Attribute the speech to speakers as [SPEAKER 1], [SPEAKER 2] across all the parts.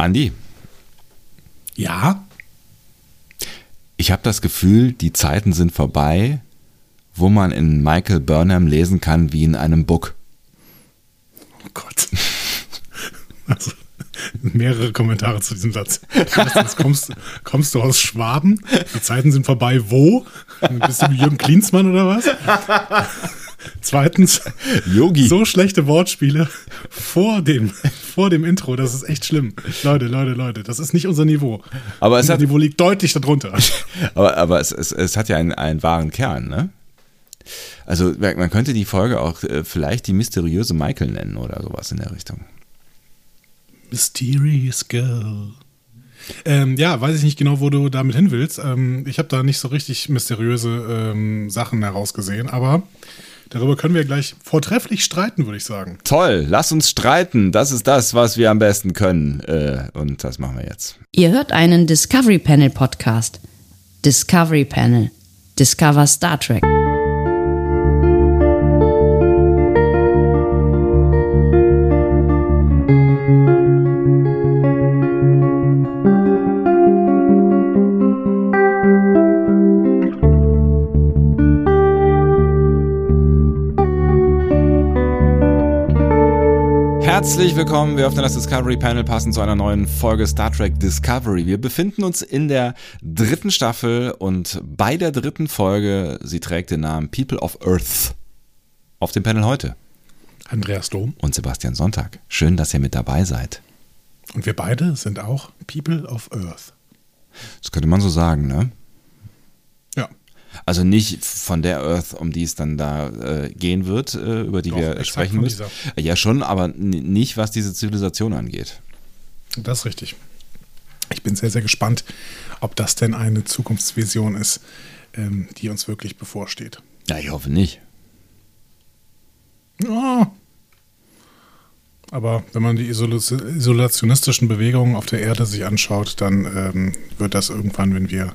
[SPEAKER 1] Andi,
[SPEAKER 2] Ja?
[SPEAKER 1] ich habe das Gefühl, die Zeiten sind vorbei, wo man in Michael Burnham lesen kann wie in einem Book.
[SPEAKER 2] Oh Gott. Also, mehrere Kommentare zu diesem Satz. Erstens kommst, kommst du aus Schwaben? Die Zeiten sind vorbei. Wo? Bist du Jürgen Klinsmann oder was? Zweitens,
[SPEAKER 1] Yogi.
[SPEAKER 2] so schlechte Wortspiele vor dem, vor dem Intro, das ist echt schlimm. Leute, Leute, Leute, das ist nicht unser Niveau.
[SPEAKER 1] Aber es
[SPEAKER 2] unser
[SPEAKER 1] hat-
[SPEAKER 2] Niveau liegt deutlich darunter.
[SPEAKER 1] Aber, aber es, es, es hat ja einen, einen wahren Kern, ne? Also man könnte die Folge auch äh, vielleicht die mysteriöse Michael nennen oder sowas in der Richtung.
[SPEAKER 2] Mysterious Girl. Ähm, ja, weiß ich nicht genau, wo du damit hin willst. Ähm, ich habe da nicht so richtig mysteriöse ähm, Sachen herausgesehen, aber darüber können wir gleich vortrefflich streiten, würde ich sagen.
[SPEAKER 1] Toll, lass uns streiten. Das ist das, was wir am besten können. Äh, und das machen wir jetzt.
[SPEAKER 3] Ihr hört einen Discovery Panel Podcast. Discovery Panel. Discover Star Trek.
[SPEAKER 1] Herzlich willkommen, wir öffnen das Discovery Panel passend zu einer neuen Folge Star Trek Discovery. Wir befinden uns in der dritten Staffel und bei der dritten Folge, sie trägt den Namen People of Earth. Auf dem Panel heute.
[SPEAKER 2] Andreas Dom
[SPEAKER 1] Und Sebastian Sonntag. Schön, dass ihr mit dabei seid.
[SPEAKER 2] und wir beide sind auch People of Earth.
[SPEAKER 1] Das könnte man so sagen, ne? Also nicht von der Earth, um die es dann da äh, gehen wird, äh, über die
[SPEAKER 2] Doch,
[SPEAKER 1] wir sprechen müssen. Ja, schon, aber nicht, was diese Zivilisation angeht.
[SPEAKER 2] das ist richtig. Ich bin sehr, sehr gespannt, ob das denn eine Zukunftsvision ist, ähm, die uns wirklich bevorsteht.
[SPEAKER 1] Ja, ich hoffe nicht.
[SPEAKER 2] Ja. Aber wenn man die Isol isolationistischen Bewegungen auf der Erde sich anschaut, dann ähm, wird das irgendwann, wenn wir,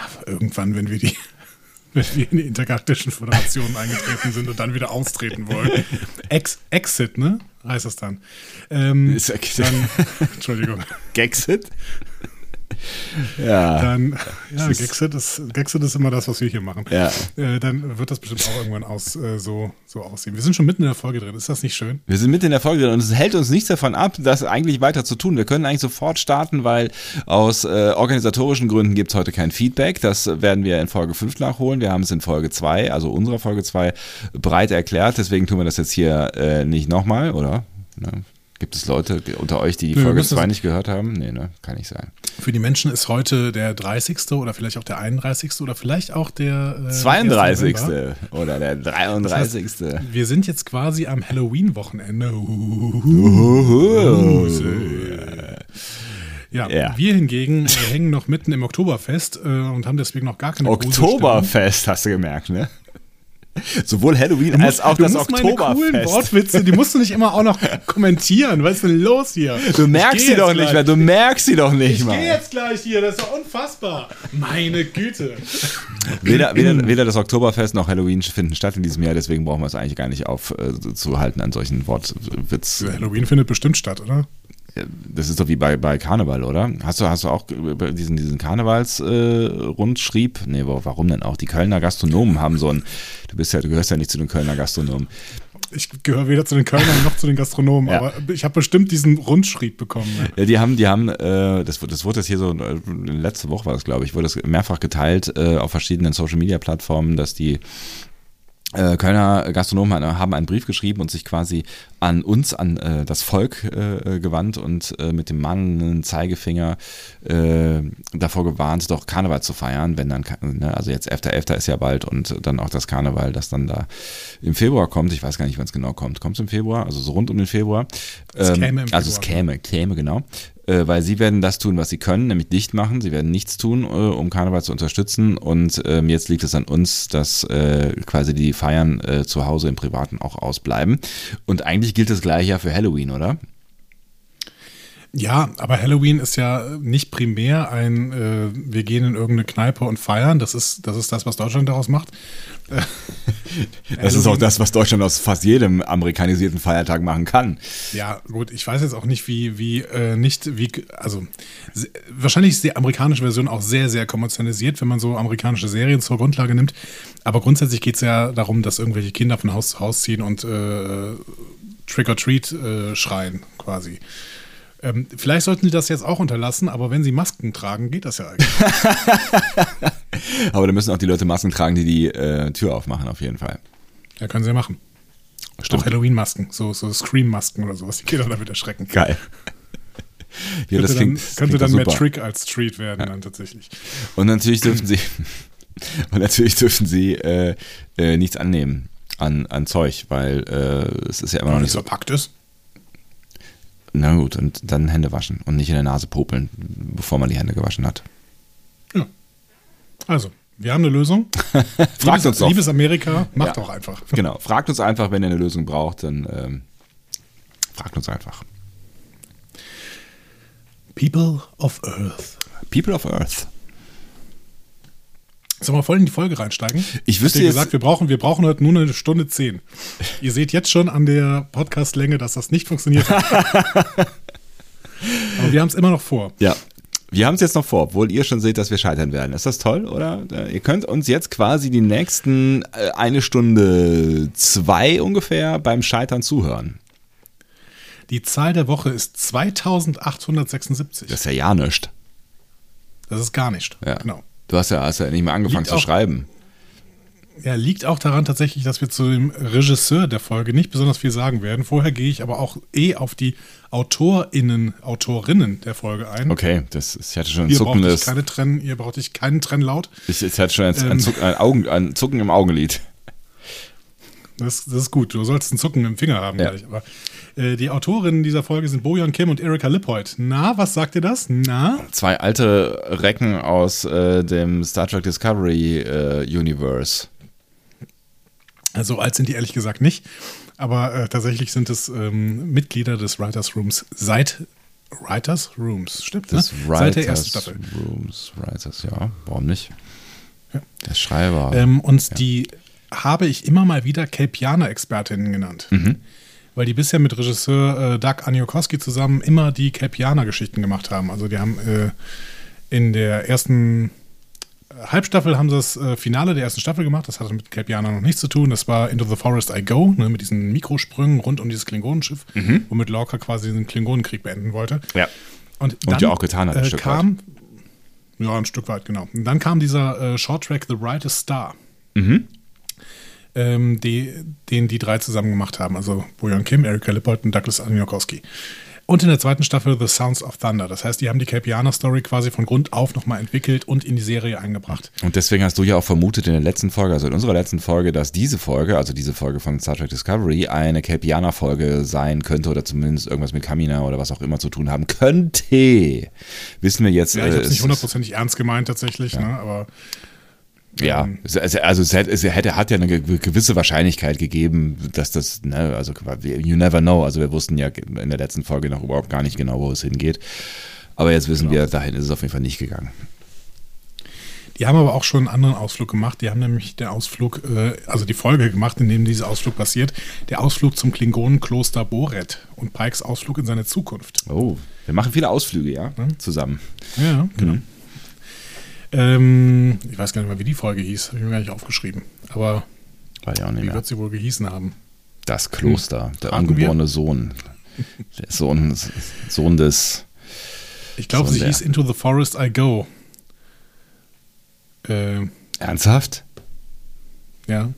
[SPEAKER 2] ja, irgendwann, wenn wir die, wenn wir in die intergalaktischen Föderationen eingetreten sind und dann wieder austreten wollen. Ex Exit, ne? Heißt das dann. Ähm,
[SPEAKER 1] Ist
[SPEAKER 2] dann Entschuldigung.
[SPEAKER 1] Gexit? Ja.
[SPEAKER 2] Dann, ja, Gexit ist, Gexit ist immer das, was wir hier machen.
[SPEAKER 1] Ja.
[SPEAKER 2] Äh, dann wird das bestimmt auch irgendwann aus, äh, so, so aussehen. Wir sind schon mitten in der Folge drin. Ist das nicht schön?
[SPEAKER 1] Wir sind mitten in der Folge drin und es hält uns nichts davon ab, das eigentlich weiter zu tun. Wir können eigentlich sofort starten, weil aus äh, organisatorischen Gründen gibt es heute kein Feedback. Das werden wir in Folge 5 nachholen. Wir haben es in Folge 2, also unserer Folge 2, breit erklärt. Deswegen tun wir das jetzt hier äh, nicht nochmal, oder? Ne? Gibt es Leute unter euch, die die
[SPEAKER 2] wir
[SPEAKER 1] Folge
[SPEAKER 2] müssen
[SPEAKER 1] 2
[SPEAKER 2] das-
[SPEAKER 1] nicht gehört haben? Nee, ne? Kann nicht sein.
[SPEAKER 2] Für die Menschen ist heute der 30. oder vielleicht auch der 31. oder vielleicht auch der äh,
[SPEAKER 1] 32.
[SPEAKER 2] 1. November.
[SPEAKER 1] oder der
[SPEAKER 2] Das heißt,
[SPEAKER 1] 33.
[SPEAKER 2] wir sind jetzt quasi am Halloween-Wochenende. Ja,
[SPEAKER 1] Ja.
[SPEAKER 2] wir hingegen äh, hängen noch mitten im Oktoberfest äh, und haben deswegen noch gar keine.
[SPEAKER 1] Oktoberfest, hast du gemerkt, ne? Sowohl Halloween
[SPEAKER 2] musst,
[SPEAKER 1] als auch
[SPEAKER 2] du
[SPEAKER 1] das
[SPEAKER 2] meine coolen
[SPEAKER 1] Oktoberfest.
[SPEAKER 2] Wortwitze, die musst du nicht immer auch noch kommentieren. Was ist denn los hier?
[SPEAKER 1] Du merkst
[SPEAKER 2] Ich
[SPEAKER 1] sie doch
[SPEAKER 2] jetzt
[SPEAKER 1] nicht
[SPEAKER 2] gleich.
[SPEAKER 1] mehr, du merkst sie doch nicht
[SPEAKER 2] Ich
[SPEAKER 1] mal.
[SPEAKER 2] gehe jetzt gleich hier, das ist doch unfassbar. Meine Güte.
[SPEAKER 1] Weder, weder, weder das Oktoberfest noch Halloween finden statt in diesem Jahr, deswegen brauchen wir es eigentlich gar nicht aufzuhalten an solchen Wortwitz.
[SPEAKER 2] Halloween findet bestimmt statt, oder?
[SPEAKER 1] Das ist doch wie bei, bei Karneval, oder? Hast du, hast du auch diesen, diesen Karnevals-Rundschrieb? nee, wo- warum denn auch? Die Kölner Gastronomen haben so ein, du bist ja, du gehörst ja nicht zu den Kölner Gastronomen.
[SPEAKER 2] Ich gehöre weder zu den Kölnern noch zu den Gastronomen,
[SPEAKER 1] Ja.
[SPEAKER 2] aber ich habe bestimmt diesen Rundschrieb bekommen.
[SPEAKER 1] Ja, die haben, die haben, äh, das, wurde- das wurde jetzt hier so, äh, letzte Woche war das, glaube ich, wurde das mehrfach geteilt äh, auf verschiedenen Social-Media-Plattformen, dass die äh, Kölner Gastronomen haben einen Brief geschrieben und sich quasi an uns, an äh, das Volk äh, gewandt und äh, mit dem mahnenden Zeigefinger äh, davor gewarnt, doch Karneval zu feiern, wenn dann, ne, also jetzt 11.11. ist ja bald und dann auch das Karneval, das dann da im Februar kommt. Ich weiß gar nicht, wann es genau kommt. Kommt es im Februar? Also so rund um den Februar.
[SPEAKER 2] Es käme im
[SPEAKER 1] Also es
[SPEAKER 2] Februar.
[SPEAKER 1] käme, käme, genau. Äh, weil sie werden das tun, was sie können, nämlich dicht machen. Sie werden nichts tun, äh, um Karneval zu unterstützen. Und ähm, jetzt liegt es an uns, dass äh, quasi die Feiern äh, zu Hause im Privaten auch ausbleiben. Und eigentlich gilt das gleiche ja für Halloween, oder?
[SPEAKER 2] Ja, aber Halloween ist ja nicht primär ein, äh, wir gehen in irgendeine Kneipe und feiern. Das ist, das ist das, was Deutschland daraus macht.
[SPEAKER 1] das ist auch das, was Deutschland aus fast jedem amerikanisierten Feiertag machen kann.
[SPEAKER 2] Ja, gut, ich weiß jetzt auch nicht, wie, wie, äh, nicht, wie, also wahrscheinlich ist die amerikanische Version auch sehr, sehr kommerzialisiert, wenn man so amerikanische Serien zur Grundlage nimmt. Aber grundsätzlich geht es ja darum, dass irgendwelche Kinder von Haus zu Haus ziehen und äh, Trick or Treat äh, schreien, quasi. Ähm, vielleicht sollten sie das jetzt auch unterlassen, aber wenn sie Masken tragen, geht das ja eigentlich.
[SPEAKER 1] Aber da müssen auch die Leute Masken tragen, die die äh, Tür aufmachen, auf jeden Fall.
[SPEAKER 2] ja, können sie ja machen. Auch Halloween-Masken, so, so Scream-Masken oder sowas, die Kinder damit erschrecken.
[SPEAKER 1] Geil. Ja, das
[SPEAKER 2] könnte
[SPEAKER 1] klingt,
[SPEAKER 2] dann,
[SPEAKER 1] das
[SPEAKER 2] könnte
[SPEAKER 1] klingt
[SPEAKER 2] dann mehr
[SPEAKER 1] super.
[SPEAKER 2] Trick als Treat werden, dann tatsächlich.
[SPEAKER 1] Und natürlich dürfen sie und natürlich dürfen sie äh, äh, nichts annehmen an, an Zeug, weil äh, es ist ja immer noch nicht so.
[SPEAKER 2] verpackt ist.
[SPEAKER 1] Na gut, und dann Hände waschen und nicht in der Nase popeln, bevor man die Hände gewaschen hat.
[SPEAKER 2] Ja. Also, wir haben eine Lösung.
[SPEAKER 1] Fragt
[SPEAKER 2] liebes,
[SPEAKER 1] uns doch.
[SPEAKER 2] Liebes Amerika, macht
[SPEAKER 1] Ja.
[SPEAKER 2] doch einfach.
[SPEAKER 1] Genau, fragt uns einfach, wenn ihr eine Lösung braucht, dann ähm, fragt uns einfach.
[SPEAKER 2] People of Earth.
[SPEAKER 1] People of Earth.
[SPEAKER 2] Sollen wir voll in die Folge reinsteigen?
[SPEAKER 1] Ich wüsste
[SPEAKER 2] ihr
[SPEAKER 1] jetzt-
[SPEAKER 2] gesagt, wir brauchen, wir brauchen heute nur eine Stunde zehn. Ihr seht jetzt schon an der Podcastlänge, dass das nicht funktioniert hat. Aber wir haben es immer noch vor.
[SPEAKER 1] Ja. Wir haben es jetzt noch vor, obwohl ihr schon seht, dass wir scheitern werden. Ist das toll, oder? Ihr könnt uns jetzt quasi die nächsten äh, eine Stunde zwei ungefähr beim Scheitern zuhören.
[SPEAKER 2] Die Zahl der Woche ist 2876.
[SPEAKER 1] Das ist ja ja nichts.
[SPEAKER 2] Das ist gar nicht.
[SPEAKER 1] Ja.
[SPEAKER 2] Genau.
[SPEAKER 1] Du hast ja, hast ja nicht mehr angefangen
[SPEAKER 2] Liegt
[SPEAKER 1] zu
[SPEAKER 2] auch-
[SPEAKER 1] schreiben.
[SPEAKER 2] Ja, liegt auch daran tatsächlich, dass wir zu dem Regisseur der Folge nicht besonders viel sagen werden. Vorher gehe ich aber auch eh auf die AutorInnen, Autorinnen der Folge ein.
[SPEAKER 1] Okay, das ich hatte schon ein
[SPEAKER 2] Ihr braucht ich
[SPEAKER 1] zuckendes.
[SPEAKER 2] keine Trennen, ihr braucht ich keinen Trennlaut.
[SPEAKER 1] Ich, ich hatte schon ein, ein,
[SPEAKER 2] Ähm.
[SPEAKER 1] Zuck, ein, Augen, ein Zucken im Augenlid.
[SPEAKER 2] Das, das ist gut. Du sollst einen Zucken im Finger haben
[SPEAKER 1] Ja.
[SPEAKER 2] gleich. Aber äh, die Autorinnen dieser Folge sind Bojan Kim und Erika Lippold. Na, was sagt ihr das? Na?
[SPEAKER 1] Zwei alte Recken aus äh, dem Star Trek Discovery äh, Universe.
[SPEAKER 2] Also alt sind die ehrlich gesagt nicht. Aber äh, tatsächlich sind es ähm, Mitglieder des Writers Rooms seit Writers Rooms, stimmt?
[SPEAKER 1] Des
[SPEAKER 2] ne? Seit der ersten
[SPEAKER 1] Writers
[SPEAKER 2] Staffel.
[SPEAKER 1] Rooms, Writers, ja, warum nicht?
[SPEAKER 2] Ja.
[SPEAKER 1] Der Schreiber.
[SPEAKER 2] Ähm, und die habe ich immer mal wieder Kelpianer-Expertinnen genannt.
[SPEAKER 1] Mhm.
[SPEAKER 2] Weil die bisher mit Regisseur äh, Doug Aniokowski zusammen immer die Kelpianer-Geschichten gemacht haben. Also die haben äh, in der ersten Halbstaffel haben sie das äh, Finale der ersten Staffel gemacht. Das hatte mit Kelpianer noch nichts zu tun. Das war Into the Forest I Go, ne, mit diesen Mikrosprüngen rund um dieses Klingonenschiff, womit Lorca quasi den Klingonenkrieg beenden wollte.
[SPEAKER 1] Mhm. ja.
[SPEAKER 2] Und,
[SPEAKER 1] Und ja auch getan hat, ein
[SPEAKER 2] äh,
[SPEAKER 1] Stück
[SPEAKER 2] kam, Ja, ein Stück weit, genau. Und dann kam dieser äh, Shorttrack The Brightest Star,
[SPEAKER 1] Mhm.
[SPEAKER 2] Ähm, die, den die drei zusammen gemacht haben. Also Bojan Kim, Erika Lippold und Douglas Aniokowski. Und in der zweiten Staffel The Sounds of Thunder. Das heißt, die haben die Kelpianer-Story quasi von Grund auf nochmal entwickelt und in die Serie eingebracht.
[SPEAKER 1] Und deswegen hast du ja auch vermutet in der letzten Folge, also in unserer letzten Folge, dass diese Folge, also diese Folge von Star Trek Discovery, eine Kelpianer-Folge sein könnte oder zumindest irgendwas mit Kamina oder was auch immer zu tun haben könnte. Wissen wir jetzt.
[SPEAKER 2] Ja, ich
[SPEAKER 1] äh,
[SPEAKER 2] habe es
[SPEAKER 1] es
[SPEAKER 2] nicht hundertprozentig ernst gemeint tatsächlich, ne? aber
[SPEAKER 1] Ja, es- also es hätte, hat ja eine ge- gewisse Wahrscheinlichkeit gegeben, dass das, ne, also you never know. Also wir wussten ja in der letzten Folge noch überhaupt gar nicht genau, wo es hingeht. Aber jetzt wissen wir, dahin ist es auf jeden Fall nicht gegangen.
[SPEAKER 2] Die haben aber auch schon einen anderen Ausflug gemacht. Die haben nämlich den Ausflug, äh, also die Folge gemacht, in dem dieser Ausflug passiert. Der Ausflug zum Klingonenkloster Boret und Pikes Ausflug in seine Zukunft.
[SPEAKER 1] Oh, wir machen viele Ausflüge, ja, zusammen.
[SPEAKER 2] Ja, genau. Ähm, ich weiß gar nicht mehr, wie die Folge hieß. Habe ich mir gar nicht aufgeschrieben. Aber
[SPEAKER 1] Weiß ich auch nicht
[SPEAKER 2] wie
[SPEAKER 1] mehr.
[SPEAKER 2] wird sie wohl gehießen haben?
[SPEAKER 1] Das Kloster, der
[SPEAKER 2] Raten
[SPEAKER 1] angeborene Sohn. Der Sohn, Sohn des.
[SPEAKER 2] Ich glaube, sie hieß Into the Forest I Go. Äh,
[SPEAKER 1] Ernsthaft?
[SPEAKER 2] ja.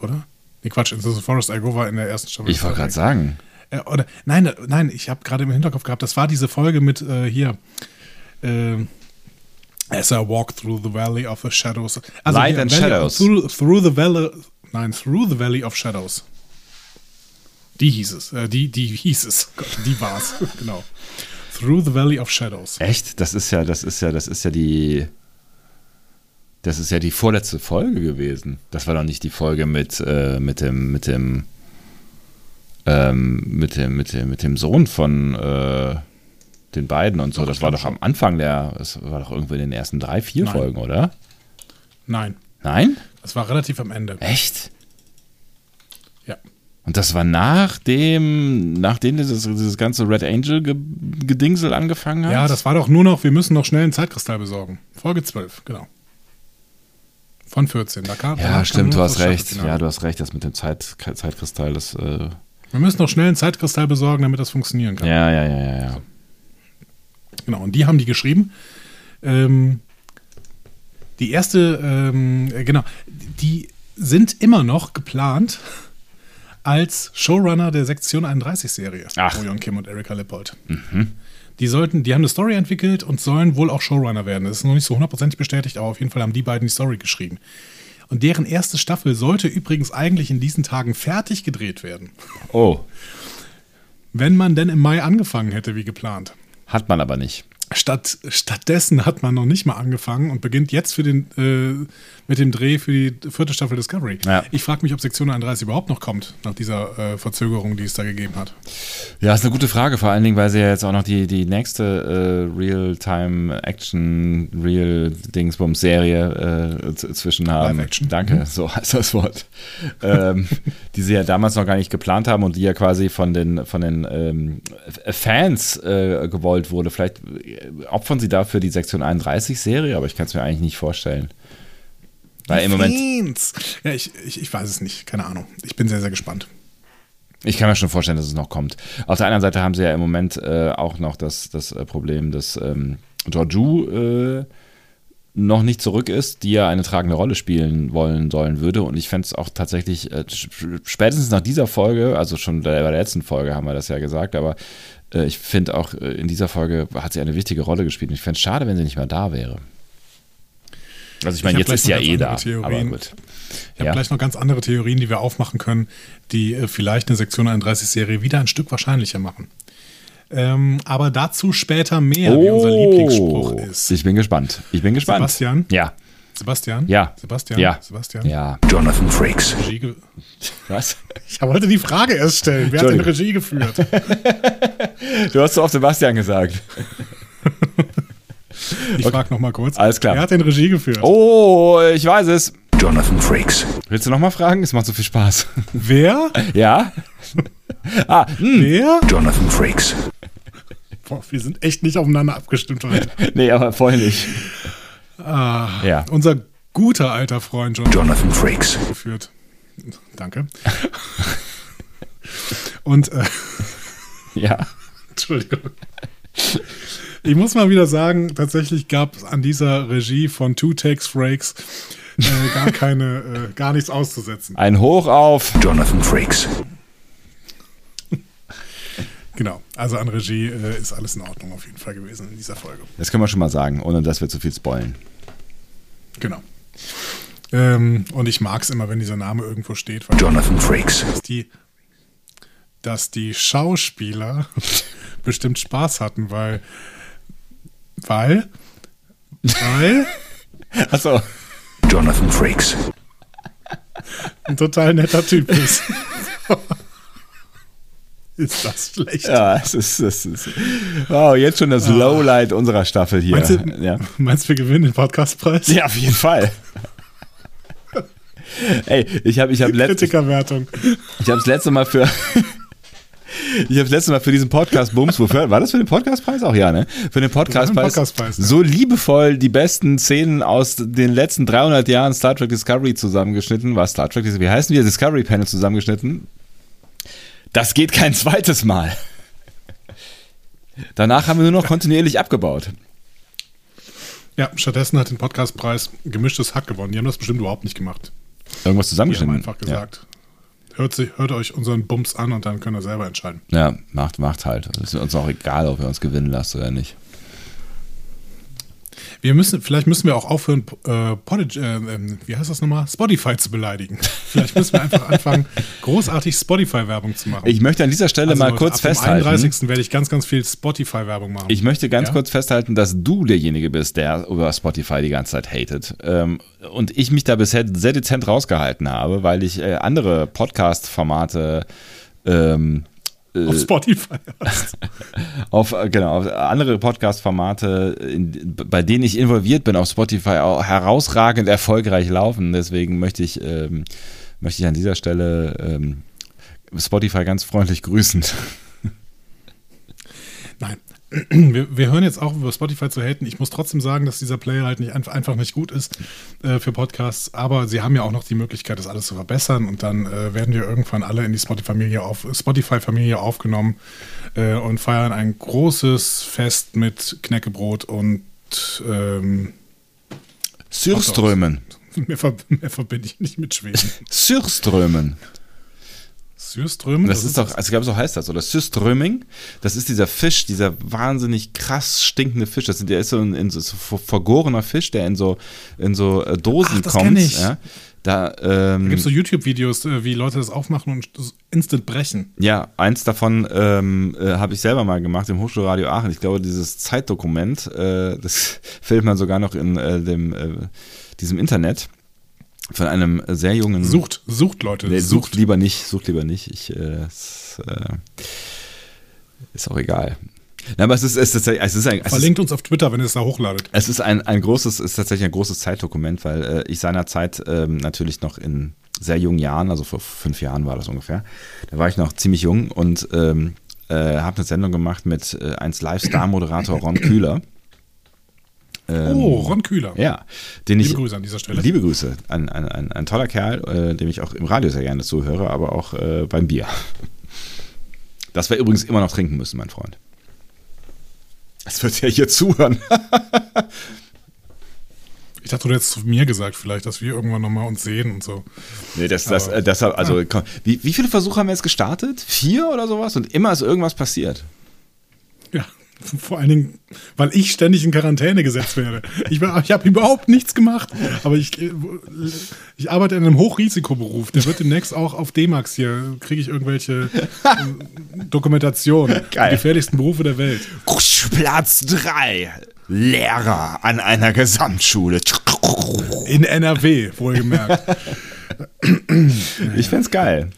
[SPEAKER 2] Oder? Nee, Quatsch, Into the Forest I Go war in der ersten Staffel.
[SPEAKER 1] Ich wollte gerade sagen.
[SPEAKER 2] Äh, oder, nein, äh, nein, ich habe gerade im Hinterkopf gehabt, das war diese Folge mit äh, hier. Äh, As I walk through the valley of the shadows. Also
[SPEAKER 1] Light and Shadows.
[SPEAKER 2] Through, through the valley, nein, through the valley of shadows. Die hieß es, äh, die, die hieß es, Gott, die war's, genau. Through the valley of shadows.
[SPEAKER 1] Echt? Das ist ja, das ist ja, das ist ja die. Das ist ja die vorletzte Folge gewesen. Das war doch nicht die Folge mit, äh, mit dem, mit dem ähm, mit, dem, mit, dem, mit dem Sohn von äh, den beiden und so.
[SPEAKER 2] Doch,
[SPEAKER 1] das war doch am Anfang der, das war doch irgendwie in den ersten drei, vier
[SPEAKER 2] Nein.
[SPEAKER 1] Folgen, oder?
[SPEAKER 2] Nein,
[SPEAKER 1] Nein?
[SPEAKER 2] das war relativ am Ende.
[SPEAKER 1] Echt?
[SPEAKER 2] Ja.
[SPEAKER 1] Und das war nachdem, nachdem dieses, dieses ganze Red Angel ge Gedingsel angefangen hat?
[SPEAKER 2] Ja, das war doch nur noch, wir müssen noch schnell einen Zeitkristall besorgen. Folge 12, genau. Von 14. Da kam,
[SPEAKER 1] Ja, stimmt, du hast recht. Ja, du hast recht, das mit dem Zeit, Zeitkristall, das. Äh,
[SPEAKER 2] Wir müssen noch schnell einen Zeitkristall besorgen, damit das funktionieren kann.
[SPEAKER 1] ja, ja, ja, ja, ja.
[SPEAKER 2] Genau, und die haben die geschrieben. Ähm, die erste, ähm, äh, genau, die sind immer noch geplant als Showrunner der Sektion 31 Serie.
[SPEAKER 1] Ach.
[SPEAKER 2] Orion Kim und Erika Lippold. Die sollten, die haben eine Story entwickelt und sollen wohl auch Showrunner werden. Das ist noch nicht so hundertprozentig bestätigt, aber auf jeden Fall haben die beiden die Story geschrieben. Und deren erste Staffel sollte übrigens eigentlich in diesen Tagen fertig gedreht werden,
[SPEAKER 1] Oh,
[SPEAKER 2] wenn man denn im Mai angefangen hätte, wie geplant.
[SPEAKER 1] Hat man aber nicht.
[SPEAKER 2] Statt, stattdessen hat man noch nicht mal angefangen und beginnt jetzt für den, äh, mit dem Dreh für die vierte Staffel Discovery.
[SPEAKER 1] Ja.
[SPEAKER 2] Ich frage mich, ob Sektion 31 überhaupt noch kommt, nach dieser äh, Verzögerung, die es da gegeben hat.
[SPEAKER 1] Ja, ist eine gute Frage, vor allen Dingen, weil sie ja jetzt auch noch die, die nächste äh, Real-Time-Action, Real-Dingsbums-Serie äh, zwischen haben.
[SPEAKER 2] Live-Action.
[SPEAKER 1] Danke,
[SPEAKER 2] Mhm.
[SPEAKER 1] so heißt das Wort. ähm, die sie ja damals noch gar nicht geplant haben und die ja quasi von den, von den ähm, Fans äh, gewollt wurde. Vielleicht opfern sie dafür die Sektion 31-Serie, aber ich kann es mir eigentlich nicht vorstellen. Weil im Moment.
[SPEAKER 2] Ja, ich, ich, ich weiß es nicht, keine Ahnung. Ich bin sehr, sehr gespannt.
[SPEAKER 1] Ich kann mir schon vorstellen, dass es noch kommt. Auf der anderen Seite haben sie ja im Moment äh, auch noch das, das äh, Problem, dass ähm, Georgiou äh, noch nicht zurück ist, die ja eine tragende Rolle spielen wollen sollen würde. Und ich fände es auch tatsächlich, äh, sp- spätestens nach dieser Folge, also schon bei der letzten Folge haben wir das ja gesagt, aber äh, ich finde auch äh, in dieser Folge hat sie eine wichtige Rolle gespielt. Und ich fände es schade, wenn sie nicht mehr da wäre. Also ich meine,
[SPEAKER 2] Ich
[SPEAKER 1] jetzt ist ja eh da. Aber gut.
[SPEAKER 2] Ich habe
[SPEAKER 1] Ja.
[SPEAKER 2] gleich noch ganz andere Theorien, die wir aufmachen können, die äh, vielleicht eine Sektion 31-Serie wieder ein Stück wahrscheinlicher machen. Ähm, aber dazu später mehr, wie unser Lieblingsspruch ist.
[SPEAKER 1] Oh. Ich bin gespannt. Ich bin gespannt.
[SPEAKER 2] Sebastian?
[SPEAKER 1] Ja.
[SPEAKER 2] Sebastian?
[SPEAKER 1] Ja.
[SPEAKER 2] Sebastian?
[SPEAKER 1] Ja.
[SPEAKER 2] Sebastian?
[SPEAKER 1] Ja.
[SPEAKER 4] Jonathan Frakes.
[SPEAKER 2] Regie ge-
[SPEAKER 1] Was?
[SPEAKER 2] Ich wollte die Frage erst stellen. Wer hat denn. Regie geführt?
[SPEAKER 1] Du hast so oft Sebastian gesagt.
[SPEAKER 2] Ich frage noch mal kurz.
[SPEAKER 1] Alles klar.
[SPEAKER 2] Wer hat denn Regie geführt?
[SPEAKER 1] Oh, ich weiß es.
[SPEAKER 4] Jonathan Frakes.
[SPEAKER 1] Willst du nochmal fragen? Es macht so viel Spaß.
[SPEAKER 2] Wer?
[SPEAKER 1] Ja? ah, hm.
[SPEAKER 2] Wer?
[SPEAKER 4] Jonathan Frakes.
[SPEAKER 2] Boah, wir sind echt nicht aufeinander abgestimmt heute.
[SPEAKER 1] Nee, aber vorhin nicht.
[SPEAKER 2] Ah,
[SPEAKER 1] Ja.
[SPEAKER 2] Unser guter alter Freund John
[SPEAKER 4] Jonathan Frakes.
[SPEAKER 2] geführt. Danke. Und, äh,
[SPEAKER 1] Ja.
[SPEAKER 2] Entschuldigung. Ich muss mal wieder sagen, tatsächlich gab es an dieser Regie von Two Takes Frakes äh, gar keine, äh, gar nichts auszusetzen.
[SPEAKER 1] Ein Hoch auf.
[SPEAKER 4] Jonathan Frakes.
[SPEAKER 2] Genau. Also an Regie äh, ist alles in Ordnung auf jeden Fall gewesen in dieser Folge.
[SPEAKER 1] Das können wir schon mal sagen, ohne dass wir zu viel spoilen.
[SPEAKER 2] Genau. Ähm, und ich mag es immer, wenn dieser Name irgendwo steht, weil
[SPEAKER 4] Jonathan Frakes.
[SPEAKER 2] dass die, dass die Schauspieler bestimmt Spaß hatten, weil, weil, weil
[SPEAKER 1] Achso.
[SPEAKER 4] Jonathan Frakes.
[SPEAKER 2] ein total netter Typ ist. ist das schlecht?
[SPEAKER 1] Ja, es ist, es ist. Wow, jetzt schon das Lowlight unserer Staffel hier.
[SPEAKER 2] Meinst du,
[SPEAKER 1] Ja.
[SPEAKER 2] meinst du, wir gewinnen den Podcastpreis?
[SPEAKER 1] ja, auf jeden Fall. Ey, ich habe ich hab letzt,
[SPEAKER 2] Kritikerwertung.
[SPEAKER 1] Ich habe das letzte Mal für. Ich habe das letzte Mal für diesen Podcast Bums, wofür war das für den Podcastpreis auch ja, ne? Für den Podcastpreis,
[SPEAKER 2] Podcastpreis, ja.
[SPEAKER 1] so liebevoll die besten Szenen aus den letzten 300 Jahren Star Trek Discovery zusammengeschnitten, war Star Trek, wie heißen wir Discovery Panel zusammengeschnitten. Das geht kein zweites Mal. Danach haben wir nur noch kontinuierlich abgebaut.
[SPEAKER 2] Ja, stattdessen hat den Podcastpreis gemischtes Hack gewonnen. Die haben das bestimmt überhaupt nicht gemacht.
[SPEAKER 1] Irgendwas
[SPEAKER 2] Die haben
[SPEAKER 1] zusammengeschnitten.
[SPEAKER 2] einfach gesagt, hört, sich, hört euch unseren Bums an und dann könnt ihr selber entscheiden.
[SPEAKER 1] Ja, ja macht, macht halt. Es ist uns auch egal, ob ihr uns gewinnen lasst oder nicht.
[SPEAKER 2] Wir müssen, vielleicht müssen wir auch aufhören, äh, Podigy, äh, ähm, wie heißt das nochmal? Spotify zu beleidigen. Vielleicht müssen wir einfach anfangen, großartig Spotify-Werbung zu machen.
[SPEAKER 1] Ich möchte an dieser Stelle
[SPEAKER 2] Also
[SPEAKER 1] mal kurz
[SPEAKER 2] ab
[SPEAKER 1] festhalten.
[SPEAKER 2] 31. werde ich ganz, ganz viel Spotify-Werbung machen.
[SPEAKER 1] Ich möchte ganz
[SPEAKER 2] Ja?
[SPEAKER 1] kurz festhalten, dass du derjenige bist, der über Spotify die ganze Zeit hatet. Ähm, und ich mich da bisher sehr dezent rausgehalten habe, weil ich äh, andere Podcast-Formate ähm,
[SPEAKER 2] Auf Spotify hast.
[SPEAKER 1] auf, äh, genau, auf andere Podcast-Formate, bei denen ich involviert bin, auf Spotify auch herausragend erfolgreich laufen. Deswegen möchte ich, ähm, möchte ich an dieser Stelle ähm, Spotify ganz freundlich grüßen.
[SPEAKER 2] Nein. Wir, wir hören jetzt auch über Spotify zu haten. Ich muss trotzdem sagen, dass dieser Player halt nicht einfach, nicht gut ist äh, für Podcasts. Aber sie haben ja auch noch die Möglichkeit, das alles zu verbessern. Und dann äh, werden wir irgendwann alle in die Spotify-Familie auf, Spotify-Familie aufgenommen äh, und feiern ein großes Fest mit Knäckebrot und ähm,
[SPEAKER 1] Sürströmen.
[SPEAKER 2] mehr, ver mehr verbinde ich nicht mit Schweden.
[SPEAKER 1] Sürströmen.
[SPEAKER 2] Sürströmen?
[SPEAKER 1] Das ist doch, also ich glaube, so heißt das, oder Süströming. Das ist dieser Fisch, dieser wahnsinnig krass stinkende Fisch. Das ist, der ist so ein in so, so ver- vergorener Fisch, der in so, in so äh, Dosen
[SPEAKER 2] Ach, das
[SPEAKER 1] kommt.
[SPEAKER 2] ich.
[SPEAKER 1] Ja. Da,
[SPEAKER 2] Da
[SPEAKER 1] ähm,
[SPEAKER 2] gibt es so YouTube-Videos, äh, wie Leute das aufmachen und instant brechen.
[SPEAKER 1] ja, eins davon ähm, äh, habe ich selber mal gemacht im Hochschulradio Aachen. Ich glaube, dieses Zeitdokument, äh, das findet man sogar noch in äh, dem, äh, diesem Internet von einem sehr jungen
[SPEAKER 2] Sucht, sucht Leute.
[SPEAKER 1] Nee, sucht lieber nicht, sucht lieber nicht. Ich, äh, es, äh, ist auch egal. Na, aber es ist, es ist, es ist ein, es ist,
[SPEAKER 2] Verlinkt uns auf Twitter, wenn ihr es da hochladet.
[SPEAKER 1] es ist ein, ein großes, es ist tatsächlich ein großes Zeitdokument, weil äh, ich seinerzeit ähm, natürlich noch in sehr jungen Jahren, also vor fünf Jahren war das ungefähr, da war ich noch ziemlich jung und ähm, äh, habe eine Sendung gemacht mit äh, 1 Live-Star-Moderator Ron Kühler. Ähm,
[SPEAKER 2] Oh, Ron Kühler.
[SPEAKER 1] Ja, den ich,
[SPEAKER 2] Liebe Grüße an dieser Stelle.
[SPEAKER 1] Liebe Grüße. Ein, ein, ein, ein toller Kerl, äh, dem ich auch im Radio sehr gerne zuhöre, aber auch äh, beim Bier. Das wir übrigens immer noch trinken müssen, mein Freund. Das wird ja hier zuhören.
[SPEAKER 2] Ich dachte, du hättest zu mir gesagt, vielleicht, dass wir irgendwann nochmal uns sehen und so.
[SPEAKER 1] Nee, das, das, äh, deshalb, also, komm, wie, wie viele Versuche haben wir jetzt gestartet? Vier oder sowas? Und immer ist irgendwas passiert.
[SPEAKER 2] Ja, vor allen Dingen, weil ich ständig in Quarantäne gesetzt werde. Ich, ich habe überhaupt nichts gemacht, aber ich, äh, ich arbeite in einem Hochrisikoberuf. Der wird demnächst auch auf D-Max hier, kriege ich irgendwelche äh, Dokumentationen.
[SPEAKER 1] Geil.
[SPEAKER 2] Die gefährlichsten Berufe der Welt.
[SPEAKER 1] Platz drei. Lehrer an einer Gesamtschule.
[SPEAKER 2] In NRW, wohlgemerkt.
[SPEAKER 1] Ich find's geil.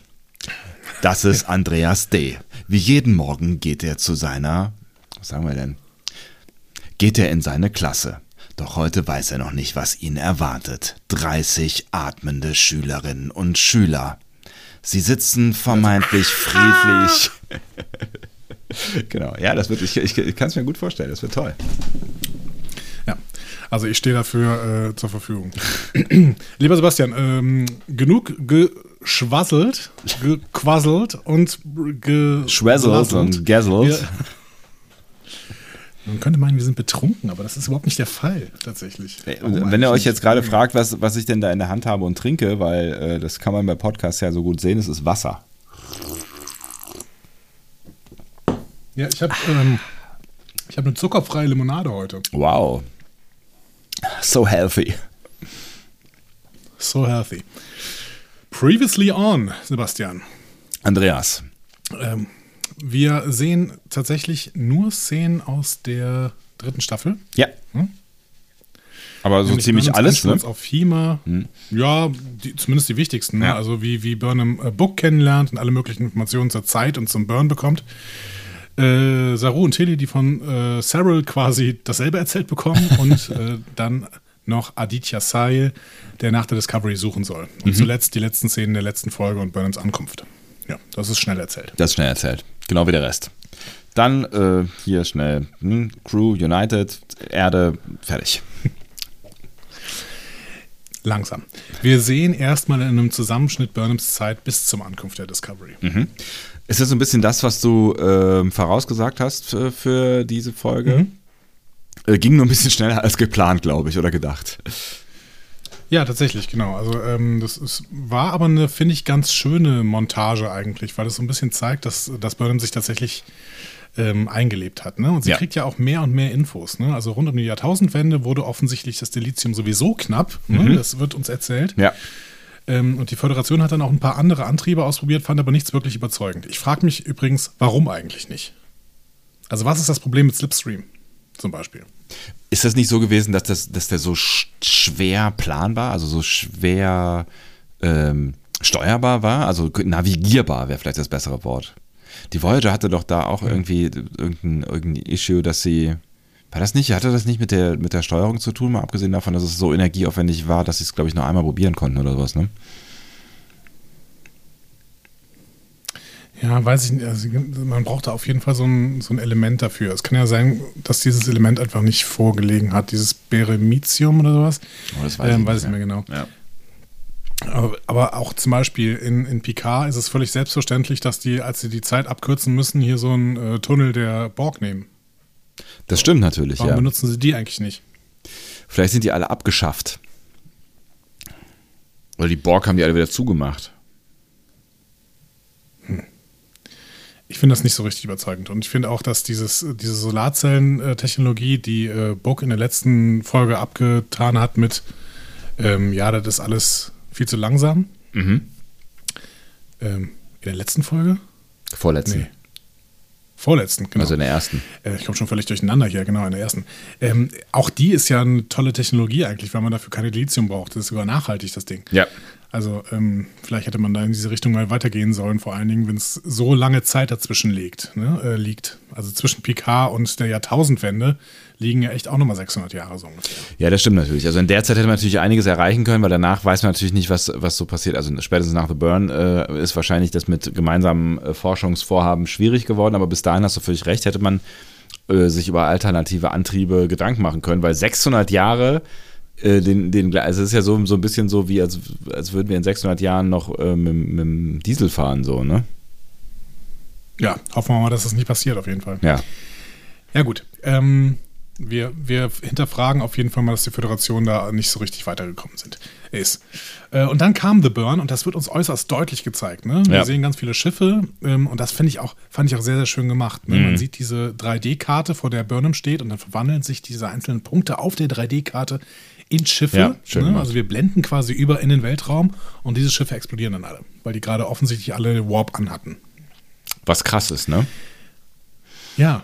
[SPEAKER 1] Das ist Andreas D. Wie jeden Morgen geht er zu seiner, was sagen wir denn? Geht er in seine Klasse. Doch heute weiß er noch nicht, was ihn erwartet. 30 atmende Schülerinnen und Schüler. Sie sitzen vermeintlich friedlich. genau, ja, das wird, ich, ich, ich kann es mir gut vorstellen, das wird toll.
[SPEAKER 2] Ja, also ich stehe dafür äh, zur Verfügung. Lieber Sebastian, ähm, genug geschwasselt, gequasselt und ge
[SPEAKER 1] Schwäzzelt und gässelt.
[SPEAKER 2] Man könnte meinen, wir sind betrunken, aber das ist überhaupt nicht der Fall, tatsächlich. Warum
[SPEAKER 1] wenn ihr euch jetzt gerade fragt, was, was ich denn da in der Hand habe und trinke, weil äh, das kann man bei Podcasts ja so gut sehen, es ist Wasser.
[SPEAKER 2] Ja, ich habe ähm, ich hab eine zuckerfreie Limonade heute.
[SPEAKER 1] Wow. So healthy.
[SPEAKER 2] So healthy. Previously on, Sebastian.
[SPEAKER 1] Andreas.
[SPEAKER 2] Ähm, wir sehen tatsächlich nur Szenen aus der dritten Staffel.
[SPEAKER 1] Ja.
[SPEAKER 2] Hm?
[SPEAKER 1] Aber so
[SPEAKER 2] Nämlich
[SPEAKER 1] ziemlich
[SPEAKER 2] Burnhams
[SPEAKER 1] alles, ne?
[SPEAKER 2] Auf Hima. Ja, die, zumindest die wichtigsten. Ne?
[SPEAKER 1] Ja.
[SPEAKER 2] Also wie, wie Burnham äh, Book kennenlernt und alle möglichen Informationen zur Zeit und zum Burn bekommt. Äh, Saru und Tilly, die von äh, Cyril quasi dasselbe erzählt bekommen und äh, dann noch Aditya Sai, der nach der Discovery suchen soll.
[SPEAKER 1] Mhm.
[SPEAKER 2] Und zuletzt die letzten Szenen der letzten Folge und Burnhams Ankunft. Ja, das ist schnell erzählt.
[SPEAKER 1] Das ist schnell erzählt. Genau wie der Rest. Dann äh, hier schnell hm, Crew, United, Erde, fertig.
[SPEAKER 2] Langsam. Wir sehen erstmal in einem Zusammenschnitt Burnhams Zeit bis zum Ankunft der Discovery.
[SPEAKER 1] Ist das so ein bisschen das, was du ähm, vorausgesagt hast für, für diese Folge? Äh, ging nur ein bisschen schneller als geplant, glaube ich, oder gedacht.
[SPEAKER 2] Ja, tatsächlich, genau. Also ähm, das ist, war aber eine, finde ich, ganz schöne Montage eigentlich, weil es so ein bisschen zeigt, dass, dass Burnham sich tatsächlich ähm, eingelebt hat. Ne? Und sie
[SPEAKER 1] Ja.
[SPEAKER 2] kriegt ja auch mehr und mehr Infos. Ne? Also rund um die Jahrtausendwende wurde offensichtlich das Delizium sowieso knapp. Ne? Das wird uns erzählt.
[SPEAKER 1] Ja.
[SPEAKER 2] Ähm, und die Föderation hat dann auch ein paar andere Antriebe ausprobiert, fand aber nichts wirklich überzeugend. Ich frage mich übrigens, warum eigentlich nicht? Also was ist das Problem mit Slipstream zum Beispiel?
[SPEAKER 1] Ist das nicht so gewesen, dass, das, dass der so sch schwer planbar, also so schwer ähm, steuerbar war, also navigierbar wäre vielleicht das bessere Wort. Die Voyager hatte doch da auch irgendwie irgendein, irgendein Issue, dass sie. War das nicht? Hatte das nicht mit der, mit der Steuerung zu tun, mal abgesehen davon, dass es so energieaufwendig war, dass sie es, glaube ich, nur einmal probieren konnten oder sowas, ne?
[SPEAKER 2] Ja, weiß ich nicht. Also man braucht da auf jeden Fall so ein, so ein Element dafür. Es kann ja sein, dass dieses Element einfach nicht vorgelegen hat, dieses Beremitium oder sowas.
[SPEAKER 1] Oh, das weiß
[SPEAKER 2] ähm,
[SPEAKER 1] ich
[SPEAKER 2] weiß
[SPEAKER 1] nicht
[SPEAKER 2] ich nicht mehr genau.
[SPEAKER 1] Ja.
[SPEAKER 2] Aber, aber auch zum Beispiel in, in Picard ist es völlig selbstverständlich, dass die, als sie die Zeit abkürzen müssen, hier so einen äh, Tunnel der Borg nehmen.
[SPEAKER 1] Das stimmt natürlich,
[SPEAKER 2] Warum
[SPEAKER 1] ja.
[SPEAKER 2] benutzen sie die eigentlich nicht?
[SPEAKER 1] Vielleicht sind die alle abgeschafft. Oder die Borg haben die alle wieder zugemacht.
[SPEAKER 2] Ich finde das nicht so richtig überzeugend. Und ich finde auch, dass dieses, diese Solarzellen-Technologie, die äh, Book in der letzten Folge abgetan hat mit, ähm, ja, das ist alles viel zu langsam.
[SPEAKER 1] Mhm.
[SPEAKER 2] Ähm, in der letzten Folge?
[SPEAKER 1] Vorletzten.
[SPEAKER 2] Nee. Vorletzten, genau.
[SPEAKER 1] Also in der ersten.
[SPEAKER 2] Äh, ich komme schon völlig durcheinander hier, genau, in der ersten. Ähm, auch die ist ja eine tolle Technologie eigentlich, weil man dafür keine Lithium braucht. Das ist sogar nachhaltig, das Ding.
[SPEAKER 1] Ja.
[SPEAKER 2] Also ähm, vielleicht hätte man da in diese Richtung mal weitergehen sollen, vor allen Dingen, wenn es so lange Zeit dazwischen liegt, ne, äh, liegt. Also zwischen Picard und der Jahrtausendwende liegen ja echt auch nochmal 600 Jahre so ungefähr.
[SPEAKER 1] Ja, das stimmt natürlich. Also in der Zeit hätte man natürlich einiges erreichen können, weil danach weiß man natürlich nicht, was, was so passiert. Also spätestens nach The Burn äh, ist wahrscheinlich das mit gemeinsamen äh, Forschungsvorhaben schwierig geworden, aber bis dahin hast du völlig recht, hätte man äh, sich über alternative Antriebe Gedanken machen können, weil 600 Jahre äh, den, den, also es ist ja so, so ein bisschen so, wie als, als würden wir in 600 Jahren noch äh, mit, mit dem Diesel fahren, so, ne?
[SPEAKER 2] Ja, hoffen wir mal, dass das nicht passiert, auf jeden Fall.
[SPEAKER 1] Ja.
[SPEAKER 2] Ja, gut. Ähm, wir, wir hinterfragen auf jeden Fall mal, dass die Föderation da nicht so richtig weitergekommen sind, ist. Äh, und dann kam The Burn und das wird uns äußerst deutlich gezeigt. Ne? Wir
[SPEAKER 1] Ja.
[SPEAKER 2] sehen ganz viele Schiffe ähm, und das finde ich auch, fand ich auch sehr, sehr schön gemacht. Ne?
[SPEAKER 1] Mhm.
[SPEAKER 2] Man sieht diese 3D-Karte, vor der Burnham steht und dann verwandeln sich diese einzelnen Punkte auf der 3D-Karte in Schiffe.
[SPEAKER 1] Ja, schön
[SPEAKER 2] ne? Also wir blenden quasi über in den Weltraum und diese Schiffe explodieren dann alle, weil die gerade offensichtlich alle Warp anhatten.
[SPEAKER 1] Was krass ist, ne?
[SPEAKER 2] Ja,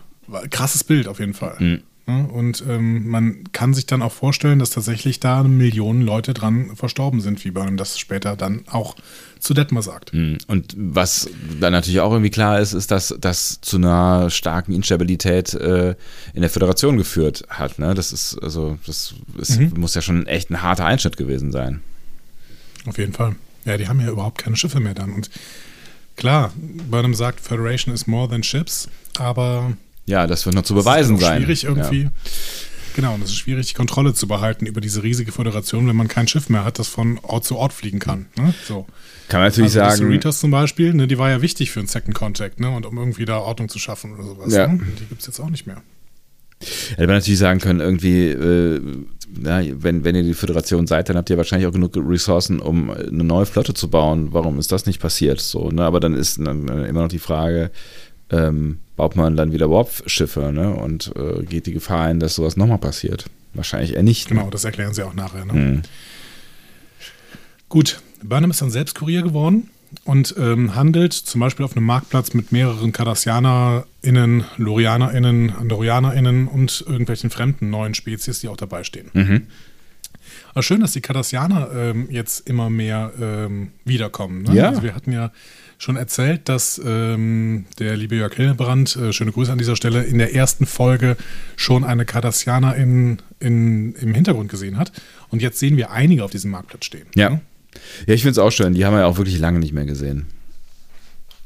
[SPEAKER 2] krasses Bild auf jeden Fall.
[SPEAKER 1] Mhm.
[SPEAKER 2] Und ähm, man kann sich dann auch vorstellen, dass tatsächlich da Millionen Leute dran verstorben sind, wie Burnham das später dann auch zu Detmer sagt.
[SPEAKER 1] Mhm. Und was dann natürlich auch irgendwie klar ist, ist, dass das zu einer starken Instabilität äh, in der Föderation geführt hat. Ne? Das ist, also, das ist,
[SPEAKER 2] Mhm.
[SPEAKER 1] muss ja schon echt ein harter Einschnitt gewesen sein.
[SPEAKER 2] Auf jeden Fall. Ja, die haben ja überhaupt keine Schiffe mehr dann. Und klar, Burnham sagt, Federation is more than ships, aber
[SPEAKER 1] Ja, das wird noch zu beweisen sein.
[SPEAKER 2] schwierig irgendwie.
[SPEAKER 1] Ja.
[SPEAKER 2] Genau, und es ist schwierig, die Kontrolle zu behalten über diese riesige Föderation, wenn man kein Schiff mehr hat, das von Ort zu Ort fliegen kann. Ne? So.
[SPEAKER 1] Kann man natürlich
[SPEAKER 2] also die
[SPEAKER 1] sagen,
[SPEAKER 2] Cerritos zum Beispiel, ne, die war ja wichtig für einen Second Contact, ne, und um irgendwie da Ordnung zu schaffen oder sowas.
[SPEAKER 1] Ja.
[SPEAKER 2] Ne? Die gibt es jetzt auch nicht mehr.
[SPEAKER 1] hätte man natürlich sagen können, irgendwie, äh, na, wenn, wenn ihr die Föderation seid, dann habt ihr wahrscheinlich auch genug Ressourcen, um eine neue Flotte zu bauen. Warum ist das nicht passiert? So, ne? Aber dann ist dann immer noch die Frage, ähm, baut man dann wieder Warp-Schiffe ne? und äh, geht die Gefahr ein, dass sowas nochmal passiert? Wahrscheinlich eher nicht.
[SPEAKER 2] Genau, das erklären sie auch nachher. Ne?
[SPEAKER 1] Mhm.
[SPEAKER 2] Gut, Burnham ist dann selbst Kurier geworden und ähm, handelt zum Beispiel auf einem Marktplatz mit mehreren KardassianerInnen, LorianerInnen, AndorianerInnen und irgendwelchen fremden neuen Spezies, die auch dabei stehen.
[SPEAKER 1] Mhm.
[SPEAKER 2] Aber schön, dass die Cardassianer ähm, jetzt immer mehr ähm, wiederkommen. Ne?
[SPEAKER 1] Ja.
[SPEAKER 2] Also wir hatten ja schon erzählt, dass ähm, der liebe Jörg Hildebrand, äh, schöne Grüße an dieser Stelle, in der ersten Folge schon eine Cardassianer in, in, im Hintergrund gesehen hat. Und jetzt sehen wir einige auf diesem Marktplatz stehen.
[SPEAKER 1] Ja. Ja, ich finde es auch schön. Die haben wir ja auch wirklich lange nicht mehr gesehen.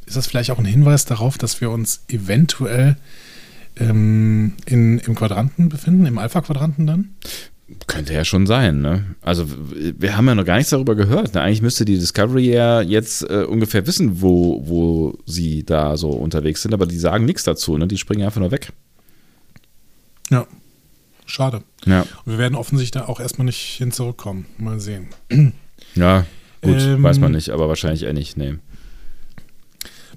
[SPEAKER 2] Ist das vielleicht auch ein Hinweis darauf, dass wir uns eventuell ähm, in, im Quadranten befinden, im Alpha-Quadranten dann?
[SPEAKER 1] Könnte ja schon sein, ne? Also wir haben ja noch gar nichts darüber gehört. Ne? Eigentlich müsste die Discovery ja jetzt äh, ungefähr wissen, wo, wo sie da so unterwegs sind, aber die sagen nichts dazu, ne? Die springen einfach nur weg.
[SPEAKER 2] Ja. Schade.
[SPEAKER 1] Ja.
[SPEAKER 2] Und wir werden offensichtlich da auch erstmal nicht hin zurückkommen. Mal sehen.
[SPEAKER 1] Ja, gut,
[SPEAKER 2] Ähm,
[SPEAKER 1] weiß man nicht, aber wahrscheinlich eher nicht, nee.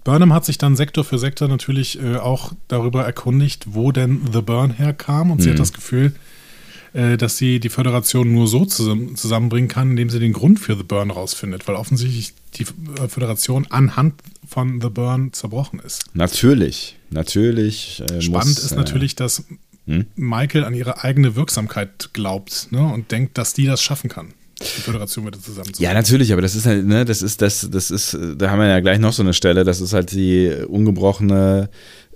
[SPEAKER 2] Burnham hat sich dann Sektor für Sektor natürlich äh, auch darüber erkundigt, wo denn The Burn herkam. Und sie
[SPEAKER 1] Mhm.
[SPEAKER 2] hat das Gefühl, dass sie die Föderation nur so zusammen, zusammenbringen kann, indem sie den Grund für The Burn rausfindet, weil offensichtlich die äh, Föderation anhand von The Burn zerbrochen ist.
[SPEAKER 1] Natürlich, natürlich. Äh,
[SPEAKER 2] Spannend
[SPEAKER 1] muss,
[SPEAKER 2] ist
[SPEAKER 1] äh,
[SPEAKER 2] natürlich, dass
[SPEAKER 1] Hm?
[SPEAKER 2] Michael an ihre eigene Wirksamkeit glaubt ne, und denkt, dass die das schaffen kann. die Föderation wieder zusammen
[SPEAKER 1] Ja, natürlich, aber das ist halt, ne, das ist, das, das ist, da haben wir ja gleich noch so eine Stelle, das ist halt die ungebrochene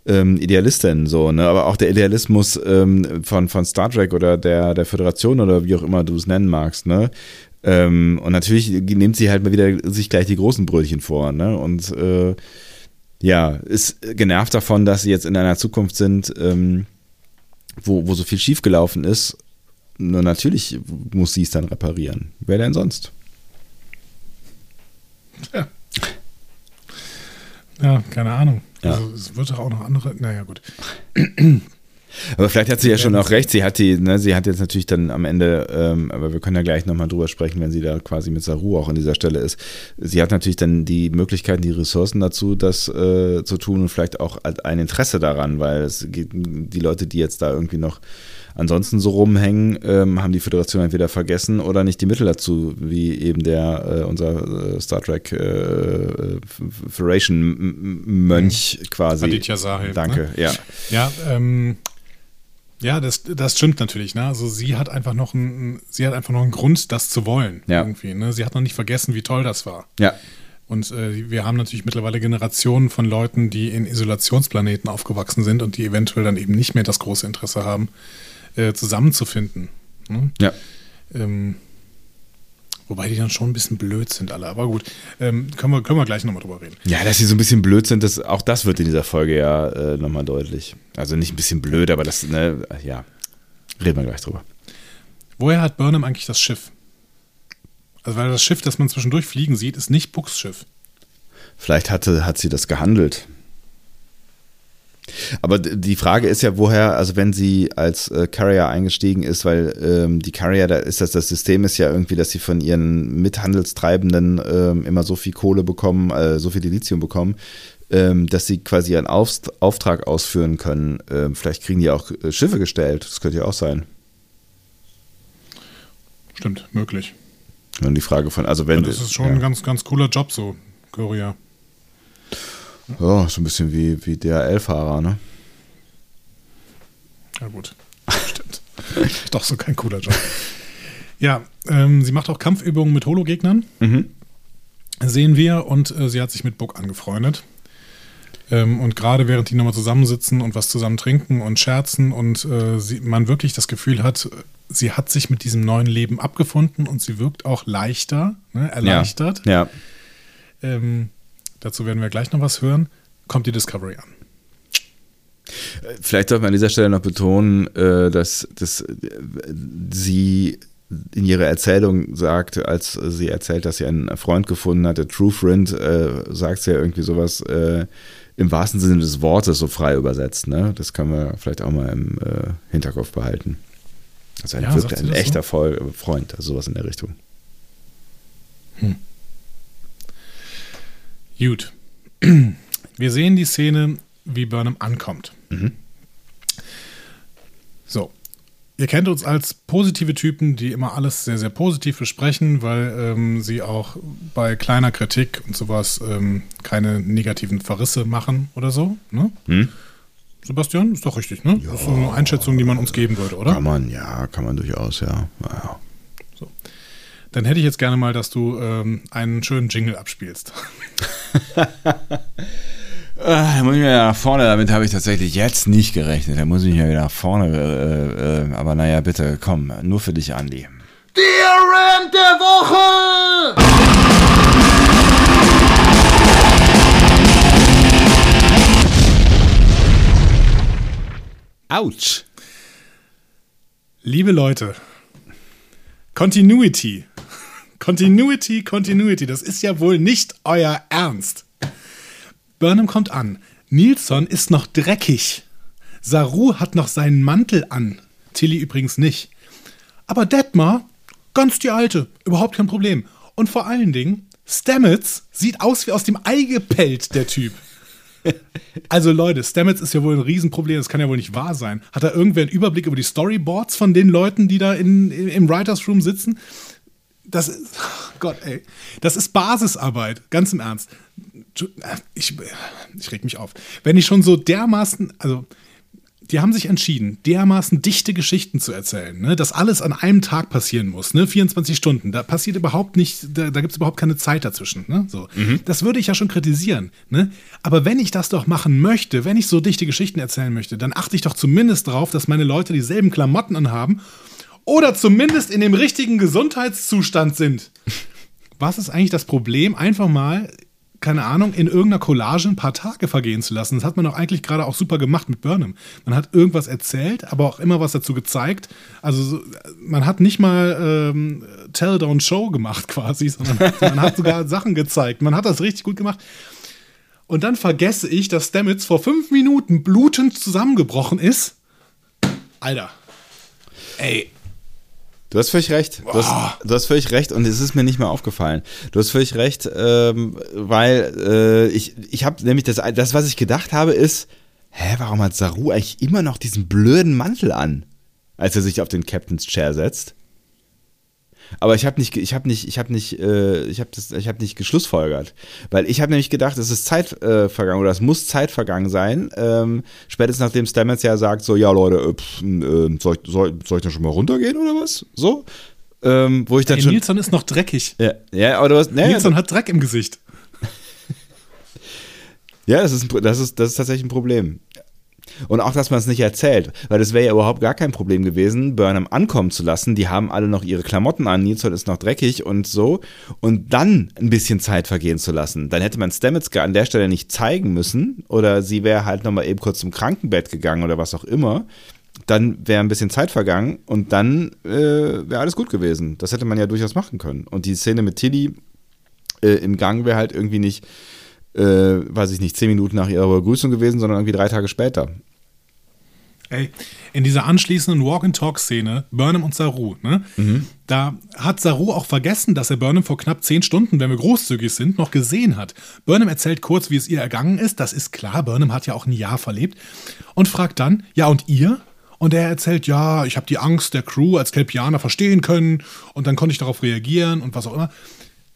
[SPEAKER 1] ähm, Idealistin, so, ne? Aber auch der Idealismus ähm, von, von Star Trek oder der, der Föderation oder wie auch immer du es nennen magst, ne? Ähm, und natürlich nimmt sie halt mal wieder sich gleich die großen Brötchen vor, ne? Und äh, ja, ist genervt davon, dass sie jetzt in einer Zukunft sind, ähm, wo, wo so viel schiefgelaufen ist. Nur natürlich muss sie es dann reparieren. Wer denn sonst?
[SPEAKER 2] Ja. Ja, keine Ahnung.
[SPEAKER 1] Ja.
[SPEAKER 2] Also es wird doch auch noch andere. Naja, gut.
[SPEAKER 1] Aber vielleicht hat sie ja schon auch recht. Sie hat die, ne, sie hat jetzt natürlich dann am Ende, ähm, aber wir können ja gleich nochmal drüber sprechen, wenn sie da quasi mit Saru auch an dieser Stelle ist. Sie hat natürlich dann die Möglichkeiten, die Ressourcen dazu, das äh, zu tun und vielleicht auch ein Interesse daran, weil es geht, die Leute, die jetzt da irgendwie noch ansonsten so rumhängen, ähm, haben die Föderation entweder vergessen oder nicht die Mittel dazu, wie eben der äh, unser äh, Star Trek äh, Federation Mönch quasi.
[SPEAKER 2] Aditya Sahib,
[SPEAKER 1] Danke,
[SPEAKER 2] ne?
[SPEAKER 1] ja.
[SPEAKER 2] Ja, ähm, ja, das, das stimmt natürlich. Ne? Also sie hat einfach noch einen, sie hat einfach noch einen Grund, das zu wollen.
[SPEAKER 1] Ja.
[SPEAKER 2] Irgendwie, ne? Sie hat noch nicht vergessen, wie toll das war.
[SPEAKER 1] Ja,
[SPEAKER 2] Und äh, wir haben natürlich mittlerweile Generationen von Leuten, die in Isolationsplaneten aufgewachsen sind und die eventuell dann eben nicht mehr das große Interesse haben, äh, zusammenzufinden. Ne?
[SPEAKER 1] ja.
[SPEAKER 2] Ähm, wobei die dann schon ein bisschen blöd sind alle. Aber gut, ähm, können, wir, können wir gleich nochmal drüber reden.
[SPEAKER 1] Ja, dass sie so ein bisschen blöd sind, das, auch das wird in dieser Folge ja äh, nochmal deutlich. Also nicht ein bisschen blöd, aber das, ne, ja, reden wir gleich drüber.
[SPEAKER 2] Woher hat Burnham eigentlich das Schiff? Also weil das Schiff, das man zwischendurch fliegen sieht, ist nicht Bucks Schiff.
[SPEAKER 1] Vielleicht hatte, hat sie das gehandelt. Aber die Frage ist ja, woher, also wenn sie als äh, Carrier eingestiegen ist, weil ähm, die Carrier, da ist das, das System ist ja irgendwie, dass sie von ihren Mithandelstreibenden ähm, immer so viel Kohle bekommen, äh, so viel Lithium bekommen, ähm, dass sie quasi ihren Aufst Auftrag ausführen können. Ähm, vielleicht kriegen die auch äh, Schiffe gestellt, das könnte ja auch sein.
[SPEAKER 2] Stimmt, möglich.
[SPEAKER 1] Und die Frage von, also wenn.
[SPEAKER 2] Das ist schon
[SPEAKER 1] ja.
[SPEAKER 2] ein ganz, ganz cooler Job so, Courier.
[SPEAKER 1] Ja, so ein bisschen wie, wie DHL-Fahrer, ne?
[SPEAKER 2] Ja gut, stimmt. Doch so kein cooler Job. Ja, ähm, sie macht auch Kampfübungen mit Hologegnern.
[SPEAKER 1] Mhm.
[SPEAKER 2] Sehen wir und äh, sie hat sich mit Book angefreundet. Ähm, und gerade während die nochmal zusammensitzen und was zusammen trinken und scherzen und äh, sie, man wirklich das Gefühl hat, sie hat sich mit diesem neuen Leben abgefunden und sie wirkt auch leichter, ne, erleichtert.
[SPEAKER 1] Ja.
[SPEAKER 2] Ähm, dazu werden wir gleich noch was hören. Kommt die Discovery an.
[SPEAKER 1] Vielleicht sollte man an dieser Stelle noch betonen, äh, dass, dass äh, sie in ihrer Erzählung sagt, als sie erzählt, dass sie einen Freund gefunden hat, der True Friend, äh, sagt sie ja irgendwie sowas äh, im wahrsten Sinne des Wortes so frei übersetzt. Ne? Das können wir vielleicht auch mal im äh, Hinterkopf behalten. Also ein,
[SPEAKER 2] Ja,
[SPEAKER 1] wirklich ein echter Voll- Freund, also sowas in der Richtung.
[SPEAKER 2] Gut. Wir sehen die Szene, wie Burnham ankommt. So. Ihr kennt uns als positive Typen, die immer alles sehr, sehr positiv besprechen, weil ähm, sie auch bei kleiner Kritik und sowas ähm, keine negativen Verrisse machen oder so. Ne?
[SPEAKER 1] Hm?
[SPEAKER 2] Sebastian, ist doch richtig, ne? Das ist so eine Einschätzung, die man uns geben würde, oder?
[SPEAKER 1] Kann man, ja, kann man durchaus, ja. ja.
[SPEAKER 2] Dann hätte ich jetzt gerne mal, dass du ähm, einen schönen Jingle abspielst.
[SPEAKER 1] Ah, Da muss ich mir nach vorne, damit habe ich tatsächlich jetzt nicht gerechnet. Da muss ich mir wieder nach vorne, äh, äh, aber naja, bitte, komm, nur für dich, Andi.
[SPEAKER 5] Der Rant der Woche!
[SPEAKER 1] Autsch!
[SPEAKER 2] Liebe Leute, Continuity. Continuity, Continuity, das ist ja wohl nicht euer Ernst. Burnham kommt an. Nilsson ist noch dreckig. Saru hat noch seinen Mantel an. Tilly übrigens nicht. Aber Detmar, ganz die alte, überhaupt kein Problem. Und vor allen Dingen, Stamets sieht aus wie aus dem Ei gepellt, der Typ. Also Leute, Stamets ist ja wohl ein Riesenproblem, das kann ja wohl nicht wahr sein. Hat er irgendwer einen Überblick über die Storyboards von den Leuten, die da in, im Writers Room sitzen? Das ist, Gott, ey, das ist Basisarbeit, ganz im Ernst. Ich, ich reg mich auf. Wenn ich schon so dermaßen, also die haben sich entschieden, dermaßen dichte Geschichten zu erzählen, ne? dass alles an einem Tag passieren muss, ne? 24 Stunden. Da passiert überhaupt nicht, da, da gibt es überhaupt keine Zeit dazwischen. Ne? So. Das würde ich ja schon kritisieren. Ne? Aber wenn ich das doch machen möchte, wenn ich so dichte Geschichten erzählen möchte, dann achte ich doch zumindest darauf, dass meine Leute dieselben Klamotten anhaben oder zumindest in dem richtigen Gesundheitszustand sind. Was ist eigentlich das Problem? Einfach mal, keine Ahnung, in irgendeiner Collage ein paar Tage vergehen zu lassen. Das hat man doch eigentlich gerade auch super gemacht mit Burnham. Man hat irgendwas erzählt, aber auch immer was dazu gezeigt. Also so, man hat nicht mal ähm, Tell, Don't Show gemacht quasi, sondern man hat sogar Sachen gezeigt. Man hat das richtig gut gemacht. Und dann vergesse ich, dass Stamets vor fünf Minuten blutend zusammengebrochen ist. Alter. Ey,
[SPEAKER 1] Du hast völlig recht. Du hast, du hast völlig recht und es ist mir nicht mehr aufgefallen. Du hast völlig recht, ähm, weil äh, ich, ich habe nämlich das, das, was ich gedacht habe, ist, hä, warum hat Saru eigentlich immer noch diesen blöden Mantel an, als er sich auf den Captain's Chair setzt? Aber ich habe nicht, ich habe nicht, ich habe nicht, äh, ich habe das, ich habe nicht geschlussfolgert, weil ich habe nämlich gedacht, es ist Zeit äh, vergangen oder es muss Zeit vergangen sein. Ähm, spätestens nachdem Stamets ja sagt, so ja Leute, äh, pff, äh, soll, ich, soll, soll ich dann schon mal runtergehen oder was? So, ähm, wo ich dann
[SPEAKER 2] ey,
[SPEAKER 1] schon,
[SPEAKER 2] Nilsson ist noch dreckig.
[SPEAKER 1] ja, ja, aber du hast, naja,
[SPEAKER 2] Nilsson hat Dreck im Gesicht.
[SPEAKER 1] Ja, das ist, ein das, ist, das ist tatsächlich ein Problem. Und auch, dass man es nicht erzählt, weil das wäre ja überhaupt gar kein Problem gewesen, Burnham ankommen zu lassen. Die haben alle noch ihre Klamotten an, Nilsson ist noch dreckig und so. Und dann ein bisschen Zeit vergehen zu lassen. Dann hätte man Stamets an der Stelle nicht zeigen müssen oder sie wäre halt nochmal eben kurz zum Krankenbett gegangen oder was auch immer. Dann wäre ein bisschen Zeit vergangen und dann äh, wäre alles gut gewesen. Das hätte man ja durchaus machen können. Und die Szene mit Tilly äh, im Gang wäre halt irgendwie nicht äh, weiß ich nicht, zehn Minuten nach ihrer Begrüßung gewesen, sondern irgendwie drei Tage später.
[SPEAKER 2] Ey, in dieser anschließenden Walk-and-Talk-Szene, Burnham und Saru, ne? Da hat Saru auch vergessen, dass er Burnham vor knapp zehn Stunden, wenn wir großzügig sind, noch gesehen hat. Burnham erzählt kurz, wie es ihr ergangen ist. Das ist klar, Burnham hat ja auch ein Jahr verlebt. Und fragt dann, ja, und ihr? Und er erzählt, ja, ich habe die Angst der Crew als Kelpianer verstehen können und dann konnte ich darauf reagieren und was auch immer.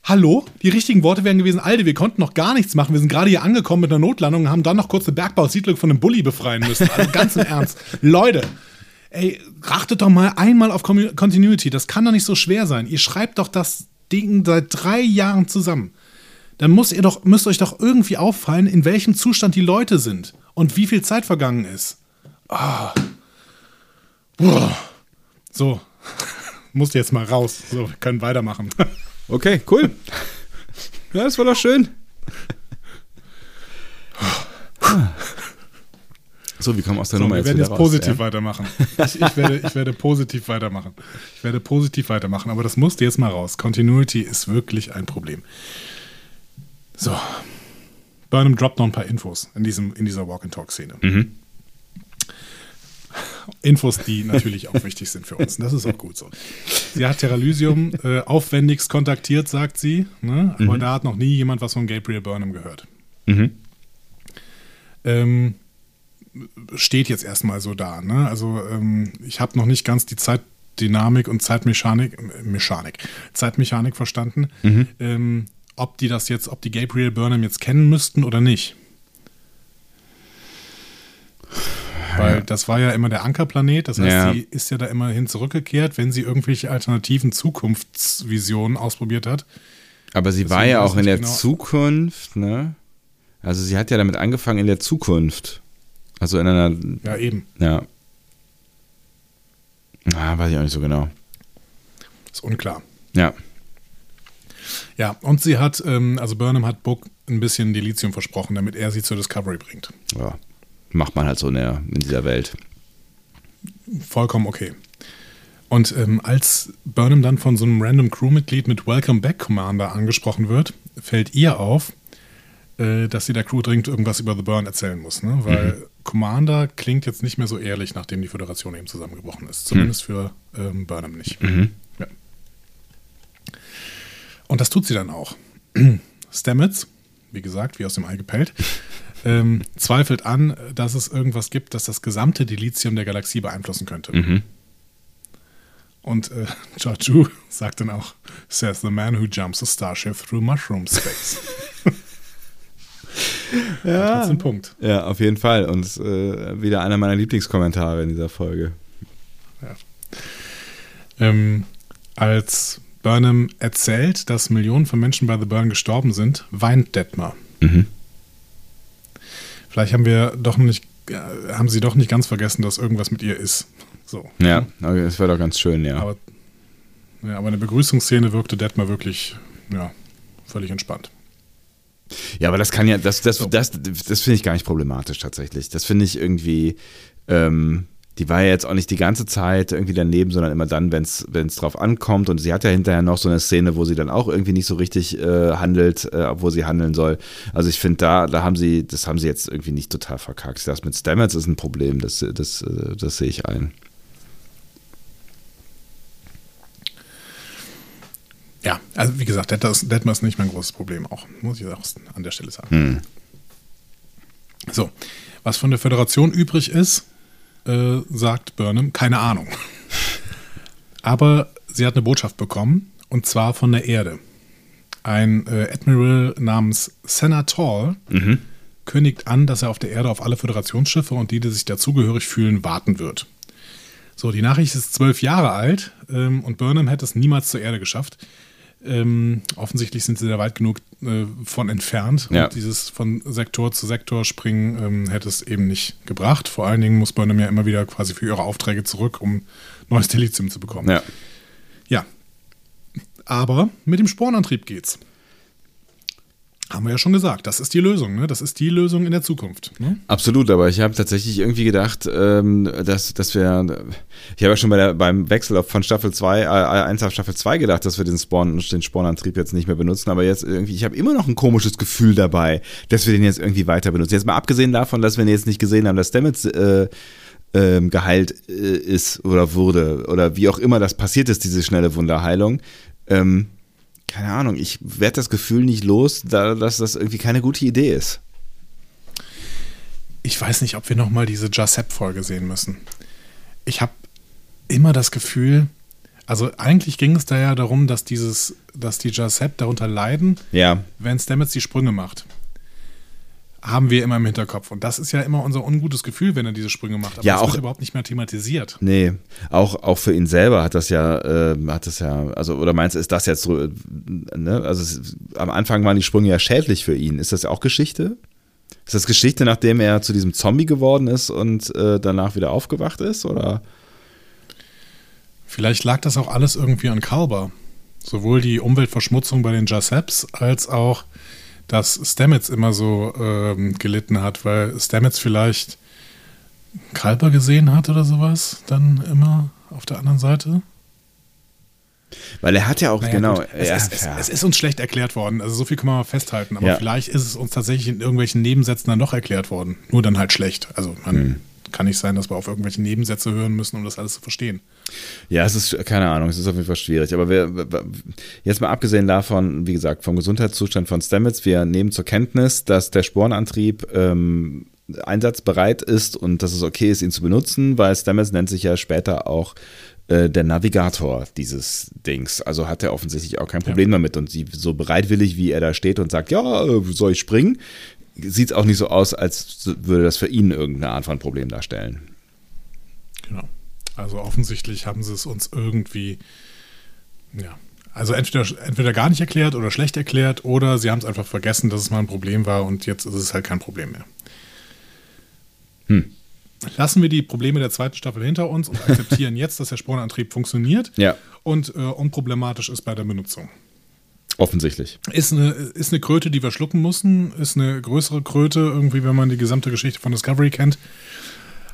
[SPEAKER 2] Hallo? Die richtigen Worte wären gewesen, Alter, wir konnten noch gar nichts machen. Wir sind gerade hier angekommen mit einer Notlandung und haben dann noch kurz eine Bergbausiedlung von einem Bulli befreien müssen. Also ganz im Ernst. Leute, ey, achtet doch mal einmal auf Continuity. Das kann doch nicht so schwer sein. Ihr schreibt doch das Ding seit drei Jahren zusammen. Dann muss ihr doch, müsst euch doch irgendwie auffallen, in welchem Zustand die Leute sind und wie viel Zeit vergangen ist. Ah. Boah. So. Musste jetzt mal raus. So, wir können weitermachen.
[SPEAKER 1] Okay, cool. Ja, das war doch schön. So, wie kommen wir aus der
[SPEAKER 2] So,
[SPEAKER 1] Nummer
[SPEAKER 2] wir
[SPEAKER 1] jetzt
[SPEAKER 2] werden
[SPEAKER 1] wieder
[SPEAKER 2] jetzt
[SPEAKER 1] raus?
[SPEAKER 2] positiv
[SPEAKER 1] ja?
[SPEAKER 2] weitermachen. Ich, ich, werde, ich werde positiv weitermachen. Ich werde positiv weitermachen, aber das musste jetzt mal raus. Continuity ist wirklich ein Problem. So. Burnham droppt noch ein paar Infos in, diesem, in dieser Walk-and-Talk-Szene.
[SPEAKER 1] Mhm.
[SPEAKER 2] Infos, die natürlich auch wichtig sind für uns. Und das ist auch gut so. Sie hat Terralysium äh, aufwendigst kontaktiert, sagt sie. Ne? Aber da hat noch nie jemand was von Gabriel Burnham gehört.
[SPEAKER 1] Mhm.
[SPEAKER 2] steht jetzt erstmal so da. Ne? Also ähm, ich habe noch nicht ganz die Zeitdynamik und Zeitmechanik, äh, Mechanik, Zeitmechanik verstanden. Ähm, ob die das jetzt, ob die Gabriel Burnham jetzt kennen müssten oder nicht. Weil das war ja immer der Ankerplanet, das heißt,
[SPEAKER 1] Ja.
[SPEAKER 2] sie ist ja da immerhin zurückgekehrt, wenn sie irgendwelche alternativen Zukunftsvisionen ausprobiert hat.
[SPEAKER 1] Aber sie war
[SPEAKER 2] Deswegen
[SPEAKER 1] ja
[SPEAKER 2] weiß
[SPEAKER 1] auch in der
[SPEAKER 2] genau.
[SPEAKER 1] Zukunft, ne? Also sie hat ja damit angefangen in der Zukunft. Also in einer,
[SPEAKER 2] Ja, eben.
[SPEAKER 1] ja. Ah, weiß ich auch nicht so genau.
[SPEAKER 2] Ist unklar.
[SPEAKER 1] Ja.
[SPEAKER 2] Ja, und sie hat, ähm, also Burnham hat Book ein bisschen Delizium versprochen, damit er sie zur Discovery bringt.
[SPEAKER 1] ja. Macht man halt so in, der, in dieser Welt.
[SPEAKER 2] Vollkommen okay. Und ähm, als Burnham dann von so einem random Crewmitglied mit Welcome Back Commander angesprochen wird, fällt ihr auf, äh, dass sie der Crew dringend irgendwas über The Burn erzählen muss. Ne? Weil Commander klingt jetzt nicht mehr so ehrlich, nachdem die Föderation eben zusammengebrochen ist. Zumindest für ähm, Burnham nicht. Ja. Und das tut sie dann auch. Stamets, wie gesagt, wie aus dem Ei gepellt, ähm, zweifelt an, dass es irgendwas gibt, das das gesamte Delizium der Galaxie beeinflussen könnte. Und äh, Georgiou sagt dann auch, says the man who jumps a starship through mushroom space. Ja. Ein Punkt.
[SPEAKER 1] Ja, auf jeden Fall. Und äh, wieder einer meiner Lieblingskommentare in dieser Folge.
[SPEAKER 2] Ja. Ähm, als Burnham erzählt, dass Millionen von Menschen bei The Burn gestorben sind, weint Detmar. Mhm. Vielleicht haben wir doch nicht, haben sie doch nicht ganz vergessen, dass irgendwas mit ihr ist. So.
[SPEAKER 1] Ja, okay, das wäre doch ganz schön, ja.
[SPEAKER 2] Aber, ja, aber in der Begrüßungsszene wirkte Detmar wirklich, ja, völlig entspannt.
[SPEAKER 1] Ja, aber das kann ja, das, das, so. das, das, das finde ich gar nicht problematisch tatsächlich. Das finde ich irgendwie, ähm, die war ja jetzt auch nicht die ganze Zeit irgendwie daneben, sondern immer dann, wenn es drauf ankommt. Und sie hat ja hinterher noch so eine Szene, wo sie dann auch irgendwie nicht so richtig äh, handelt, äh, obwohl sie handeln soll. Also ich finde, da, da haben sie, das haben sie jetzt irgendwie nicht total verkackt. Das mit Stamets ist ein Problem, das, das, äh, das sehe ich ein.
[SPEAKER 2] Ja, also wie gesagt, Detmar ist nicht mein großes Problem auch, muss ich auch an der Stelle sagen. Hm. So, was von der Föderation übrig ist, äh, sagt Burnham, keine Ahnung. Aber sie hat eine Botschaft bekommen, und zwar von der Erde. Ein äh, Admiral namens Senator mhm. kündigt an, dass er auf der Erde auf alle Föderationsschiffe und die, die sich dazugehörig fühlen, warten wird. So, die Nachricht ist zwölf Jahre alt ähm, und Burnham hätte es niemals zur Erde geschafft. Ähm, offensichtlich sind sie da weit genug äh, von entfernt.
[SPEAKER 1] Ja.
[SPEAKER 2] Und dieses von Sektor zu Sektor springen ähm, hätte es eben nicht gebracht. Vor allen Dingen muss Burnham ja immer wieder quasi für ihre Aufträge zurück, um neues Delizium zu bekommen.
[SPEAKER 1] Ja.
[SPEAKER 2] ja. Aber mit dem Spornantrieb geht's. Haben wir ja schon gesagt, das ist die Lösung, ne? Das ist die Lösung in der Zukunft. Ne?
[SPEAKER 1] Absolut, aber ich habe tatsächlich irgendwie gedacht, ähm, dass, dass wir, ich habe ja schon bei der, beim Wechsel von Staffel 2, äh, 1 auf Staffel 2 gedacht, dass wir den Spawn, den Spawnantrieb jetzt nicht mehr benutzen, aber jetzt irgendwie, ich habe immer noch ein komisches Gefühl dabei, dass wir den jetzt irgendwie weiter benutzen. Jetzt mal abgesehen davon, dass wir jetzt nicht gesehen haben, dass Stamets äh, ähm, geheilt äh, ist oder wurde oder wie auch immer das passiert ist, diese schnelle Wunderheilung. Ähm, keine Ahnung, ich werde das Gefühl nicht los, da, dass das irgendwie keine gute Idee ist.
[SPEAKER 2] Ich weiß nicht, ob wir nochmal diese Jasep-Folge sehen müssen. Ich habe immer das Gefühl, also eigentlich ging es da ja darum, dass dieses, dass die Jasep darunter leiden,
[SPEAKER 1] ja.
[SPEAKER 2] wenn Stamets die Sprünge macht haben wir immer im Hinterkopf. Und das ist ja immer unser ungutes Gefühl, wenn er diese Sprünge macht.
[SPEAKER 1] Aber ja, das auch,
[SPEAKER 2] wird überhaupt nicht mehr thematisiert.
[SPEAKER 1] Nee, auch, auch für ihn selber hat das ja, äh, hat das ja, also, oder meinst du, ist das jetzt so, äh, ne? Also es, am Anfang waren die Sprünge ja schädlich für ihn. Ist das auch Geschichte? Ist das Geschichte, nachdem er zu diesem Zombie geworden ist und äh, danach wieder aufgewacht ist? Oder?
[SPEAKER 2] Vielleicht lag das auch alles irgendwie an Kalber. Sowohl die Umweltverschmutzung bei den Jasseps als auch dass Stamets immer so ähm, gelitten hat, weil Stamets vielleicht Kalber gesehen hat oder sowas, dann immer auf der anderen Seite.
[SPEAKER 1] Weil er hat ja auch, naja, genau.
[SPEAKER 2] Es, ja, ist, ja. es, ist, uns schlecht erklärt worden, also so viel kann man mal festhalten, aber ja. vielleicht ist es uns tatsächlich in irgendwelchen Nebensätzen dann noch erklärt worden. Nur dann halt schlecht. Also man hm. Kann nicht sein, dass wir auf irgendwelche Nebensätze hören müssen, um das alles zu verstehen.
[SPEAKER 1] Ja, es ist, keine Ahnung, es ist auf jeden Fall schwierig. Aber wir, jetzt mal abgesehen davon, wie gesagt, vom Gesundheitszustand von Stamets, wir nehmen zur Kenntnis, dass der Spornantrieb ähm, einsatzbereit ist und dass es okay ist, ihn zu benutzen, weil Stamets nennt sich ja später auch äh, der Navigator dieses Dings. Also hat er offensichtlich auch kein Problem ja. damit. Und sie, so bereitwillig, wie er da steht und sagt, ja, äh, soll ich springen, sieht es auch nicht so aus, als würde das für ihn irgendeine Art von Problem darstellen.
[SPEAKER 2] Genau. Also offensichtlich haben sie es uns irgendwie, ja, also entweder, entweder gar nicht erklärt oder schlecht erklärt oder sie haben es einfach vergessen, dass es mal ein Problem war und jetzt ist es halt kein Problem mehr. Hm. Lassen wir die Probleme der zweiten Staffel hinter uns und akzeptieren jetzt, dass der Spornantrieb funktioniert
[SPEAKER 1] ja.
[SPEAKER 2] und äh, unproblematisch ist bei der Benutzung.
[SPEAKER 1] Offensichtlich.
[SPEAKER 2] Ist eine, ist eine Kröte, die wir schlucken mussten, ist eine größere Kröte, irgendwie, wenn man die gesamte Geschichte von Discovery kennt.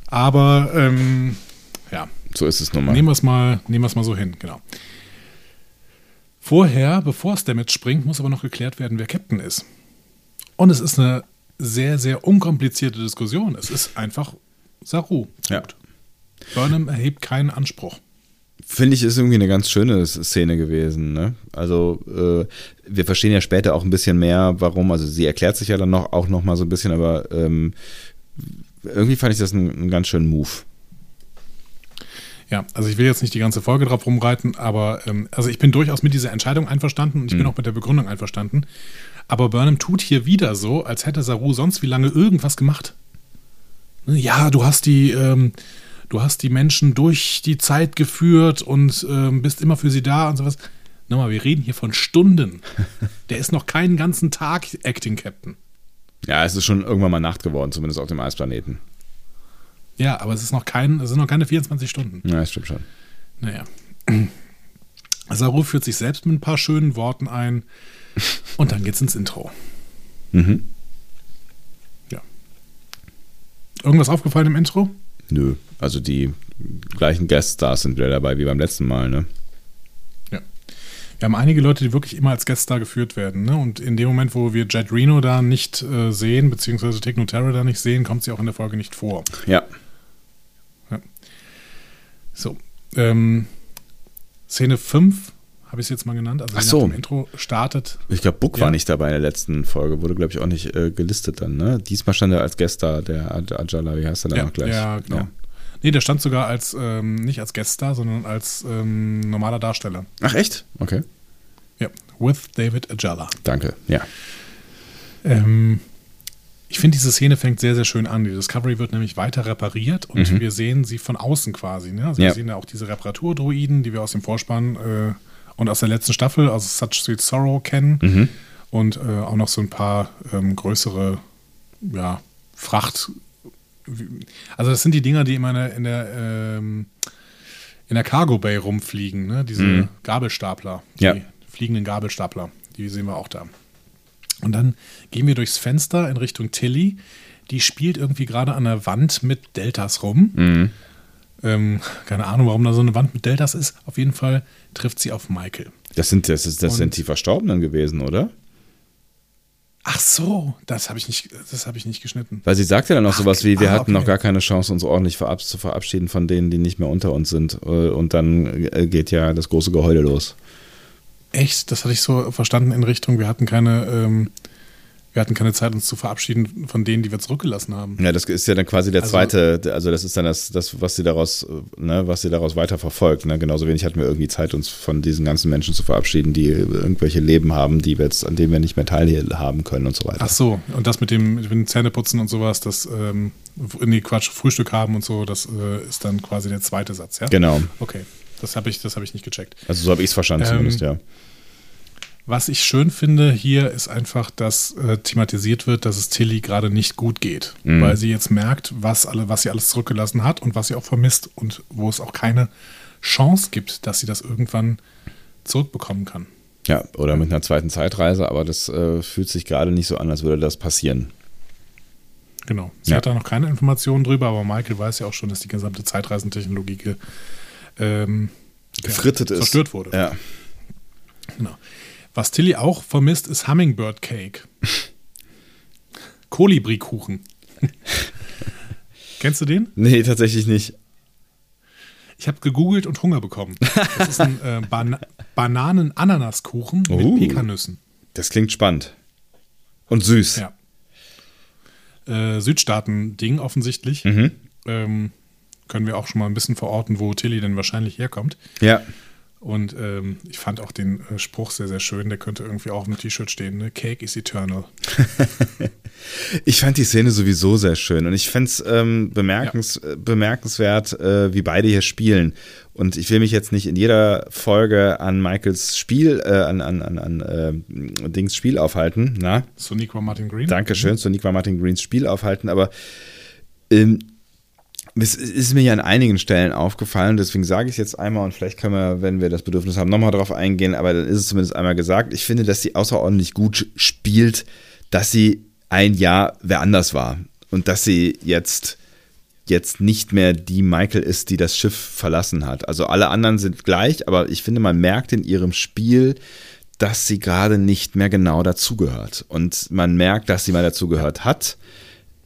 [SPEAKER 2] Aber ähm, ja.
[SPEAKER 1] So ist es nun mal.
[SPEAKER 2] Nehmen wir es mal, nehmen wir es mal so hin, genau. Vorher, bevor Stamets springt, muss aber noch geklärt werden, wer Captain ist. Und es ist eine sehr, sehr unkomplizierte Diskussion. Es ist einfach Saru.
[SPEAKER 1] Ja.
[SPEAKER 2] Burnham erhebt keinen Anspruch.
[SPEAKER 1] Finde ich, ist irgendwie eine ganz schöne Szene gewesen. Ne? Also, äh, wir verstehen ja später auch ein bisschen mehr, warum. Also, sie erklärt sich ja dann noch, auch noch mal so ein bisschen, aber ähm, irgendwie fand ich das einen, einen ganz schönen Move.
[SPEAKER 2] Ja, also ich will jetzt nicht die ganze Folge drauf rumreiten, aber ähm, also ich bin durchaus mit dieser Entscheidung einverstanden und ich bin auch mit der Begründung einverstanden. Aber Burnham tut hier wieder so, als hätte Saru sonst wie lange irgendwas gemacht. Ja, du hast die, ähm, du hast die Menschen durch die Zeit geführt und ähm, bist immer für sie da und sowas. Nochmal, wir reden hier von Stunden. Der ist noch keinen ganzen Tag Acting Captain.
[SPEAKER 1] Ja, es ist schon irgendwann mal Nacht geworden, zumindest auf dem Eisplaneten.
[SPEAKER 2] Ja, aber es ist noch kein, es sind noch keine 24 Stunden.
[SPEAKER 1] Ja, das stimmt schon.
[SPEAKER 2] Naja. Saru führt sich selbst mit ein paar schönen Worten ein und dann geht's ins Intro.
[SPEAKER 1] Mhm.
[SPEAKER 2] Ja. Irgendwas aufgefallen im Intro?
[SPEAKER 1] Nö, also die gleichen Gueststars sind wieder dabei wie beim letzten Mal, ne?
[SPEAKER 2] Ja. Wir haben einige Leute, die wirklich immer als Gaststar geführt werden. Ne? Und in dem Moment, wo wir Jet Reno da nicht äh, sehen, beziehungsweise Techno Terror da nicht sehen, kommt sie auch in der Folge nicht vor.
[SPEAKER 1] Ja.
[SPEAKER 2] So. Ähm, Szene 5 habe ich es jetzt mal genannt. Also
[SPEAKER 1] Ach so.
[SPEAKER 2] dem Intro startet.
[SPEAKER 1] Ich glaube, Book
[SPEAKER 2] Ja.
[SPEAKER 1] war nicht dabei in der letzten Folge, wurde, glaube ich, auch nicht äh, gelistet dann, ne? Diesmal stand er als Gueststar, der Aj- Ajala, wie heißt er dann
[SPEAKER 2] Ja,
[SPEAKER 1] noch gleich?
[SPEAKER 2] ja, genau.
[SPEAKER 1] Ja.
[SPEAKER 2] Nee, der stand sogar als, ähm, nicht als Gaststar, sondern als ähm, normaler Darsteller.
[SPEAKER 1] Ach, echt? Okay.
[SPEAKER 2] Ja, with David Ajala.
[SPEAKER 1] Danke. Ja.
[SPEAKER 2] Ähm, ich finde, diese Szene fängt sehr, sehr schön an. Die Discovery wird nämlich weiter repariert und wir sehen sie von außen quasi. Ne? Also
[SPEAKER 1] Mhm. Ja.
[SPEAKER 2] wir sehen ja auch diese Reparaturdroiden, die wir aus dem Vorspann äh, und aus der letzten Staffel, aus Such Sweet Sorrow kennen.
[SPEAKER 1] Mhm.
[SPEAKER 2] Und äh, auch noch so ein paar ähm, größere ja, Fracht. Also das sind die Dinger, die immer in der, in der, ähm, in der Cargo Bay rumfliegen, ne? diese
[SPEAKER 1] Mhm.
[SPEAKER 2] Gabelstapler, die
[SPEAKER 1] Ja.
[SPEAKER 2] fliegenden Gabelstapler, die sehen wir auch da. Und dann gehen wir durchs Fenster in Richtung Tilly. Die spielt irgendwie gerade an der Wand mit Deltas rum.
[SPEAKER 1] Mhm.
[SPEAKER 2] Ähm, keine Ahnung, warum da so eine Wand mit Deltas ist. Auf jeden Fall trifft sie auf Michael.
[SPEAKER 1] Das sind, das, ist, das
[SPEAKER 2] Und-
[SPEAKER 1] sind die Verstorbenen gewesen, oder?
[SPEAKER 2] Ach so, das habe ich nicht, das habe ich nicht geschnitten.
[SPEAKER 1] Weil sie sagte dann auch sowas wie, wir
[SPEAKER 2] ah,
[SPEAKER 1] hatten
[SPEAKER 2] okay.
[SPEAKER 1] noch gar keine Chance, uns ordentlich verab zu verabschieden von denen, die nicht mehr unter uns sind. Äh, Und dann äh, geht ja das große Geheule los.
[SPEAKER 2] Echt, das hatte ich so verstanden in Richtung, wir hatten keine, ähm, wir hatten keine Zeit, uns zu verabschieden von denen, die wir zurückgelassen haben.
[SPEAKER 1] Ja, das ist ja dann quasi der
[SPEAKER 2] Also-
[SPEAKER 1] zweite, also das ist dann das, das was sie daraus, ne, was sie daraus weiter verfolgt. Ne? Genauso wenig hatten wir irgendwie Zeit, uns von diesen ganzen Menschen zu verabschieden, die irgendwelche Leben haben, die wir jetzt, an denen wir nicht mehr teilhaben können und so weiter.
[SPEAKER 2] Ach so, und das mit dem, mit dem Zähneputzen und sowas, das, ähm, nee, Quatsch, Frühstück haben und so, das äh, ist dann quasi der zweite Satz, ja?
[SPEAKER 1] Genau.
[SPEAKER 2] Okay, das habe ich, das hab ich nicht gecheckt.
[SPEAKER 1] Also so habe ich es verstanden
[SPEAKER 2] Ähm,
[SPEAKER 1] zumindest, ja.
[SPEAKER 2] Was ich schön finde hier ist einfach, dass äh, thematisiert wird, dass es Tilly gerade nicht gut geht,
[SPEAKER 1] Mhm.
[SPEAKER 2] weil sie jetzt merkt, was alle, was sie alles zurückgelassen hat und was sie auch vermisst und wo es auch keine Chance gibt, dass sie das irgendwann zurückbekommen kann.
[SPEAKER 1] Ja, oder mit einer zweiten Zeitreise, aber das äh, fühlt sich gerade nicht so an, als würde das passieren.
[SPEAKER 2] Genau. Sie
[SPEAKER 1] Ja.
[SPEAKER 2] hat da noch keine Informationen drüber, aber Michael weiß ja auch schon, dass die gesamte Zeitreisentechnologie ge, ähm,
[SPEAKER 1] Gefrittet
[SPEAKER 2] ja,
[SPEAKER 1] ist.
[SPEAKER 2] zerstört wurde.
[SPEAKER 1] Ja.
[SPEAKER 2] Genau. Was Tilly auch vermisst, ist Hummingbird Cake. Kolibrikuchen. Kennst du den?
[SPEAKER 1] Nee, tatsächlich nicht.
[SPEAKER 2] Ich habe gegoogelt und Hunger bekommen. Das ist ein äh, Ban Bananen-Ananaskuchen mit
[SPEAKER 1] Oh.
[SPEAKER 2] Pekannüssen.
[SPEAKER 1] Das klingt spannend. Und süß.
[SPEAKER 2] Ja. Äh, Südstaaten-Ding offensichtlich.
[SPEAKER 1] Mhm.
[SPEAKER 2] Ähm, können wir auch schon mal ein bisschen verorten, wo Tilly denn wahrscheinlich herkommt.
[SPEAKER 1] Ja.
[SPEAKER 2] Und ähm, ich fand auch den äh, Spruch sehr, sehr schön. Der könnte irgendwie auch auf dem T-Shirt stehen. Ne? Cake is eternal.
[SPEAKER 1] Ich fand die Szene sowieso sehr schön und ich fände es ähm, bemerkens, äh, bemerkenswert, äh, wie beide hier spielen. Und ich will mich jetzt nicht in jeder Folge an Michaels Spiel, äh, an, an, an, an äh, Dings Spiel aufhalten. Na,
[SPEAKER 2] Soniqua Martin Green.
[SPEAKER 1] Dankeschön, zu Nick Martin Greens Spiel aufhalten, aber ähm, es ist mir ja an einigen Stellen aufgefallen, deswegen sage ich es jetzt einmal und vielleicht können wir, wenn wir das Bedürfnis haben, nochmal drauf eingehen, aber dann ist es zumindest einmal gesagt. Ich finde, dass sie außerordentlich gut spielt, dass sie ein Jahr wer anders war und dass sie jetzt jetzt nicht mehr die Michael ist, die das Schiff verlassen hat. Also alle anderen sind gleich, aber ich finde, man merkt in ihrem Spiel, dass sie gerade nicht mehr genau dazugehört. Und man merkt, dass sie mal dazugehört hat.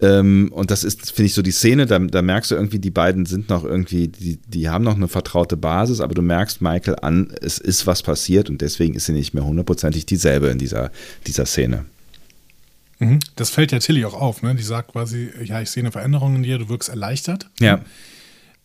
[SPEAKER 1] Ähm, und das ist, finde ich, so die Szene, da, da merkst du irgendwie, die beiden sind noch irgendwie, die, die haben noch eine vertraute Basis, aber du merkst Michael an, es ist was passiert und deswegen ist sie nicht mehr hundertprozentig dieselbe in dieser, dieser Szene.
[SPEAKER 2] Mhm. Das fällt ja Tilly auch auf. Ne? Die sagt quasi, ja, ich sehe eine Veränderung in dir, du wirkst erleichtert.
[SPEAKER 1] Ja.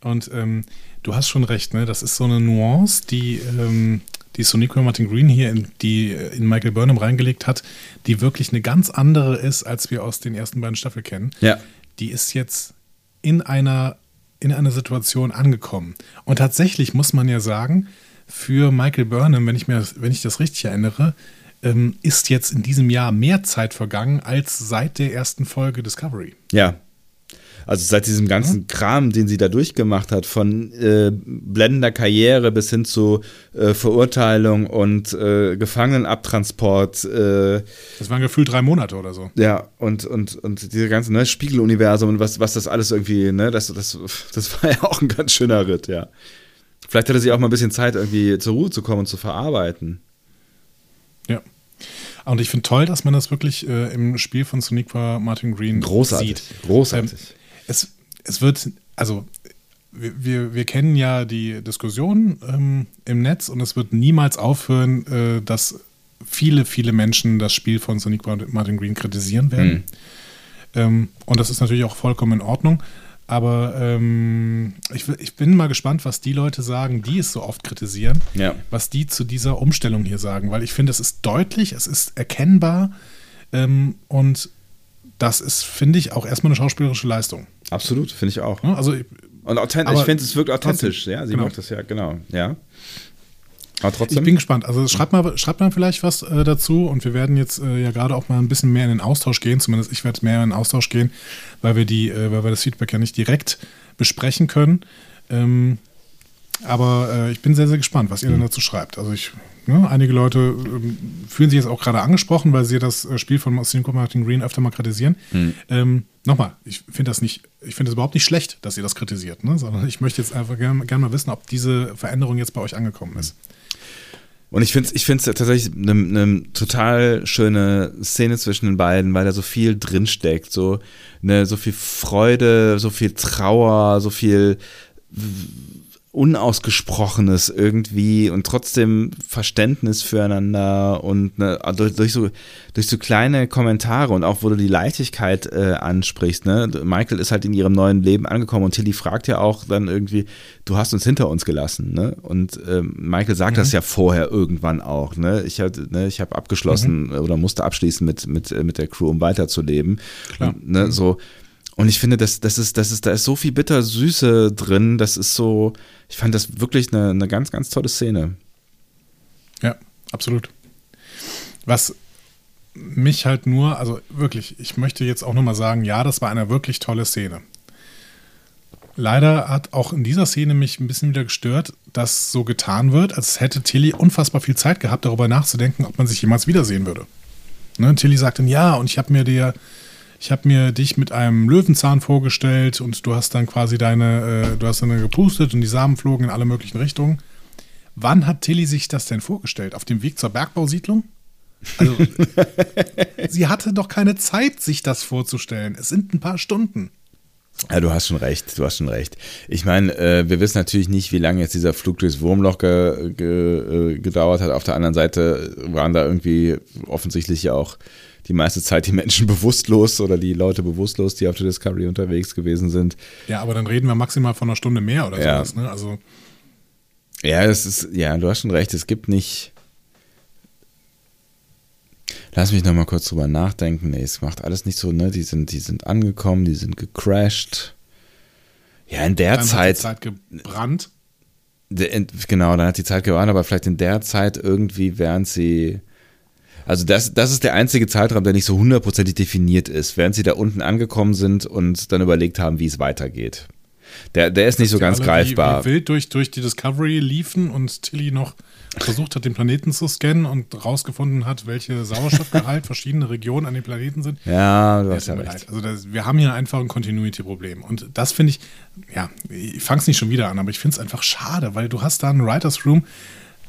[SPEAKER 2] Und ähm, du hast schon recht, ne? Das ist so eine Nuance, die, ähm, die Sonico Martin Green hier in, die, äh, in Michael Burnham reingelegt hat, die wirklich eine ganz andere ist, als wir aus den ersten beiden Staffeln kennen.
[SPEAKER 1] Ja.
[SPEAKER 2] Die ist jetzt in einer, in einer Situation angekommen. Und tatsächlich muss man ja sagen, für Michael Burnham, wenn ich, mir, wenn ich das richtig erinnere, ähm, ist jetzt in diesem Jahr mehr Zeit vergangen als seit der ersten Folge Discovery.
[SPEAKER 1] Ja. Also seit diesem ganzen Kram, den sie da durchgemacht hat, von äh, blendender Karriere bis hin zu äh, Verurteilung und äh, Gefangenenabtransport, äh,
[SPEAKER 2] Das waren gefühlt drei Monate oder so.
[SPEAKER 1] ja, und, und, und diese ganze ne, Spiegeluniversum und was, was das alles irgendwie, ne, das, das, das war ja auch ein ganz schöner Ritt, ja. Vielleicht hatte sie auch mal ein bisschen Zeit, irgendwie zur Ruhe zu kommen und zu verarbeiten.
[SPEAKER 2] Ja. Und ich finde toll, dass man das wirklich äh, im Spiel von Soniqua Martin Green
[SPEAKER 1] Großartig.
[SPEAKER 2] sieht.
[SPEAKER 1] Großartig.
[SPEAKER 2] Ähm, es, es wird, also wir, wir, kennen ja die Diskussion ähm, im Netz und es wird niemals aufhören, äh, dass viele, viele Menschen das Spiel von Soniqua Martin Green kritisieren werden. Ähm, und das ist natürlich auch vollkommen in Ordnung. Aber ähm, ich, ich bin mal gespannt, was die Leute sagen, die es so oft kritisieren,
[SPEAKER 1] Ja.
[SPEAKER 2] was die zu dieser Umstellung hier sagen, weil ich finde, es ist deutlich, es ist erkennbar ähm, und das ist, finde ich, auch erstmal eine schauspielerische Leistung.
[SPEAKER 1] Absolut, finde ich auch.
[SPEAKER 2] Also ich-
[SPEAKER 1] Und authentisch, ich finde, es wirkt authentisch,
[SPEAKER 2] trotzdem,
[SPEAKER 1] ja. Sie
[SPEAKER 2] genau.
[SPEAKER 1] macht das ja, genau, ja. Aber
[SPEAKER 2] Ich
[SPEAKER 1] trotzdem.
[SPEAKER 2] bin gespannt. Also schreibt mal, schreibt mal vielleicht was äh, dazu und wir werden jetzt äh, ja gerade auch mal ein bisschen mehr in den Austausch gehen. Zumindest ich werde mehr in den Austausch gehen, weil wir die, äh, weil wir das Feedback ja nicht direkt besprechen können. Ähm, aber äh, ich bin sehr, sehr gespannt, was ihr denn dazu schreibt. Also ich, ne, einige Leute ähm, fühlen sich jetzt auch gerade angesprochen, weil sie das äh, Spiel von Martin Green öfter mal kritisieren. Ähm, Nochmal, ich finde das nicht, ich finde es überhaupt nicht schlecht, dass ihr das kritisiert, ne? sondern ich möchte jetzt einfach gerne gern mal wissen, ob diese Veränderung jetzt bei euch angekommen ist.
[SPEAKER 1] Und ich finde es ich tatsächlich eine ne total schöne Szene zwischen den beiden, weil da so viel drinsteckt. So, ne, so viel Freude, so viel Trauer, so viel Unausgesprochenes irgendwie und trotzdem Verständnis füreinander und ne, durch, durch, so, durch so kleine Kommentare und auch wo du die Leichtigkeit äh, ansprichst. Ne? Michael ist halt in ihrem neuen Leben angekommen und Tilly fragt ja auch dann irgendwie, du hast uns hinter uns gelassen. Ne? Und ähm, Michael sagt das ja vorher irgendwann auch. Ne? Ich habe ne, ich hab abgeschlossen oder musste abschließen mit, mit, äh, mit der Crew, um weiterzuleben.
[SPEAKER 2] Klar.
[SPEAKER 1] Und, ne, so. Und ich finde, das, das ist, das ist, da ist so viel Bittersüße drin. Das ist so, ich fand das wirklich eine, eine ganz, ganz tolle Szene.
[SPEAKER 2] Ja, absolut. Was mich halt nur, also wirklich, ich möchte jetzt auch nochmal sagen, ja, das war eine wirklich tolle Szene. Leider hat auch in dieser Szene mich ein bisschen wieder gestört, dass so getan wird, als hätte Tilly unfassbar viel Zeit gehabt, darüber nachzudenken, ob man sich jemals wiedersehen würde. Ne? Tilly sagt dann, ja, und ich habe mir dir, ich habe mir dich mit einem Löwenzahn vorgestellt und du hast dann quasi deine, äh, du hast dann gepustet und die Samen flogen in alle möglichen Richtungen. Wann hat Tilly sich das denn vorgestellt? Auf dem Weg zur Bergbausiedlung? Also, sie hatte doch keine Zeit, sich das vorzustellen. Es sind ein paar Stunden.
[SPEAKER 1] Ja, du hast schon recht, du hast schon recht. Ich meine, äh, wir wissen natürlich nicht, wie lange jetzt dieser Flug durchs Wurmloch ge, ge, äh, gedauert hat. Auf der anderen Seite waren da irgendwie offensichtlich ja auch die meiste Zeit die Menschen bewusstlos oder die Leute bewusstlos, die auf der Discovery unterwegs gewesen sind.
[SPEAKER 2] Ja, aber dann reden wir maximal von einer Stunde mehr oder
[SPEAKER 1] Ja.
[SPEAKER 2] sowas. Ne? Also,
[SPEAKER 1] Ja, es ist, ja, du hast schon recht, es gibt nicht. Lass mich noch mal kurz drüber nachdenken. Nee, es macht alles nicht so, ne? Die sind, die sind angekommen, die sind gecrashed. Ja, in der
[SPEAKER 2] dann hat
[SPEAKER 1] Zeit.
[SPEAKER 2] die Zeit gebrannt.
[SPEAKER 1] Genau, dann hat die Zeit gewarnt, aber vielleicht in der Zeit irgendwie, während sie. Also das, das ist der einzige Zeitraum, der nicht so hundertprozentig definiert ist, während sie da unten angekommen sind und dann überlegt haben, wie es weitergeht. Der, der ist nicht so ganz greifbar.
[SPEAKER 2] Wie, wie wild durch, durch die Discovery liefen und Tilly noch versucht hat, den Planeten zu scannen und rausgefunden hat, welche Sauerstoffgehalt verschiedene Regionen an den Planeten sind.
[SPEAKER 1] Ja, du hast ja recht.
[SPEAKER 2] leid. Also das, wir haben hier einfach ein Continuity-Problem. Und das finde ich, ja, ich fange es nicht schon wieder an, aber ich finde es einfach schade, weil du hast da einen Writers Room,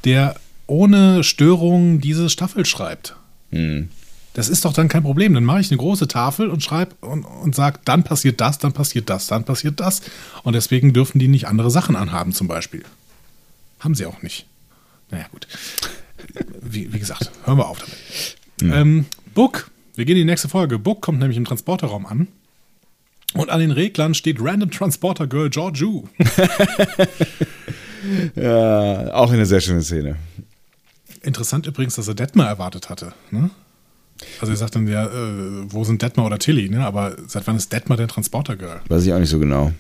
[SPEAKER 2] der ohne Störungen diese Staffel schreibt.
[SPEAKER 1] Hm.
[SPEAKER 2] Das ist doch dann kein Problem. Dann mache ich eine große Tafel und schreibe und, und sage, dann passiert das, dann passiert das, dann passiert das. Und deswegen dürfen die nicht andere Sachen anhaben, zum Beispiel. Haben sie auch nicht. Naja, gut. Wie, wie gesagt, hören wir auf damit. Ähm, Book, wir gehen in die nächste Folge. Book kommt nämlich im Transporterraum an. Und an den Reglern steht Random Transporter Girl Georgiou.
[SPEAKER 1] Ja, auch eine sehr schöne Szene.
[SPEAKER 2] Interessant übrigens, dass er Detmar erwartet hatte. Ne? Also er sagt dann ja, äh, wo sind Detmar oder Tilly? Ne? Aber seit wann ist Detmar denn Transporter Girl?
[SPEAKER 1] Weiß ich auch nicht so genau.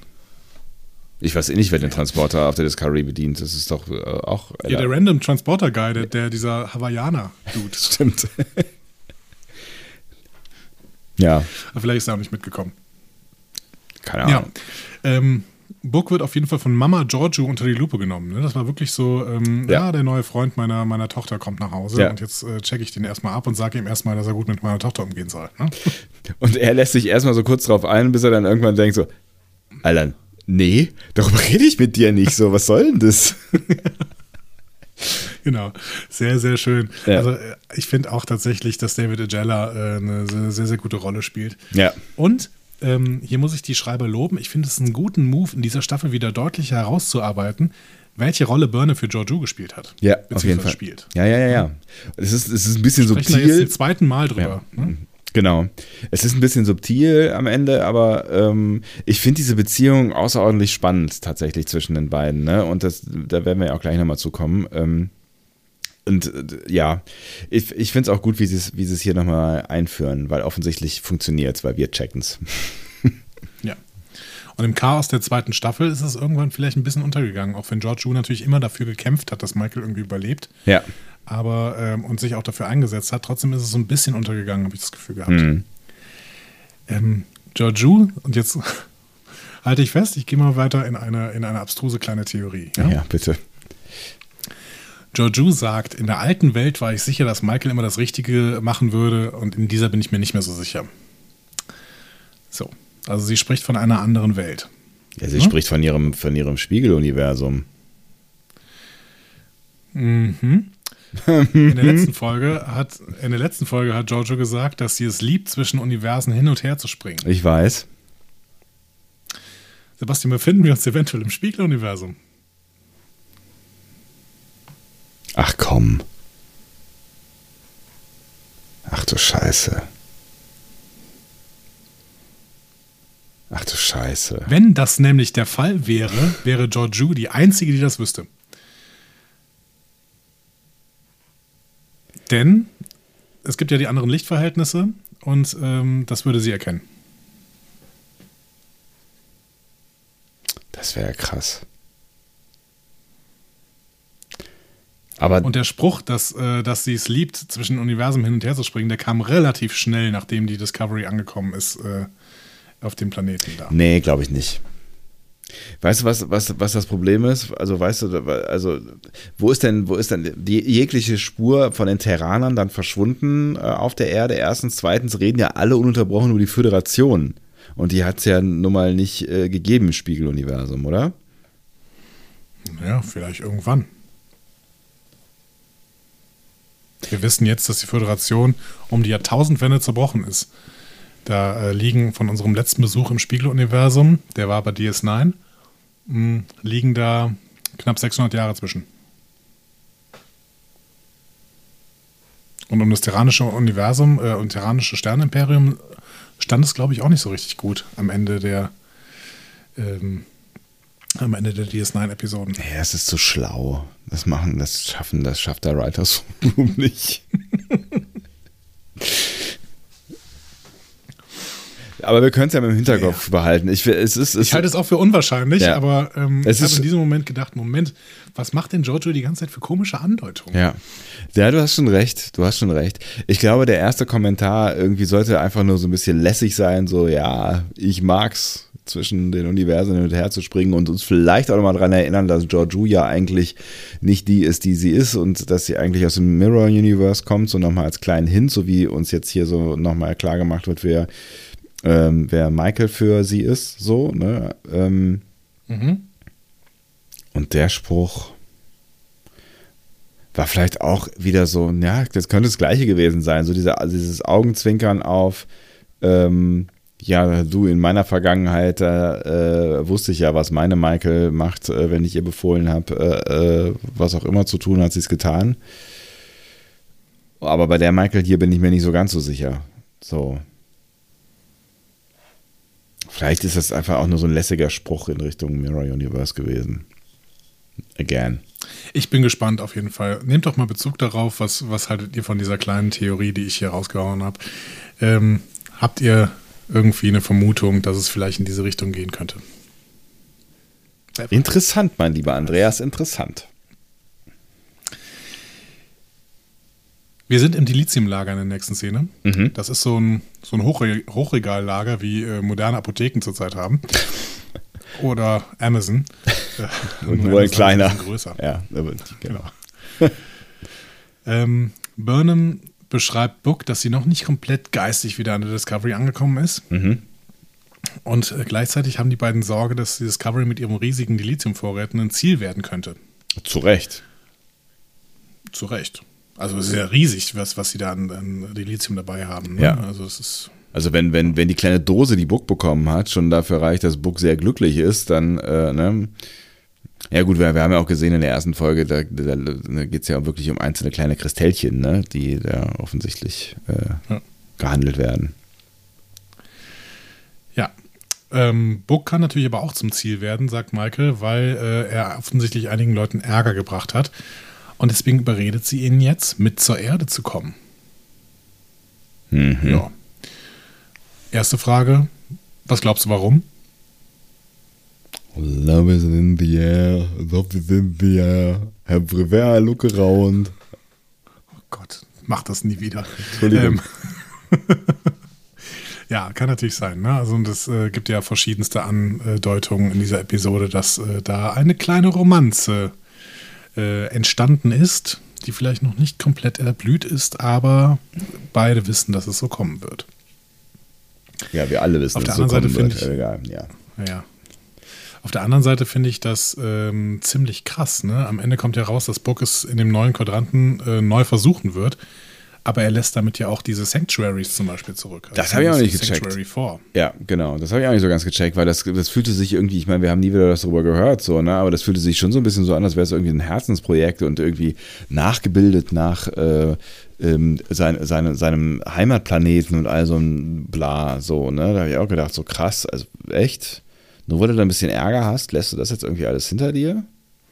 [SPEAKER 1] Ich weiß eh nicht, wer den Transporter auf der Discovery bedient. Das ist doch äh, auch.
[SPEAKER 2] Ja, der Random Transporter Guy, der, der dieser Hawaiianer-Dude.
[SPEAKER 1] Stimmt. ja,
[SPEAKER 2] Aber vielleicht ist er auch nicht mitgekommen.
[SPEAKER 1] keine
[SPEAKER 2] Ja.
[SPEAKER 1] Ahnung.
[SPEAKER 2] Ähm, Book wird auf jeden Fall von Mama Giorgio unter die Lupe genommen. Ne? Das war wirklich so, ähm, ja.
[SPEAKER 1] Ja.
[SPEAKER 2] der neue Freund meiner, meiner Tochter kommt nach Hause
[SPEAKER 1] Ja.
[SPEAKER 2] und jetzt äh, checke ich den erstmal ab und sage ihm erstmal, dass er gut mit meiner Tochter umgehen soll. Ne?
[SPEAKER 1] Und er lässt sich erstmal so kurz drauf ein, bis er dann irgendwann denkt so, Alter, nee, darüber rede ich mit dir nicht so. Was soll denn das?
[SPEAKER 2] Genau, sehr, sehr schön.
[SPEAKER 1] Ja.
[SPEAKER 2] Also äh, ich finde auch tatsächlich, dass David Agella äh, eine sehr, sehr gute Rolle spielt.
[SPEAKER 1] Ja.
[SPEAKER 2] Und ähm, hier muss ich die Schreiber loben. Ich finde es einen guten Move, in dieser Staffel wieder deutlicher herauszuarbeiten, welche Rolle Byrne für Giorgio gespielt hat.
[SPEAKER 1] Ja, auf jeden Fall.
[SPEAKER 2] spielt.
[SPEAKER 1] Ja, ja, ja, ja. Es ist, es ist ein bisschen
[SPEAKER 2] Sprechen da jetzt
[SPEAKER 1] subtil.
[SPEAKER 2] zum zweiten Mal drüber.
[SPEAKER 1] Ja.
[SPEAKER 2] Ne?
[SPEAKER 1] Genau. Es ist ein bisschen subtil am Ende, aber ähm, ich finde diese Beziehung außerordentlich spannend tatsächlich zwischen den beiden. Ne? Und das, da werden wir ja auch gleich nochmal zukommen. Ähm, und äh, ja, ich, ich finde es auch gut, wie sie es wie es hier nochmal einführen, weil offensichtlich funktioniert es, weil wir checken es.
[SPEAKER 2] Ja. Und im Chaos der zweiten Staffel ist es irgendwann vielleicht ein bisschen untergegangen, auch wenn George Wu natürlich immer dafür gekämpft hat, dass Michael irgendwie überlebt,
[SPEAKER 1] Ja.
[SPEAKER 2] aber ähm, und sich auch dafür eingesetzt hat. Trotzdem ist es so ein bisschen untergegangen, habe ich das Gefühl gehabt.
[SPEAKER 1] Mhm.
[SPEAKER 2] Ähm, George Wu, und jetzt halte ich fest, ich gehe mal weiter in eine, in eine abstruse kleine Theorie.
[SPEAKER 1] ja.
[SPEAKER 2] Ja?
[SPEAKER 1] bitte.
[SPEAKER 2] Georgiou sagt, in der alten Welt war ich sicher, dass Michael immer das Richtige machen würde und in dieser bin ich mir nicht mehr so sicher. So, also sie spricht von einer anderen Welt.
[SPEAKER 1] Ja, sie
[SPEAKER 2] Hm?
[SPEAKER 1] spricht von ihrem, von ihrem Spiegeluniversum.
[SPEAKER 2] Mhm. In der letzten Folge hat in der letzten Folge hat Giorgio gesagt, dass sie es liebt, zwischen Universen hin und her zu springen.
[SPEAKER 1] Ich weiß.
[SPEAKER 2] Sebastian, befinden wir uns eventuell im Spiegeluniversum?
[SPEAKER 1] Ach komm. Ach du Scheiße. Ach du Scheiße.
[SPEAKER 2] Wenn das nämlich der Fall wäre, wäre Giorgio die einzige, die das wüsste. Denn es gibt ja die anderen Lichtverhältnisse und ähm, das würde sie erkennen.
[SPEAKER 1] Das wäre ja krass. Aber
[SPEAKER 2] Und der Spruch, dass, äh, dass sie es liebt, zwischen Universen hin und her zu springen, der kam relativ schnell, nachdem die Discovery angekommen ist äh, auf dem Planeten da.
[SPEAKER 1] nee, glaube ich nicht. Weißt du, was, was, was das Problem ist? Also, weißt du, also, wo ist denn, wo ist denn die jegliche Spur von den Terranern dann verschwunden äh, auf der Erde? Erstens, zweitens reden ja alle ununterbrochen über die Föderation. Und die hat es ja nun mal nicht äh, gegeben im Spiegeluniversum, oder?
[SPEAKER 2] Ja, vielleicht irgendwann. Wir wissen jetzt, dass die Föderation um die Jahrtausendwende zerbrochen ist. Da äh, liegen von unserem letzten Besuch im Spiegeluniversum, der war bei DS9, mh, liegen da knapp 600 Jahre zwischen. Und um das terranische Universum äh, und terranische Sternenimperium stand es, glaube ich, auch nicht so richtig gut am Ende der ähm, am Ende der DS9-Episoden.
[SPEAKER 1] Ja, es ist zu schlau. Das machen, das schaffen, das schafft der Writers Room nicht. Aber wir können es ja im Hinterkopf behalten. Ich, es ist, es
[SPEAKER 2] Ich halte es auch für unwahrscheinlich,
[SPEAKER 1] Ja.
[SPEAKER 2] aber ähm,
[SPEAKER 1] Es
[SPEAKER 2] ich habe
[SPEAKER 1] ist-
[SPEAKER 2] in diesem Moment gedacht, Moment, was macht denn Giorgio die ganze Zeit für komische Andeutungen?
[SPEAKER 1] Ja. Ja, du hast schon recht. Du hast schon recht. Ich glaube, der erste Kommentar irgendwie sollte einfach nur so ein bisschen lässig sein, so, ja, ich mag's, zwischen den Universen hin und her zu springen und uns vielleicht auch nochmal daran erinnern, dass Georgiou ja eigentlich nicht die ist, die sie ist und dass sie eigentlich aus dem Mirror Universe kommt, so nochmal als kleinen Hint, so wie uns jetzt hier so nochmal klar gemacht wird, wer, ähm, wer Michael für sie ist, so, ne? Ähm,
[SPEAKER 2] Mhm.
[SPEAKER 1] und der Spruch war vielleicht auch wieder so, ja, das könnte das gleiche gewesen sein. So diese, also dieses Augenzwinkern auf, ähm, ja, du in meiner Vergangenheit äh, wusste ich ja, was meine Michael macht, äh, wenn ich ihr befohlen habe, äh, äh, was auch immer zu tun, hat sie es getan. Aber bei der Michael hier bin ich mir nicht so ganz so sicher. So. Vielleicht ist das einfach auch nur so ein lässiger Spruch in Richtung Mirror Universe gewesen. Again.
[SPEAKER 2] Ich bin gespannt auf jeden Fall. Nehmt doch mal Bezug darauf, was, was haltet ihr von dieser kleinen Theorie, die ich hier rausgehauen habe. Ähm, habt ihr irgendwie eine Vermutung, dass es vielleicht in diese Richtung gehen könnte?
[SPEAKER 1] Interessant, mein lieber Andreas, interessant.
[SPEAKER 2] Wir sind im Dilithium-Lager in der nächsten Szene. Das ist so ein, so ein Hochre Hochregallager, wie äh, moderne Apotheken zurzeit haben. Oder Amazon.
[SPEAKER 1] Und nur ein kleiner.
[SPEAKER 2] bisschen größer.
[SPEAKER 1] Ja, genau.
[SPEAKER 2] Ähm, Burnham beschreibt Book, dass sie noch nicht komplett geistig wieder an der Discovery angekommen ist. Und äh, gleichzeitig haben die beiden Sorge, dass die Discovery mit ihren riesigen Dilithium-Vorräten ein Ziel werden könnte.
[SPEAKER 1] Zu Recht.
[SPEAKER 2] Zu Recht. Also es ist ja riesig, was, was sie da an, an Dilithium dabei haben. Ne?
[SPEAKER 1] Ja.
[SPEAKER 2] Also es ist.
[SPEAKER 1] Also wenn, wenn, wenn die kleine Dose, die Book bekommen hat, schon dafür reicht, dass Book sehr glücklich ist, dann, äh, ne? Ja gut, wir, wir haben ja auch gesehen in der ersten Folge, da, da, da geht es ja wirklich um einzelne kleine Kristellchen, ne? die da offensichtlich äh,
[SPEAKER 2] Ja.
[SPEAKER 1] gehandelt werden.
[SPEAKER 2] Ja. Ähm, Book kann natürlich aber auch zum Ziel werden, sagt Michael, weil äh, er offensichtlich einigen Leuten Ärger gebracht hat. Und deswegen überredet sie ihn jetzt, mit zur Erde zu kommen.
[SPEAKER 1] Mhm.
[SPEAKER 2] Ja. Erste Frage: Was glaubst du, warum?
[SPEAKER 1] Love is in the air, love is in the air, everywhere I look around.
[SPEAKER 2] Oh Gott, mach das nie wieder.
[SPEAKER 1] Entschuldigung.
[SPEAKER 2] Ähm, ja, kann natürlich sein. Ne? Also und es äh, gibt ja verschiedenste Andeutungen in dieser Episode, dass äh, da eine kleine Romanze äh, entstanden ist, die vielleicht noch nicht komplett erblüht ist, aber beide wissen, dass es so kommen wird.
[SPEAKER 1] Ja, wir alle wissen,
[SPEAKER 2] Auf
[SPEAKER 1] dass es so
[SPEAKER 2] anderen
[SPEAKER 1] kommen
[SPEAKER 2] Seite
[SPEAKER 1] wird.
[SPEAKER 2] finde ich-
[SPEAKER 1] Egal, ja.
[SPEAKER 2] Ja. Auf der anderen Seite finde ich das ähm, ziemlich krass. Ne? Am Ende kommt ja raus, dass Book es in dem neuen Quadranten äh, neu versuchen wird. Aber er lässt damit ja auch diese Sanctuaries zum Beispiel zurück. Also
[SPEAKER 1] Das habe ich auch nicht gecheckt.
[SPEAKER 2] Sanctuary 4.
[SPEAKER 1] Ja, genau. Das habe ich auch nicht so ganz gecheckt, weil das, das fühlte sich irgendwie, ich meine, wir haben nie wieder was darüber gehört, so, ne? Aber das fühlte sich schon so ein bisschen so an, als wäre es irgendwie ein Herzensprojekt und irgendwie nachgebildet nach äh, ähm, sein, seine, seinem Heimatplaneten und all so ein Bla, so, ne? Da habe ich auch gedacht, so krass, also echt? Nur weil du da ein bisschen Ärger hast, lässt du das jetzt irgendwie alles hinter dir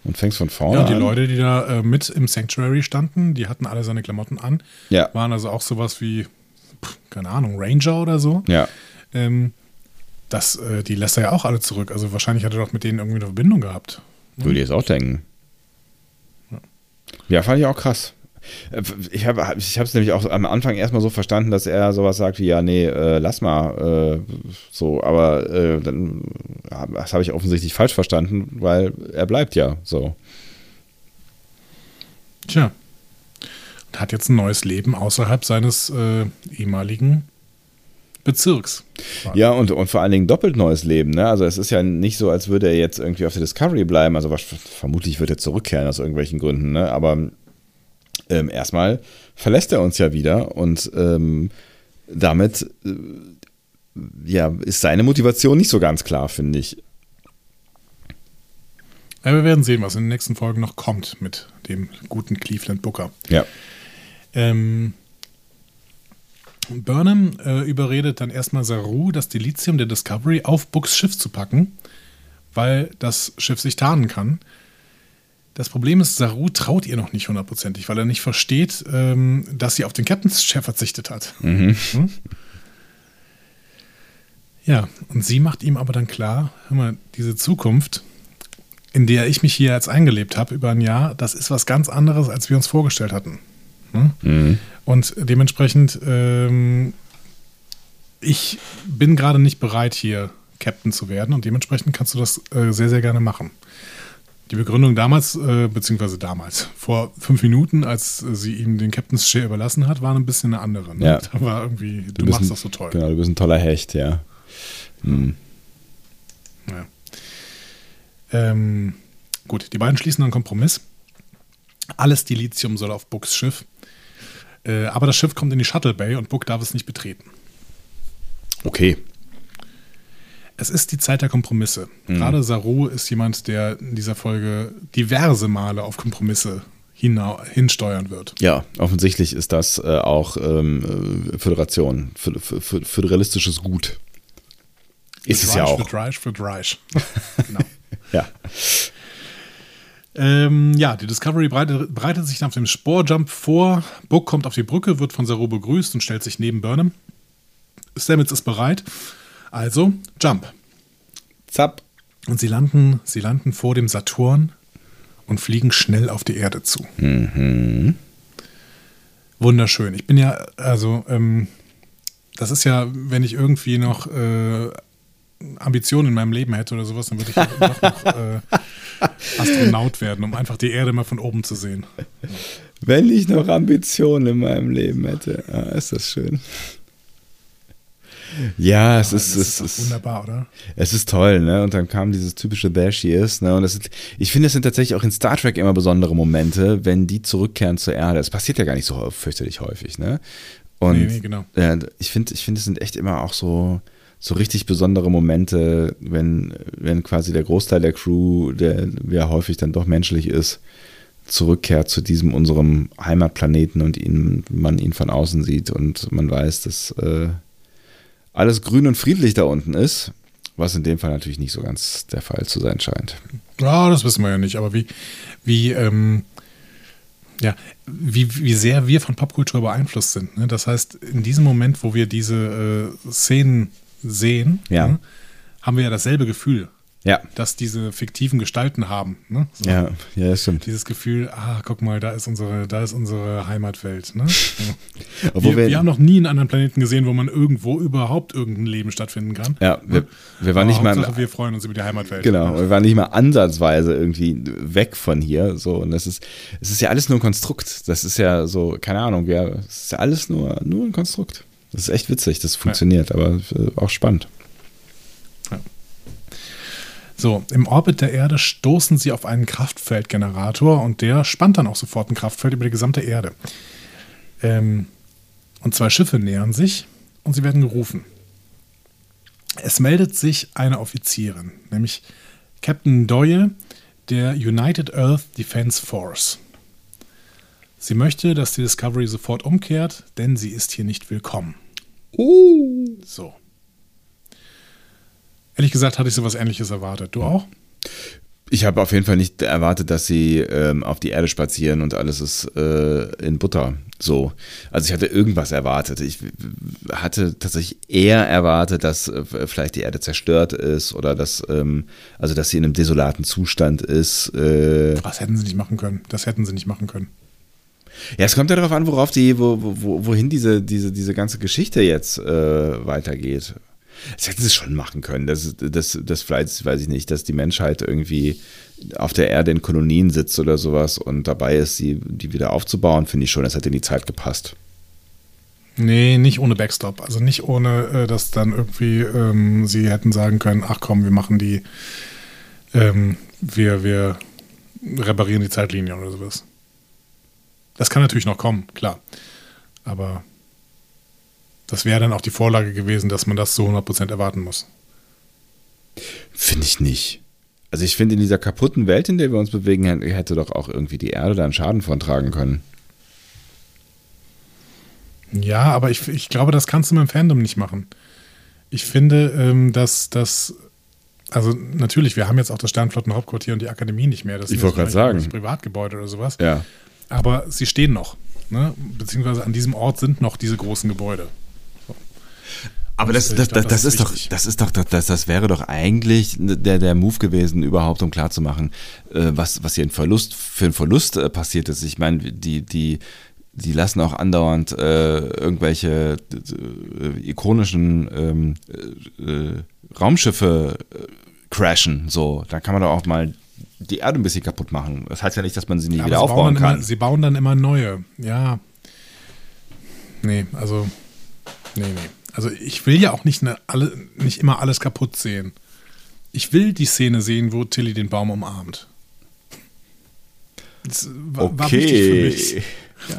[SPEAKER 1] und fängst von vorne
[SPEAKER 2] Ja, und die
[SPEAKER 1] an?
[SPEAKER 2] Leute, die da äh, mit im Sanctuary standen, die hatten alle seine Klamotten an.
[SPEAKER 1] Ja.
[SPEAKER 2] Waren also auch sowas wie, pff, keine Ahnung, Ranger oder so.
[SPEAKER 1] Ja.
[SPEAKER 2] Ähm, das, äh, die lässt er ja auch alle zurück. Also wahrscheinlich hat er doch mit denen irgendwie eine Verbindung gehabt.
[SPEAKER 1] Würde ich jetzt auch denken. Ja, fand ich auch krass. Äh, Ich habe ich es nämlich auch am Anfang erstmal so verstanden, dass er sowas sagt wie, ja, nee, äh, lass mal, äh, so, aber äh, dann, das habe ich offensichtlich falsch verstanden, weil er bleibt ja so.
[SPEAKER 2] Tja. Und hat jetzt ein neues Leben außerhalb seines äh, ehemaligen Bezirks.
[SPEAKER 1] Ja, und, und vor allen Dingen doppelt neues Leben, ne? Also es ist ja nicht so, als würde er jetzt irgendwie auf der Discovery bleiben, also was, vermutlich wird er zurückkehren aus irgendwelchen Gründen, ne? Aber ähm, erstmal verlässt er uns ja wieder und ähm, damit äh, ja, ist seine Motivation nicht so ganz klar, finde ich.
[SPEAKER 2] Ja, wir werden sehen, was in den nächsten Folgen noch kommt mit dem guten Cleveland Booker.
[SPEAKER 1] Ja.
[SPEAKER 2] Ähm, Burnham äh, überredet dann erstmal Saru, das Dilithium der Discovery auf Books Schiff zu packen, weil das Schiff sich tarnen kann. Das Problem ist, Saru traut ihr noch nicht hundertprozentig, weil er nicht versteht, ähm, dass sie auf den Captain's Chair verzichtet hat. Hm? Ja, und sie macht ihm aber dann klar, hör mal, diese Zukunft, in der ich mich hier jetzt eingelebt habe über ein Jahr, das ist was ganz anderes, als wir uns vorgestellt hatten. Hm? Und dementsprechend, ähm, ich bin gerade nicht bereit, hier Captain zu werden und dementsprechend kannst du das äh, sehr, sehr gerne machen. Die Begründung damals, äh, beziehungsweise damals, vor fünf Minuten, als äh, sie ihm den Captain's Chair überlassen hat, war ein bisschen eine andere. Ne?
[SPEAKER 1] Ja.
[SPEAKER 2] Da war irgendwie, du,
[SPEAKER 1] bist
[SPEAKER 2] machst
[SPEAKER 1] ein-
[SPEAKER 2] das so toll.
[SPEAKER 1] Genau, du bist ein toller Hecht, ja. Hm.
[SPEAKER 2] Ja. Ähm, gut, die beiden schließen einen Kompromiss. Alles Dilithium soll auf Books Schiff. Äh, aber das Schiff kommt in die Shuttle Bay und Book darf es nicht betreten.
[SPEAKER 1] Okay.
[SPEAKER 2] Es ist die Zeit der Kompromisse. Gerade Saru ist jemand, der in dieser Folge diverse Male auf Kompromisse hinsteuern wird.
[SPEAKER 1] Ja, offensichtlich ist das äh, auch ähm, äh, Föderation, fö- fö- fö- föderalistisches Gut. Ist es ja auch.
[SPEAKER 2] Wird reich, wird reich. genau.
[SPEAKER 1] Ja.
[SPEAKER 2] Ähm, ja, die Discovery breitet, breitet sich nach dem Sporjump vor. Book kommt auf die Brücke, wird von Saru begrüßt und stellt sich neben Burnham. Stamets ist bereit. Also, Jump.
[SPEAKER 1] Zapp.
[SPEAKER 2] Und sie landen, sie landen vor dem Saturn und fliegen schnell auf die Erde zu. Wunderschön. Ich bin ja, also, ähm, das ist ja, wenn ich irgendwie noch äh, Ambitionen in meinem Leben hätte oder sowas, dann würde ich doch noch äh, Astronaut werden, um einfach die Erde mal von oben zu sehen.
[SPEAKER 1] Wenn ich noch Ambitionen in meinem Leben hätte. Ah, ist das schön. Ja, es ist, es
[SPEAKER 2] ist
[SPEAKER 1] ist,
[SPEAKER 2] wunderbar, oder?
[SPEAKER 1] es ist toll, ne? Und dann kam dieses typische There She Is, ne? Und das sind, ich finde, es sind tatsächlich auch in Star Trek immer besondere Momente, wenn die zurückkehren zur Erde. Es passiert ja gar nicht so fürchterlich häufig, ne? Und
[SPEAKER 2] Nee, nee, genau.
[SPEAKER 1] äh, ich finde, ich finde, es sind echt immer auch so, so richtig besondere Momente, wenn, wenn quasi der Großteil der Crew, der ja häufig dann doch menschlich ist, zurückkehrt zu diesem unserem Heimatplaneten und ihn, man ihn von außen sieht und man weiß, dass äh, alles grün und friedlich da unten ist, was in dem Fall natürlich nicht so ganz der Fall zu sein scheint.
[SPEAKER 2] Ja, das wissen wir ja nicht, aber wie, wie, ähm, ja, wie, wie sehr wir von Popkultur beeinflusst sind. Ne? Das heißt, in diesem Moment, wo wir diese äh, Szenen sehen,
[SPEAKER 1] Ja.
[SPEAKER 2] ne, haben wir ja dasselbe Gefühl,
[SPEAKER 1] Ja,
[SPEAKER 2] dass diese fiktiven Gestalten haben. Ne? So.
[SPEAKER 1] ja, ja, das stimmt.
[SPEAKER 2] Dieses Gefühl, ah, guck mal, da ist unsere, da ist unsere Heimatwelt. Ne? Ja.
[SPEAKER 1] Obwohl
[SPEAKER 2] Wir, wir haben noch nie einen anderen Planeten gesehen, wo man irgendwo überhaupt irgendein Leben stattfinden kann.
[SPEAKER 1] ja, wir,
[SPEAKER 2] Ne?
[SPEAKER 1] wir waren
[SPEAKER 2] Aber
[SPEAKER 1] nicht mal
[SPEAKER 2] Hauptsache, wir freuen uns über die Heimatwelt.
[SPEAKER 1] Genau, wir waren nicht mal ansatzweise irgendwie weg von hier. So, und das ist, es ist ja alles nur ein Konstrukt. Das ist ja so, keine Ahnung, wir, es ist ja alles nur, nur ein Konstrukt. Das ist echt witzig, das funktioniert, aber äh, auch spannend.
[SPEAKER 2] So, im Orbit der Erde stoßen sie auf einen Kraftfeldgenerator und der spannt dann auch sofort ein Kraftfeld über die gesamte Erde. Ähm, und zwei Schiffe nähern sich und sie werden gerufen. Es meldet sich eine Offizierin, nämlich Captain Doyle der United Earth Defense Force. Sie möchte, dass die Discovery sofort umkehrt, denn sie ist hier nicht willkommen. So. Ehrlich gesagt hatte ich sowas ähnliches erwartet. Du auch?
[SPEAKER 1] Ich habe auf jeden Fall nicht erwartet, dass sie ähm, auf die Erde spazieren und alles ist äh, in Butter. So. Also ich hatte irgendwas erwartet. Ich hatte tatsächlich eher erwartet, dass äh, vielleicht die Erde zerstört ist oder dass, ähm, also dass sie in einem desolaten Zustand ist. Äh,
[SPEAKER 2] Das hätten sie nicht machen können. Das hätten sie nicht machen können.
[SPEAKER 1] Ja, es kommt ja darauf an, worauf die, wo, wo, wohin diese, diese, diese ganze Geschichte jetzt äh, weitergeht. Das hätten sie schon machen können. Das, das, das vielleicht, weiß ich nicht, dass die Menschheit irgendwie auf der Erde in Kolonien sitzt oder sowas und dabei ist, die, die wieder aufzubauen, finde ich schon, das hätte in die Zeit gepasst.
[SPEAKER 2] Nee, nicht ohne Backstop. Also nicht ohne, äh, dass dann irgendwie ähm, sie hätten sagen können, ach komm, wir machen die, ähm, wir, wir reparieren die Zeitlinie oder sowas. Das kann natürlich noch kommen, klar. Aber das wäre dann auch die Vorlage gewesen, dass man das zu 100% erwarten muss.
[SPEAKER 1] Finde ich nicht. Also ich finde, in dieser kaputten Welt, in der wir uns bewegen, hätte doch auch irgendwie die Erde da einen Schaden von tragen können.
[SPEAKER 2] Ja, aber ich, ich glaube, das kannst du mit dem Fandom nicht machen. Ich finde, ähm, dass das, also natürlich, wir haben jetzt auch das Sternflottenhauptquartier und die Akademie nicht mehr. Das
[SPEAKER 1] Ich wollte gerade sagen.
[SPEAKER 2] Privatgebäude oder sowas.
[SPEAKER 1] Ja.
[SPEAKER 2] Aber sie stehen noch. Ne? Beziehungsweise an diesem Ort sind noch diese großen Gebäude.
[SPEAKER 1] Aber
[SPEAKER 2] Das-
[SPEAKER 1] das, das, das,
[SPEAKER 2] ist
[SPEAKER 1] doch, das ist doch, das, das wäre doch eigentlich der, der Move gewesen, überhaupt, um klarzumachen, äh, was, was hier ein Verlust, für ein Verlust äh, passiert ist. Ich meine, die, die, die lassen auch andauernd äh, irgendwelche ikonischen ähm, äh, äh, Raumschiffe crashen. So, da kann man doch auch mal die Erde ein bisschen kaputt machen. Das heißt ja nicht, dass man sie nie
[SPEAKER 2] Aber
[SPEAKER 1] wieder aufbauen kann.
[SPEAKER 2] immer, sie bauen dann immer neue. Ja. Nee, also. Nee, nee. Also ich will ja auch nicht, eine, alle, nicht immer alles kaputt sehen. Ich will die Szene sehen, wo Tilly den Baum umarmt. Das war, war wichtig für mich.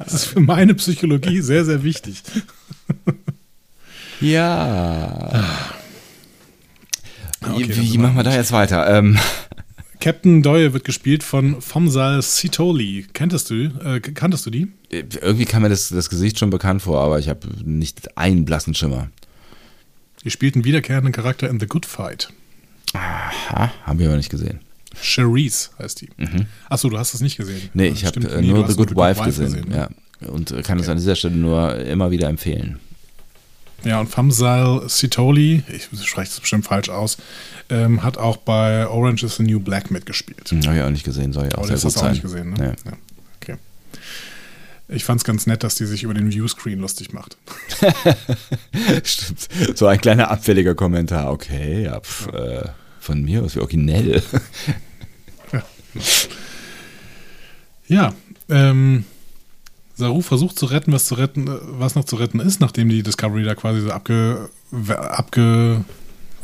[SPEAKER 2] Das ist für meine Psychologie sehr, sehr wichtig.
[SPEAKER 1] Ja.
[SPEAKER 2] Okay, dann
[SPEAKER 1] wie
[SPEAKER 2] sind
[SPEAKER 1] wie
[SPEAKER 2] wir
[SPEAKER 1] machen wir da jetzt weiter? Ähm,
[SPEAKER 2] Captain Doyle wird gespielt von Fomsal Sitoli. Kenntest du, äh, kanntest du die?
[SPEAKER 1] irgendwie kam mir das, das Gesicht schon bekannt vor, aber ich habe nicht einen blassen Schimmer.
[SPEAKER 2] Die spielt einen wiederkehrenden Charakter in The Good Fight.
[SPEAKER 1] Aha, haben wir aber nicht gesehen.
[SPEAKER 2] Cherise heißt die. Achso, du hast es nicht gesehen.
[SPEAKER 1] Mhm. Nee, ich habe äh,
[SPEAKER 2] nee, du
[SPEAKER 1] nur The Good Wife gesehen.
[SPEAKER 2] ne?
[SPEAKER 1] ja. Und äh, kann es an dieser Stelle nur immer wieder empfehlen.
[SPEAKER 2] Ja, und Famsal Sitoli, ich spreche es bestimmt falsch aus, ähm, hat auch bei Orange is the New Black mitgespielt.
[SPEAKER 1] Hm, Habe ich auch nicht gesehen, soll ja auch
[SPEAKER 2] Aber
[SPEAKER 1] sehr gut
[SPEAKER 2] du auch
[SPEAKER 1] sein.
[SPEAKER 2] nicht gesehen, ne?
[SPEAKER 1] Nee.
[SPEAKER 2] Ja. Okay. Ich fand es ganz nett, dass die sich über den Viewscreen lustig macht.
[SPEAKER 1] Stimmt. So ein kleiner abfälliger Kommentar. Okay, ja, pf, äh, von mir aus wie originell.
[SPEAKER 2] Ja, ähm, Saru versucht zu retten, was zu retten, was noch zu retten ist, nachdem die Discovery da quasi so abge, abge,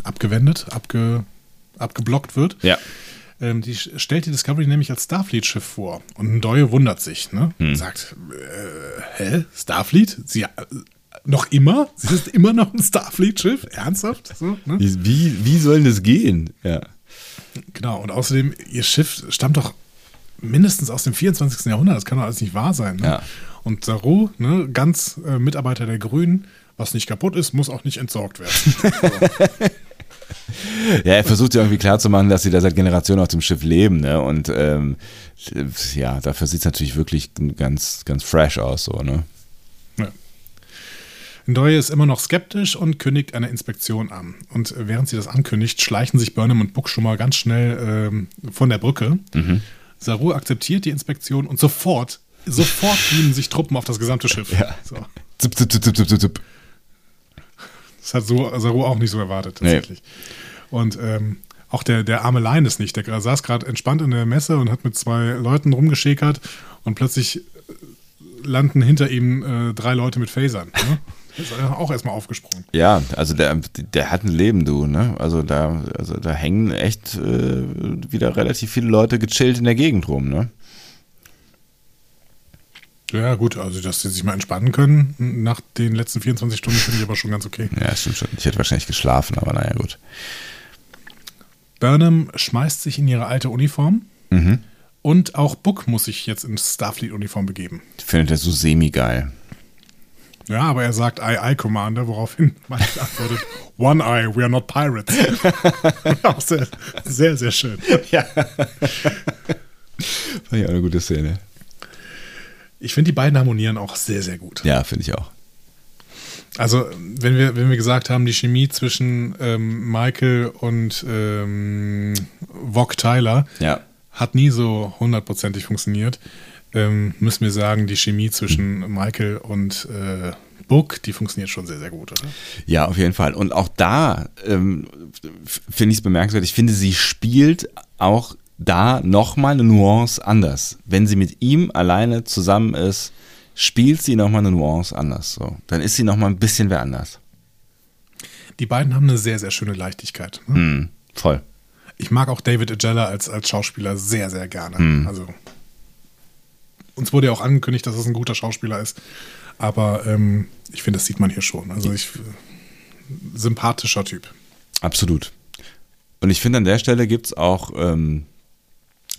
[SPEAKER 2] abgewendet, abge, abgeblockt wird.
[SPEAKER 1] ja.
[SPEAKER 2] Ähm, die stellt die Discovery nämlich als Starfleet-Schiff vor. Und Ndoye wundert sich, ne?
[SPEAKER 1] Hm.
[SPEAKER 2] Sagt, äh, hä? Starfleet? Sie, äh, noch immer? Sie ist immer noch ein Starfleet-Schiff? Ernsthaft? So, ne?
[SPEAKER 1] Wie, wie, wie soll das gehen? Ja.
[SPEAKER 2] Genau, und außerdem, ihr Schiff stammt doch mindestens aus dem 24. Jahrhundert. Das kann doch alles nicht wahr sein. Ne?
[SPEAKER 1] Ja.
[SPEAKER 2] Und Saru, ne, ganz äh, Mitarbeiter der Grünen, was nicht kaputt ist, muss auch nicht entsorgt werden.
[SPEAKER 1] Ja, er versucht ja irgendwie klarzumachen, dass sie da seit Generationen auf dem Schiff leben, ne? Und ähm, ja, dafür sieht es natürlich wirklich ganz, ganz fresh aus, so, ne?
[SPEAKER 2] ja. Ndoye ist immer noch skeptisch und kündigt eine Inspektion an. Und äh, während sie das ankündigt, schleichen sich Burnham und Book schon mal ganz schnell ähm, von der Brücke.
[SPEAKER 1] Mhm.
[SPEAKER 2] Saru akzeptiert die Inspektion und sofort, sofort beamen sich Truppen auf das gesamte Schiff.
[SPEAKER 1] Ja.
[SPEAKER 2] So.
[SPEAKER 1] Zip, zip, zip, zip, zip, zip.
[SPEAKER 2] Das hat so Saru auch nicht so erwartet,
[SPEAKER 1] Nee.
[SPEAKER 2] tatsächlich. Und ähm, auch der, der arme Lion ist nicht. Der saß gerade entspannt in der Messe und hat mit zwei Leuten rumgeschäkert und plötzlich landen hinter ihm äh, drei Leute mit Phasern. Ne? Ist er auch erstmal aufgesprungen.
[SPEAKER 1] Ja, also der, der hat ein Leben, du, ne? Also da, also da hängen echt äh, wieder relativ viele Leute gechillt in der Gegend rum, ne?
[SPEAKER 2] Ja, gut, also dass sie sich mal entspannen können nach den letzten 24 Stunden, finde ich aber schon ganz okay.
[SPEAKER 1] Ja, stimmt schon. Ich hätte wahrscheinlich geschlafen, aber naja, gut.
[SPEAKER 2] Burnham schmeißt sich in ihre alte Uniform
[SPEAKER 1] Mhm.
[SPEAKER 2] und auch Book muss sich jetzt in Starfleet-Uniform begeben.
[SPEAKER 1] Ich finde das so semi-geil.
[SPEAKER 2] Ja, aber er sagt Aye, Aye, Commander, woraufhin Mike antwortet, One Eye, we are not pirates. auch sehr, sehr, sehr schön.
[SPEAKER 1] Ja. Fand ich auch eine gute Szene.
[SPEAKER 2] Ich finde, die beiden harmonieren auch sehr, sehr gut.
[SPEAKER 1] Ja, finde ich auch.
[SPEAKER 2] Also, wenn wir, wenn wir gesagt haben, die Chemie zwischen ähm, Michael und ähm, Vog Tyler
[SPEAKER 1] Ja.
[SPEAKER 2] hat nie so hundertprozentig funktioniert, ähm, müssen wir sagen, die Chemie zwischen Michael und äh, Book, die funktioniert schon sehr, sehr gut, oder?
[SPEAKER 1] Ja, auf jeden Fall. Und auch da ähm, finde ich es bemerkenswert. Ich finde, sie spielt auch da nochmal eine Nuance anders. Wenn sie mit ihm alleine zusammen ist, spielt sie nochmal eine Nuance anders. So. Dann ist sie nochmal ein bisschen wer anders.
[SPEAKER 2] Die beiden haben eine sehr, sehr schöne Leichtigkeit. Ne?
[SPEAKER 1] Hm, voll.
[SPEAKER 2] Ich mag auch David Agella als, als Schauspieler sehr, sehr gerne.
[SPEAKER 1] Hm.
[SPEAKER 2] Also uns wurde ja auch angekündigt, dass es ein guter Schauspieler ist. Aber ähm, ich finde, das sieht man hier schon. Also ich sympathischer Typ.
[SPEAKER 1] Absolut. Und ich finde, an der Stelle gibt es auch ähm,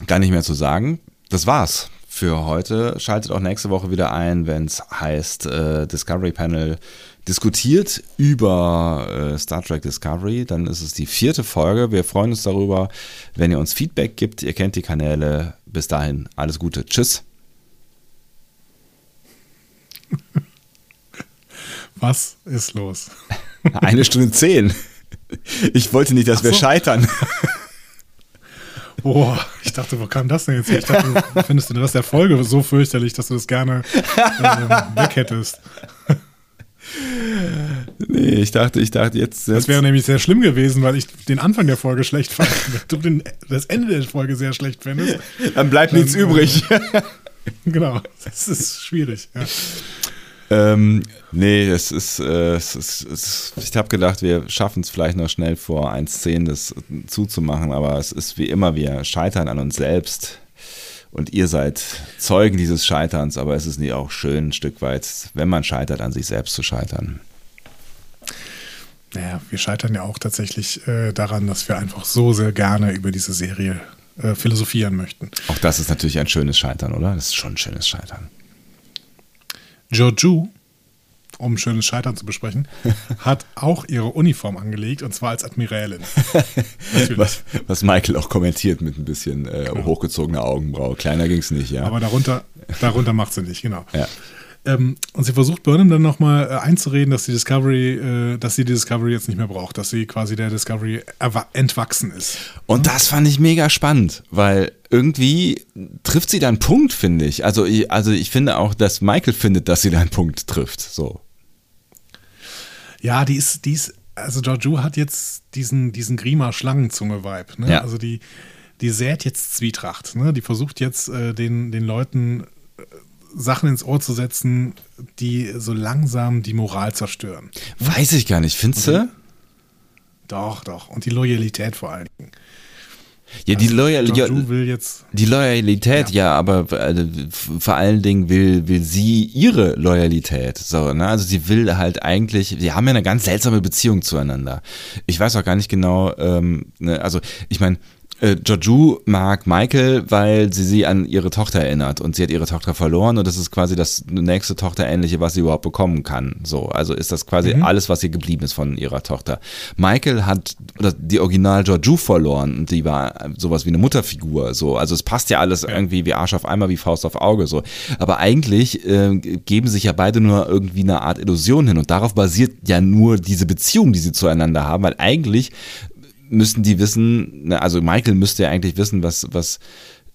[SPEAKER 1] gar nicht mehr zu sagen. Das war's für heute. Schaltet auch nächste Woche wieder ein, wenn es heißt äh, Discovery Panel diskutiert über äh, Star Trek Discovery. Dann ist es die vierte Folge. Wir freuen uns darüber, wenn ihr uns Feedback gibt. Ihr kennt die Kanäle. Bis dahin, alles Gute. Tschüss.
[SPEAKER 2] Was ist los?
[SPEAKER 1] Eine Stunde zehn. Ich wollte nicht, dass
[SPEAKER 2] Ach
[SPEAKER 1] wir
[SPEAKER 2] so.
[SPEAKER 1] scheitern.
[SPEAKER 2] Boah, ich dachte, wo kam das denn jetzt her? Ich dachte, du findest den Rest der Folge so fürchterlich, dass du das gerne ähm, weg hättest.
[SPEAKER 1] Nee, ich dachte, ich dachte jetzt.
[SPEAKER 2] Das wäre nämlich sehr schlimm gewesen, weil ich den Anfang der Folge schlecht fand. Wenn du den, das Ende der Folge sehr schlecht findest.
[SPEAKER 1] dann bleibt nichts
[SPEAKER 2] Dann, äh,
[SPEAKER 1] übrig.
[SPEAKER 2] Genau, das ist schwierig. Ja.
[SPEAKER 1] Ähm, nee, es ist, äh, es ist, es, ich habe gedacht, wir schaffen es vielleicht noch schnell vor 1.10 das zuzumachen, aber es ist wie immer, wir scheitern an uns selbst und ihr seid Zeugen dieses Scheiterns, aber es ist nicht auch schön, ein Stück weit, wenn man scheitert, an sich selbst zu scheitern.
[SPEAKER 2] Naja, wir scheitern ja auch tatsächlich äh, daran, dass wir einfach so sehr gerne über diese Serie äh, philosophieren möchten.
[SPEAKER 1] Auch das ist natürlich ein schönes Scheitern, oder? Das ist schon ein schönes Scheitern.
[SPEAKER 2] Joju um schönes Scheitern zu besprechen, hat auch ihre Uniform angelegt und zwar als Admirälin.
[SPEAKER 1] Was, was Michael auch kommentiert mit ein bisschen äh, hochgezogener Augenbraue. Kleiner ging es nicht, ja.
[SPEAKER 2] Aber darunter, darunter macht sie nicht, genau.
[SPEAKER 1] ja.
[SPEAKER 2] Ähm, und sie versucht Burnham dann nochmal äh, einzureden, dass die Discovery, äh, dass sie die Discovery jetzt nicht mehr braucht, dass sie quasi der Discovery entwachsen ist.
[SPEAKER 1] Und das fand ich mega spannend, weil irgendwie trifft sie da einen Punkt, finde ich. Also, ich. also ich finde auch, dass Michael findet, dass sie da einen Punkt trifft. So.
[SPEAKER 2] Ja, die ist, die ist, also Georgiou hat jetzt diesen, diesen Grima-Schlangenzunge-Vibe. Ne?
[SPEAKER 1] Ja.
[SPEAKER 2] Also die, die sät jetzt Zwietracht. Ne? Die versucht jetzt äh, den, den Leuten Sachen ins Ohr zu setzen, die so langsam die Moral zerstören.
[SPEAKER 1] Weiß ich gar nicht. Findest du?
[SPEAKER 2] Doch, doch. Und die Loyalität vor allen Dingen.
[SPEAKER 1] Ja, die, Loyal
[SPEAKER 2] Georgiou will jetzt.
[SPEAKER 1] die Loyalität, ja, aber äh, vor allen Dingen will, will sie ihre Loyalität. So, ne? Also sie will halt eigentlich, sie haben ja eine ganz seltsame Beziehung zueinander. Ich weiß auch gar nicht genau, ähm, ne? also ich meine, äh, Georgiou mag Michael, weil sie sie an ihre Tochter erinnert und sie hat ihre Tochter verloren und das ist quasi das nächste Tochterähnliche, was sie überhaupt bekommen kann. So, also ist das quasi alles, was ihr geblieben ist von ihrer Tochter. Michael hat die Original Georgiou verloren und die war sowas wie eine Mutterfigur. So, also es passt ja alles irgendwie wie Arsch auf Eimer, wie Faust auf Auge. So, aber eigentlich äh, geben sich ja beide nur irgendwie eine Art Illusion hin und darauf basiert ja nur diese Beziehung, die sie zueinander haben, weil eigentlich müssen die wissen, ne, also Michael müsste ja eigentlich wissen, was, was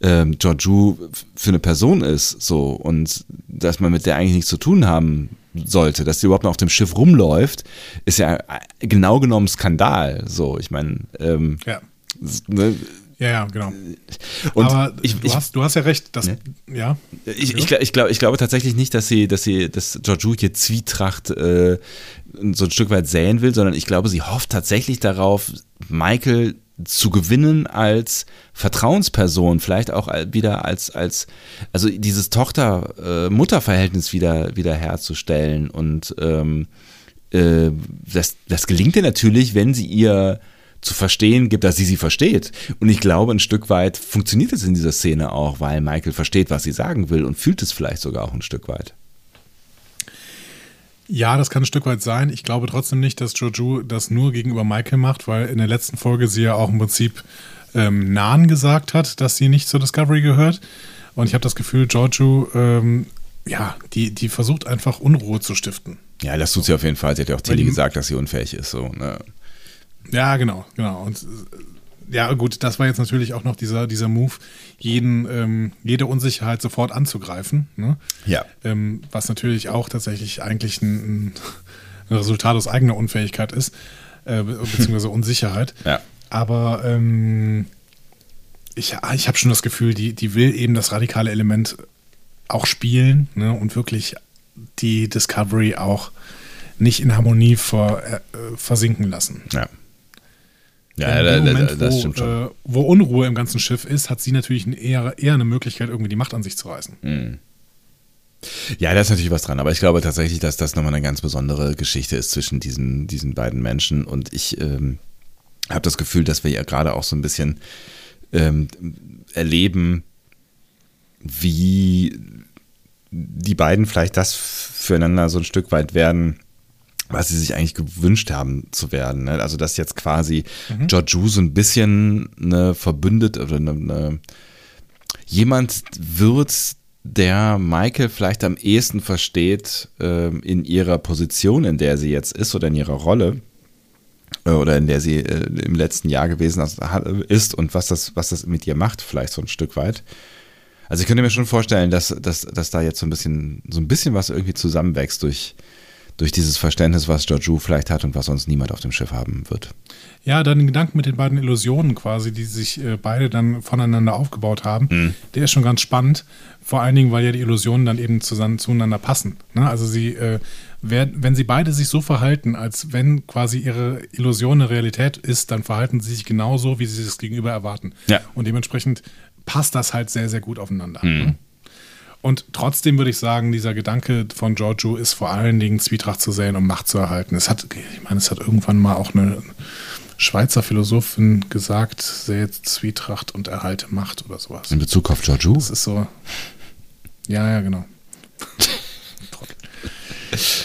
[SPEAKER 1] ähm, Georgiou für eine Person ist, so, und dass man mit der eigentlich nichts zu tun haben sollte, dass sie überhaupt noch auf dem Schiff rumläuft, ist ja genau genommen Skandal, so, ich meine, ähm,
[SPEAKER 2] Ja.
[SPEAKER 1] ne,
[SPEAKER 2] Ja, ja, genau.
[SPEAKER 1] und
[SPEAKER 2] Aber
[SPEAKER 1] ich,
[SPEAKER 2] du,
[SPEAKER 1] ich,
[SPEAKER 2] hast, du hast ja recht, dass,
[SPEAKER 1] Ne?
[SPEAKER 2] ja.
[SPEAKER 1] ich, ich, glaub- ich, glaube, ich glaube tatsächlich nicht, dass sie, dass sie, dass Georgiou hier Zwietracht äh, so ein Stück weit säen will, sondern ich glaube, sie hofft tatsächlich darauf, Michael zu gewinnen als Vertrauensperson, vielleicht auch wieder als, als also dieses Tochter-Mutter-Verhältnis wieder, wieder herzustellen. Und ähm, äh, das, das gelingt ihr natürlich, wenn sie ihr zu verstehen gibt, dass sie sie versteht. Und ich glaube, ein Stück weit funktioniert es in dieser Szene auch, weil Michael versteht, was sie sagen will und fühlt es vielleicht sogar auch ein Stück weit.
[SPEAKER 2] Ja, das kann ein Stück weit sein. Ich glaube trotzdem nicht, dass Joju das nur gegenüber Michael macht, weil in der letzten Folge sie ja auch im Prinzip ähm, Nan gesagt hat, dass sie nicht zur Discovery gehört. Und ich habe das Gefühl, Joju, ähm, ja, die, die versucht einfach Unruhe zu stiften.
[SPEAKER 1] Ja, das tut sie auf jeden Fall. Sie hat ja auch Tilly gesagt, dass sie unfähig ist. So, ne?
[SPEAKER 2] Ja, genau, genau. Und äh, ja, gut, das war jetzt natürlich auch noch dieser, dieser Move, jeden, ähm, jede Unsicherheit sofort anzugreifen. Ne?
[SPEAKER 1] Ja.
[SPEAKER 2] Ähm, was natürlich auch tatsächlich eigentlich ein, ein Resultat aus eigener Unfähigkeit ist, äh, be- beziehungsweise Unsicherheit.
[SPEAKER 1] Ja.
[SPEAKER 2] Aber ähm, ich, ich habe schon das Gefühl, die, die will eben das radikale Element auch spielen ne? und wirklich die Discovery auch nicht in Harmonie ver, äh, versinken lassen.
[SPEAKER 1] Ja. Ja, da,
[SPEAKER 2] Moment,
[SPEAKER 1] das
[SPEAKER 2] wo,
[SPEAKER 1] stimmt schon.
[SPEAKER 2] Äh, wo Unruhe im ganzen Schiff ist, hat sie natürlich eher, eher eine Möglichkeit, irgendwie die Macht an sich zu reißen.
[SPEAKER 1] Mhm. Ja, da ist natürlich was dran, aber ich glaube tatsächlich, dass das nochmal eine ganz besondere Geschichte ist zwischen diesen, diesen beiden Menschen und ich ähm, habe das Gefühl, dass wir ja gerade auch so ein bisschen ähm, erleben, wie die beiden vielleicht das füreinander so ein Stück weit werden, was sie sich eigentlich gewünscht haben zu werden. Ne? Also dass jetzt quasi
[SPEAKER 2] Mhm.
[SPEAKER 1] Georgiou so ein bisschen eine Verbündete oder eine, eine jemand wird, der Michael vielleicht am ehesten versteht ähm, in ihrer Position, in der sie jetzt ist oder in ihrer Rolle äh, oder in der sie äh, im letzten Jahr gewesen ist und was das, was das mit ihr macht, vielleicht so ein Stück weit. Also ich könnte mir schon vorstellen, dass, dass, dass da jetzt so ein bisschen, so ein bisschen was irgendwie zusammenwächst durch, durch dieses Verständnis, was Georgiou vielleicht hat und was sonst niemand auf dem Schiff haben wird.
[SPEAKER 2] Ja, dann den Gedanken mit den beiden Illusionen quasi, die sich äh, beide dann voneinander aufgebaut haben,
[SPEAKER 1] Mhm.
[SPEAKER 2] der ist schon ganz spannend. Vor allen Dingen, weil ja die Illusionen dann eben zusammen, zueinander passen. Ne? Also sie, äh, wer, wenn sie beide sich so verhalten, als wenn quasi ihre Illusion eine Realität ist, dann verhalten sie sich genauso, wie sie es gegenüber erwarten.
[SPEAKER 1] Ja.
[SPEAKER 2] Und dementsprechend passt das halt sehr, sehr gut aufeinander. Ne? Und trotzdem würde ich sagen, dieser Gedanke von Giorgio ist vor allen Dingen Zwietracht zu säen, um Macht zu erhalten. Es hat, ich meine, es hat irgendwann mal auch eine Schweizer Philosophin gesagt, sähe Zwietracht und erhalte Macht oder sowas.
[SPEAKER 1] In Bezug auf Georgiou?
[SPEAKER 2] Das ist so. Ja, ja, genau.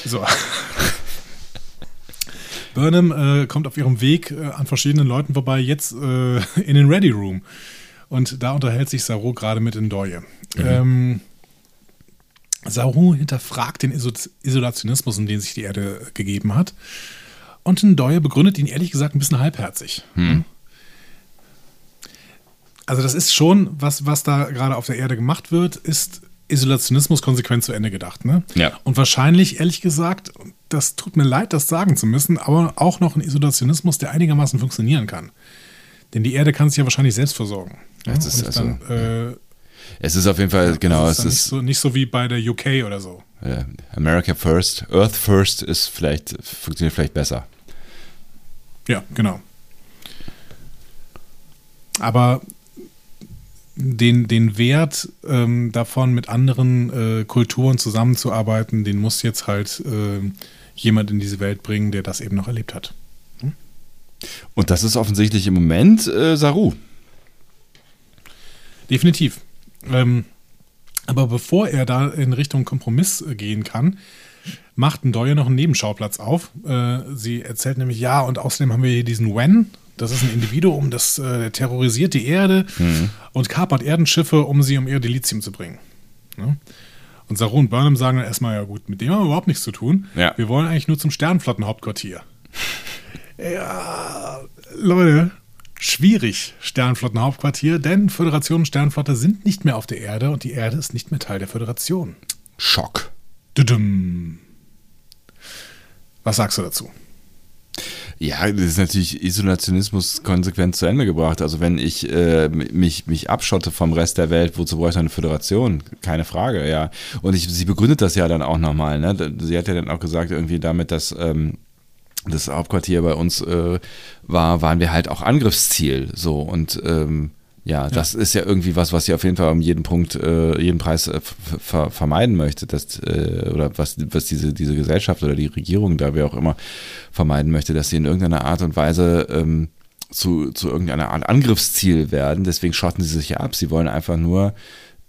[SPEAKER 2] So. Burnham äh, kommt auf ihrem Weg äh, an verschiedenen Leuten vorbei, jetzt äh, in den Ready Room. Und da unterhält sich Saru gerade mit Ndoye. Ähm, Saru hinterfragt den Iso Isolationismus, in den sich die Erde gegeben hat. Und Ndoye begründet ihn ehrlich gesagt ein bisschen halbherzig. Also das ist schon, was, was da gerade auf der Erde gemacht wird, ist Isolationismus konsequent zu Ende gedacht. Ne?
[SPEAKER 1] Ja.
[SPEAKER 2] Und wahrscheinlich, ehrlich gesagt, das tut mir leid, das sagen zu müssen, aber auch noch ein Isolationismus, der einigermaßen funktionieren kann. Denn die Erde kann sich ja wahrscheinlich selbst versorgen. ne?
[SPEAKER 1] Das ist also-
[SPEAKER 2] dann, äh,
[SPEAKER 1] Es ist auf jeden Fall, genau,
[SPEAKER 2] das
[SPEAKER 1] es
[SPEAKER 2] dann nicht,
[SPEAKER 1] ist
[SPEAKER 2] so, nicht so wie bei der UK oder so.
[SPEAKER 1] America First, Earth First ist vielleicht, funktioniert vielleicht besser.
[SPEAKER 2] Ja, genau. Aber den, den Wert ähm, davon, mit anderen äh, Kulturen zusammenzuarbeiten, den muss jetzt halt äh, jemand in diese Welt bringen, der das eben noch erlebt hat.
[SPEAKER 1] Und das ist offensichtlich im Moment äh, Saru.
[SPEAKER 2] Definitiv. Ähm, aber bevor er da in Richtung Kompromiss äh, gehen kann, macht ein Doyle noch einen Nebenschauplatz auf. Äh, sie erzählt nämlich, ja, und außerdem haben wir hier diesen Wen. Das ist ein Individuum, das äh, terrorisiert die Erde und kapert Erdenschiffe, um sie um ihr Delizium zu bringen. Ne? Und Saru und Burnham sagen dann erstmal, ja gut, mit dem haben wir überhaupt nichts zu tun.
[SPEAKER 1] Ja.
[SPEAKER 2] Wir wollen eigentlich nur zum Sternflottenhauptquartier. ja, Leute, schwierig, Sternflottenhauptquartier, denn Föderation und Sternflotte sind nicht mehr auf der Erde und die Erde ist nicht mehr Teil der Föderation.
[SPEAKER 1] Schock.
[SPEAKER 2] Düdüm. Was sagst du dazu?
[SPEAKER 1] Ja, das ist natürlich Isolationismus konsequent zu Ende gebracht. Also wenn ich äh, mich, mich abschotte vom Rest der Welt, wozu brauche ich eine Föderation? Keine Frage, ja. Und ich, sie begründet das ja dann auch nochmal. Ne? Sie hat ja dann auch gesagt, irgendwie damit, dass ähm, das Hauptquartier bei uns äh, war, waren wir halt auch Angriffsziel. So und ähm, ja, das ist ja irgendwie was, was sie auf jeden Fall um jeden Punkt, äh, jeden Preis äh, ver- ver vermeiden möchte, dass, äh, oder was, was diese, diese Gesellschaft oder die Regierung da, wer auch immer, vermeiden möchte, dass sie in irgendeiner Art und Weise ähm, zu, zu irgendeiner Art Angriffsziel werden. Deswegen schotten sie sich ja ab. Sie wollen einfach nur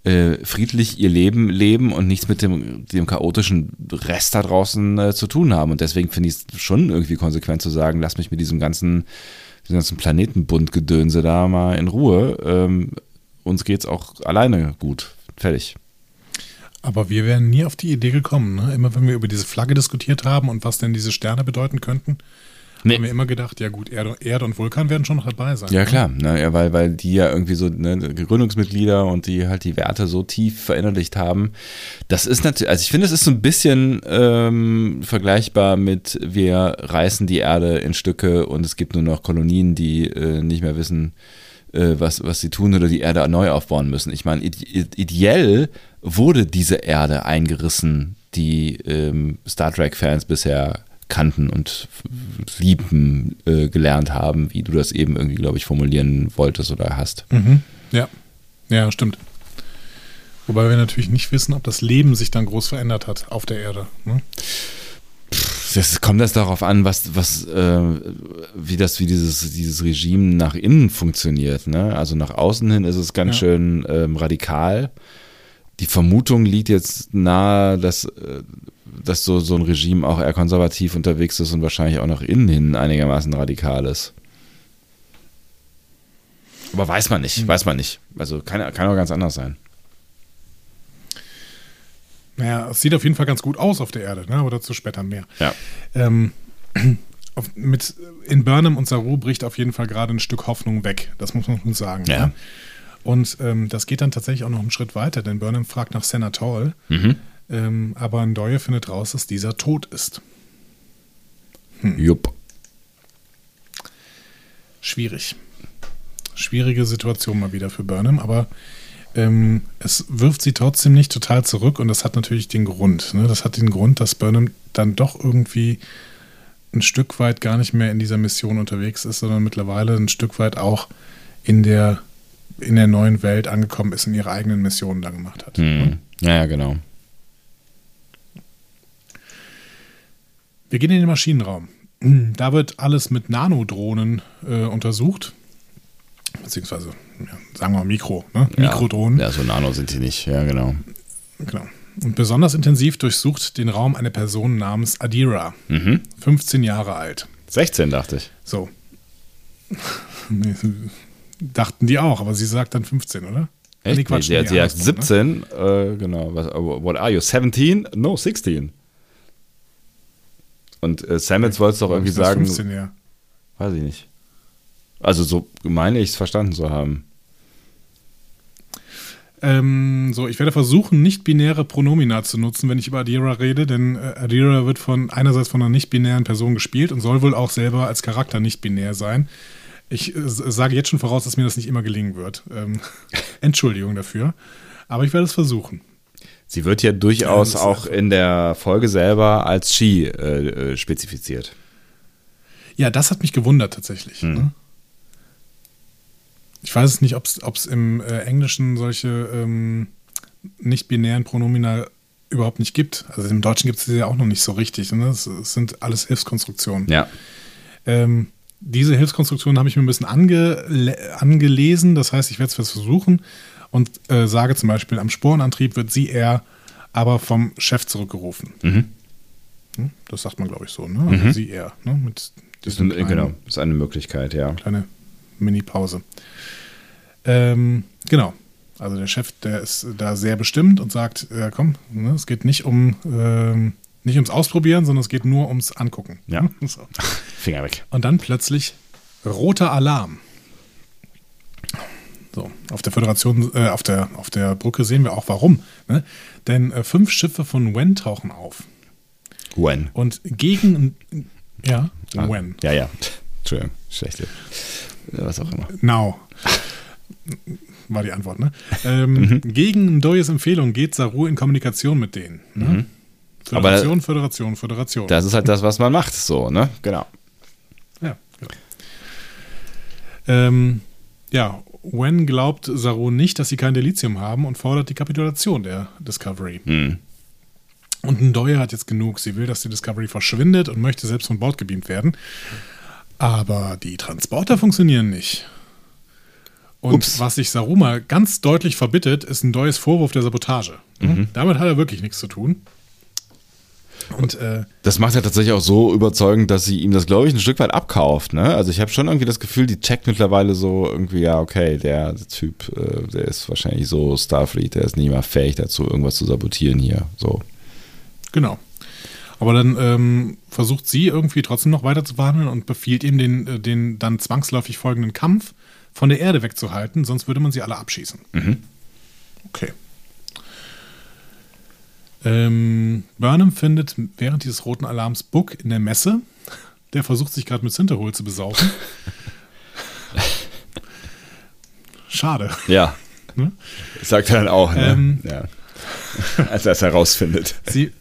[SPEAKER 1] äh, friedlich ihr Leben leben und nichts mit dem, dem chaotischen Rest da draußen äh, zu tun haben. Und deswegen finde ich es schon irgendwie konsequent zu sagen, lass mich mit diesem ganzen, diesem ganzen Planetenbundgedönse da mal in Ruhe. Ähm, uns geht's auch alleine gut. Fertig.
[SPEAKER 2] Aber wir wären nie auf die Idee gekommen. Ne? Immer wenn wir über diese Flagge diskutiert haben und was denn diese Sterne bedeuten könnten,
[SPEAKER 1] Nee.
[SPEAKER 2] haben wir immer gedacht, ja gut, Erde, Erde und Vulkan werden schon noch dabei sein.
[SPEAKER 1] Ja,
[SPEAKER 2] ne?
[SPEAKER 1] klar, ne, ja, weil, weil die ja irgendwie so ne, Gründungsmitglieder und die halt die Werte so tief verinnerlicht haben. Das ist natürlich, also ich finde, es ist so ein bisschen ähm, vergleichbar mit, wir reißen die Erde in Stücke und es gibt nur noch Kolonien, die äh, nicht mehr wissen, äh, was, was sie tun oder die Erde neu aufbauen müssen. Ich meine, ide ideell wurde diese Erde eingerissen, die ähm, Star Trek-Fans bisher kannten und lieben äh, gelernt haben, wie du das eben irgendwie, glaube ich, formulieren wolltest oder hast.
[SPEAKER 2] Mhm. Ja. Ja, stimmt. Wobei wir natürlich nicht wissen, ob das Leben sich dann groß verändert hat auf der Erde. Ne?
[SPEAKER 1] Das kommt das darauf an, was, was, äh, wie das, wie dieses, dieses Regime nach innen funktioniert. Ne? Also nach außen hin ist es ganz
[SPEAKER 2] Ja.
[SPEAKER 1] schön ähm, radikal. Die Vermutung liegt jetzt nahe, dass, äh, dass so, so ein Regime auch eher konservativ unterwegs ist und wahrscheinlich auch nach innen hin einigermaßen radikal ist. Aber weiß man nicht, weiß man nicht. Also kann, kann auch ganz anders sein.
[SPEAKER 2] Naja, es sieht auf jeden Fall ganz gut aus auf der Erde, ne? aber dazu später mehr.
[SPEAKER 1] Ja.
[SPEAKER 2] Ähm, auf, mit, in Burnham und Saru bricht auf jeden Fall gerade ein Stück Hoffnung weg. Das muss man gut sagen.
[SPEAKER 1] Ja.
[SPEAKER 2] Ne? Und ähm, das geht dann tatsächlich auch noch einen Schritt weiter, denn Burnham fragt nach Senatol,
[SPEAKER 1] Mhm.
[SPEAKER 2] Ähm, aber Ndoye findet raus, dass dieser tot ist.
[SPEAKER 1] Jupp.
[SPEAKER 2] Schwierig. Schwierige Situation mal wieder für Burnham, aber ähm, es wirft sie trotzdem nicht total zurück und das hat natürlich den Grund. Ne? Das hat den Grund, dass Burnham dann doch irgendwie ein Stück weit gar nicht mehr in dieser Mission unterwegs ist, sondern mittlerweile ein Stück weit auch in der, in der neuen Welt angekommen ist und ihre eigenen Missionen da gemacht hat.
[SPEAKER 1] Hm. Ja, genau.
[SPEAKER 2] Wir gehen in den Maschinenraum. Da wird alles mit Nanodrohnen äh, untersucht. Beziehungsweise, ja, sagen wir mal Mikro, ne? Mikrodrohnen.
[SPEAKER 1] Ja, so nano sind die nicht. Ja, genau.
[SPEAKER 2] Genau. Und besonders intensiv durchsucht den Raum eine Person namens Adira,
[SPEAKER 1] Mhm.
[SPEAKER 2] 15 Jahre alt.
[SPEAKER 1] 16, dachte ich.
[SPEAKER 2] So. Nee, Dachten die auch, aber sie sagt dann 15, oder?
[SPEAKER 1] Echt?
[SPEAKER 2] Nee, Quatsch,
[SPEAKER 1] sie,
[SPEAKER 2] nee,
[SPEAKER 1] sie
[SPEAKER 2] andersrum, ne?
[SPEAKER 1] 17, äh, genau. What are you? 17? No, 16. Und äh, Samuels wollte es doch irgendwie sagen,
[SPEAKER 2] 15, ja.
[SPEAKER 1] weiß ich nicht. Also so meine ich es verstanden zu haben.
[SPEAKER 2] Ähm, so, ich werde versuchen, nicht-binäre Pronomina zu nutzen, wenn ich über Adira rede, denn äh, Adira wird von einerseits von einer nicht-binären Person gespielt und soll wohl auch selber als Charakter nicht-binär sein. Ich äh, sage jetzt schon voraus, dass mir das nicht immer gelingen wird. Ähm, Entschuldigung dafür. Aber ich werde es versuchen.
[SPEAKER 1] Sie wird ja durchaus
[SPEAKER 2] Ja, das
[SPEAKER 1] auch in der Folge selber als She äh, äh, spezifiziert.
[SPEAKER 2] Ja, das hat mich gewundert tatsächlich.
[SPEAKER 1] Hm.
[SPEAKER 2] Ne? Ich weiß es nicht, ob es im äh, Englischen solche ähm, nicht-binären Pronomina überhaupt nicht gibt. Also im Deutschen gibt es sie ja auch noch nicht so richtig. Ne? Es, es sind alles Hilfskonstruktionen.
[SPEAKER 1] Ja.
[SPEAKER 2] Ähm, diese Hilfskonstruktionen habe ich mir ein bisschen ange angelesen. Das heißt, ich werde es versuchen und äh, sage zum Beispiel, am Sporenantrieb wird sie eher aber vom Chef zurückgerufen.
[SPEAKER 1] Mhm.
[SPEAKER 2] Hm? Das sagt man, glaube ich, so. Ne? Also sie eher. Ne? Mit
[SPEAKER 1] Ist
[SPEAKER 2] diesem
[SPEAKER 1] ein, genau, ist eine Möglichkeit, ja.
[SPEAKER 2] kleine Mini-Pause. Ähm, genau. Also der Chef, der ist da sehr bestimmt und sagt, äh, komm, ne, es geht nicht um ähm, nicht ums Ausprobieren, sondern es geht nur ums Angucken.
[SPEAKER 1] Ja.
[SPEAKER 2] So.
[SPEAKER 1] Finger weg.
[SPEAKER 2] Und dann plötzlich roter Alarm. So, auf der Föderation, äh, auf der, auf der Brücke sehen wir auch warum. Ne? Denn äh, fünf Schiffe von Wen tauchen auf.
[SPEAKER 1] When?
[SPEAKER 2] Und gegen, ja,
[SPEAKER 1] Ah,
[SPEAKER 2] Wen.
[SPEAKER 1] Ja, ja. Entschuldigung, schlechte. Was auch immer.
[SPEAKER 2] Now. War die Antwort, ne? Ähm,
[SPEAKER 1] Mhm.
[SPEAKER 2] Gegen Ndoyes Empfehlung geht Saru in Kommunikation mit denen. Ne? Föderation, Föderation, Föderation.
[SPEAKER 1] Mhm. Das ist halt das, was man macht, so, ne? Genau.
[SPEAKER 2] Ja, genau. Ähm, ja, Wen glaubt Saru nicht, dass sie kein Delizium haben und fordert die Kapitulation der Discovery.
[SPEAKER 1] Hm.
[SPEAKER 2] Und Ndoye hat jetzt genug. Sie will, dass die Discovery verschwindet und möchte selbst von Bord gebeamt werden. Aber die Transporter funktionieren nicht. Und
[SPEAKER 1] Ups.
[SPEAKER 2] was sich Saru mal ganz deutlich verbittet, ist Ndoyes Vorwurf der Sabotage. Damit hat er wirklich nichts zu tun. Und äh,
[SPEAKER 1] Das macht er tatsächlich auch so überzeugend, dass sie ihm das, glaube ich, ein Stück weit abkauft. Ne? Also ich habe schon irgendwie das Gefühl, die checkt mittlerweile so irgendwie, ja, okay, der Typ, äh, der ist wahrscheinlich so Starfleet, der ist nicht mal fähig dazu, irgendwas zu sabotieren hier. So.
[SPEAKER 2] Genau. Aber dann ähm, versucht sie irgendwie trotzdem noch weiter zu verhandeln und befiehlt ihm den, äh, den dann zwangsläufig folgenden Kampf von der Erde wegzuhalten, sonst würde man sie alle abschießen. Okay. Ähm, Burnham findet während dieses roten Alarms Book in der Messe. Der versucht sich gerade mit Sinterhol zu besaufen. Schade.
[SPEAKER 1] Ja.
[SPEAKER 2] Ne?
[SPEAKER 1] Sagt er dann auch, ne?
[SPEAKER 2] Ähm.
[SPEAKER 1] ja. Als er es herausfindet.
[SPEAKER 2] Sie,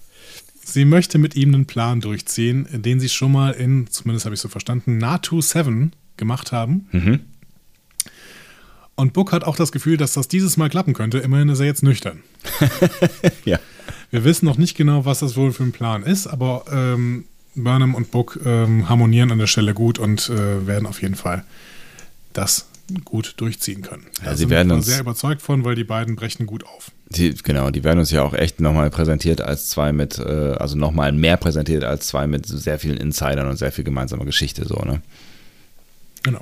[SPEAKER 2] sie möchte mit ihm einen Plan durchziehen, den sie schon mal in, zumindest habe ich so verstanden, NATO 7 gemacht haben.
[SPEAKER 1] Mhm.
[SPEAKER 2] Und Book hat auch das Gefühl, dass das dieses Mal klappen könnte. Immerhin ist er jetzt nüchtern.
[SPEAKER 1] Ja.
[SPEAKER 2] Wir wissen noch nicht genau, was das wohl für ein Plan ist, aber ähm, Burnham und Book ähm, harmonieren an der Stelle gut und äh, werden auf jeden Fall das gut durchziehen können.
[SPEAKER 1] Ja,
[SPEAKER 2] Da
[SPEAKER 1] sie
[SPEAKER 2] sind
[SPEAKER 1] werden uns-
[SPEAKER 2] sehr überzeugt von, weil die beiden brechen gut auf.
[SPEAKER 1] Die, genau, die werden uns ja auch echt nochmal präsentiert als zwei mit, äh, also nochmal mehr präsentiert als zwei mit sehr vielen Insidern und sehr viel gemeinsamer Geschichte, so, ne?
[SPEAKER 2] Genau.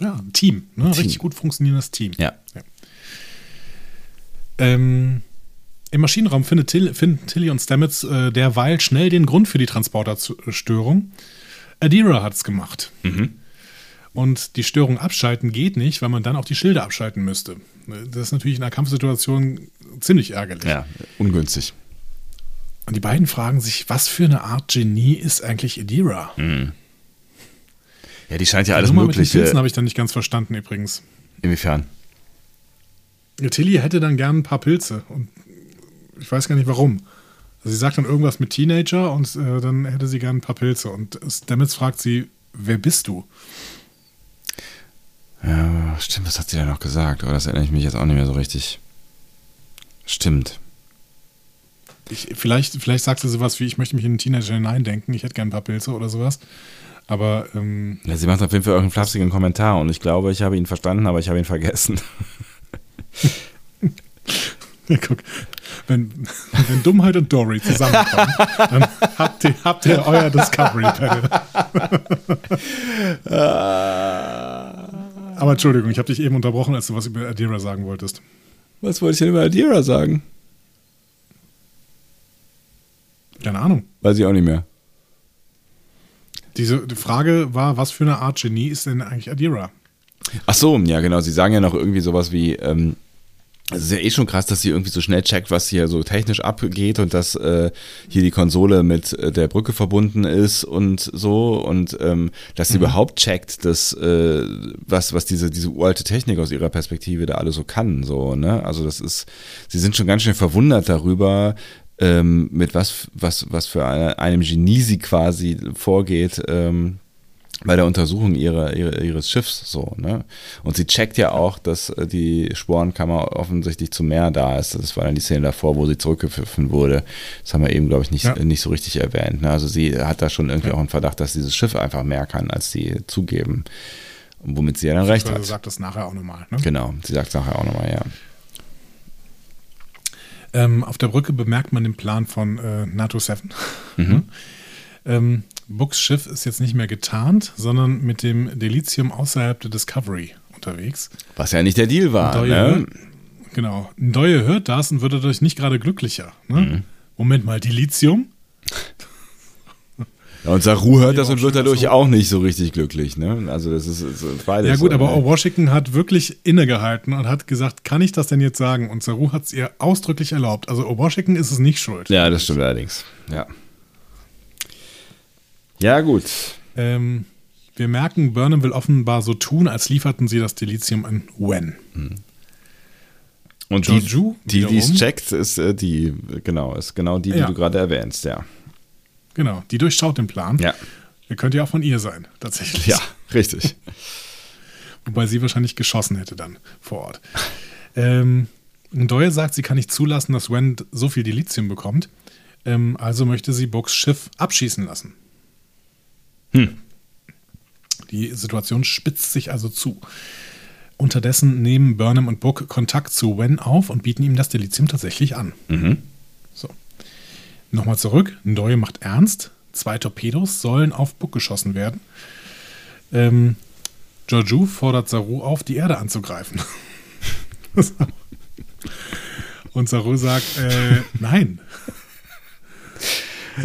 [SPEAKER 2] Ja, ein Team. Ne?
[SPEAKER 1] Team.
[SPEAKER 2] Richtig gut funktionierendes Team.
[SPEAKER 1] Ja.
[SPEAKER 2] Ähm, Im Maschinenraum findet Till, finden Tilly und Stamets äh, derweil schnell den Grund für die Transporterstörung. Adira hat es gemacht.
[SPEAKER 1] Mhm.
[SPEAKER 2] Und die Störung abschalten geht nicht, weil man dann auch die Schilde abschalten müsste. Das ist natürlich in einer Kampfsituation ziemlich ärgerlich.
[SPEAKER 1] Ja, ungünstig.
[SPEAKER 2] Und die beiden fragen sich, was für eine Art Genie ist eigentlich Adira?
[SPEAKER 1] Ja, die scheint ja alles
[SPEAKER 2] Nummer mit den
[SPEAKER 1] Mögliche.
[SPEAKER 2] Pilzen habe ich dann nicht ganz verstanden übrigens.
[SPEAKER 1] Inwiefern?
[SPEAKER 2] Tilly hätte dann gern ein paar Pilze und ich weiß gar nicht warum. Also sie sagt dann irgendwas mit Teenager und äh, dann hätte sie gern ein paar Pilze und Stamets fragt sie, wer bist du?
[SPEAKER 1] Ja, stimmt, was hat sie da noch gesagt? Aber das erinnere ich mich jetzt auch nicht mehr so richtig. Stimmt.
[SPEAKER 2] Ich, vielleicht, vielleicht sagt sie sowas wie, ich möchte mich in einen Teenager hineindenken, ich hätte gern ein paar Pilze oder sowas. Aber ähm,
[SPEAKER 1] Ja, sie macht auf jeden Fall irgendeinen flapsigen Kommentar und ich glaube, ich habe ihn verstanden, aber ich habe ihn vergessen.
[SPEAKER 2] guck, wenn, wenn Dummheit und Dory zusammenkommen, dann habt ihr, habt ihr euer Discovery Panel. Aber Entschuldigung, ich habe dich eben unterbrochen, als du was über Adira sagen wolltest.
[SPEAKER 1] Was wollte ich denn über Adira sagen?
[SPEAKER 2] Keine Ahnung.
[SPEAKER 1] Weiß ich auch nicht mehr.
[SPEAKER 2] Diese die Frage war, was für eine Art Genie ist denn eigentlich Adira?
[SPEAKER 1] Ach so, ja genau. Sie sagen ja noch irgendwie sowas wie, ähm, es ist ja eh schon krass, dass sie irgendwie so schnell checkt, was hier so technisch abgeht und dass äh, hier die Konsole mit äh, der Brücke verbunden ist und so und ähm, dass sie überhaupt checkt, dass äh, was was diese diese uralte Technik aus ihrer Perspektive da alles so kann, so ne? Also das ist, sie sind schon ganz schön verwundert darüber, ähm, mit was was was für eine, einem Genie sie quasi vorgeht. Ähm, bei der Untersuchung ihrer, ihrer, ihres Schiffs so, ne? Und sie checkt ja auch, dass äh, die Sporenkammer offensichtlich zum Meer da ist. Das war dann die Szene davor, wo sie zurückgepfiffen wurde. Das haben wir eben, glaube ich, nicht,
[SPEAKER 2] Ja.
[SPEAKER 1] nicht so richtig erwähnt. Ne? Also sie hat da schon irgendwie auch einen Verdacht, dass dieses Schiff einfach mehr kann, als sie zugeben. Und womit sie ja dann recht hat.
[SPEAKER 2] sagt das nachher auch nochmal. Ne?
[SPEAKER 1] Genau, sie sagt es nachher auch nochmal, ja.
[SPEAKER 2] Ähm, auf der Brücke bemerkt man den Plan von äh, NATO 7. ähm, Books Schiff ist jetzt nicht mehr getarnt, sondern mit dem Delizium außerhalb der Discovery unterwegs.
[SPEAKER 1] Was ja nicht der Deal war,
[SPEAKER 2] Neue,
[SPEAKER 1] ne?
[SPEAKER 2] Genau. Ndoye hört das und wird dadurch nicht gerade glücklicher. Ne? Moment mal, Delizium?
[SPEAKER 1] Ja, und Saru hört
[SPEAKER 2] Ja,
[SPEAKER 1] das und wird dadurch
[SPEAKER 2] so.
[SPEAKER 1] auch nicht so richtig glücklich, ne? Also das ist, ist beides.
[SPEAKER 2] Ja gut,
[SPEAKER 1] so,
[SPEAKER 2] aber
[SPEAKER 1] ne?
[SPEAKER 2] Washington hat wirklich innegehalten und hat gesagt, kann ich das denn jetzt sagen? Und Saru hat es ihr ausdrücklich erlaubt. Also Washington ist es nicht schuld.
[SPEAKER 1] Ja, das stimmt allerdings. Ja. Ja, gut.
[SPEAKER 2] Ähm, wir merken, Burnham will offenbar so tun, als lieferten sie das Delizium an Wen.
[SPEAKER 1] Und
[SPEAKER 2] Georgiou
[SPEAKER 1] die, die es checkt, ist äh, die, genau, ist genau die, die
[SPEAKER 2] Ja.
[SPEAKER 1] du gerade erwähnst, ja.
[SPEAKER 2] Genau, die durchschaut den Plan.
[SPEAKER 1] Ja.
[SPEAKER 2] Er könnte ja auch von ihr sein, tatsächlich.
[SPEAKER 1] Ja, richtig.
[SPEAKER 2] Wobei sie wahrscheinlich geschossen hätte dann vor Ort. Ähm, Doyle sagt, sie kann nicht zulassen, dass Wen so viel Delizium bekommt. Ähm, also möchte sie Books Schiff abschießen lassen. Die Situation spitzt sich also zu. Unterdessen nehmen Burnham und Book Kontakt zu Wen auf und bieten ihm das Delizium tatsächlich an. So. Nochmal zurück. Ndoye macht ernst. Zwei Torpedos sollen auf Book geschossen werden. Ähm, Georgiou fordert Saru auf, die Erde anzugreifen. Und Saru sagt, äh, nein.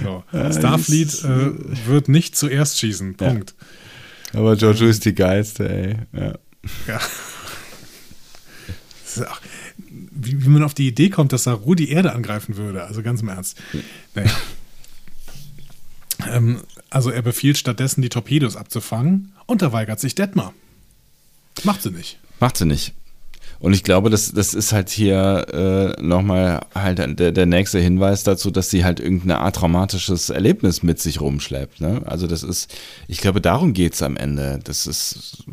[SPEAKER 2] So. Starfleet äh, wird nicht zuerst schießen. Punkt.
[SPEAKER 1] Aber Giorgio ist die geilste, ey. Ja.
[SPEAKER 2] Ja. Auch, wie, wie man auf die Idee kommt, dass Saru die Erde angreifen würde. Also ganz im Ernst. Naja. Ähm, also er befiehlt stattdessen, die Torpedos abzufangen und da weigert sich Detmar. Macht sie nicht.
[SPEAKER 1] Macht sie nicht. Und ich glaube, das, das ist halt hier äh, nochmal halt der, der nächste Hinweis dazu, dass sie halt irgendeine Art traumatisches Erlebnis mit sich rumschleppt. Ne? Also das ist, ich glaube, darum geht es am Ende. Das ist,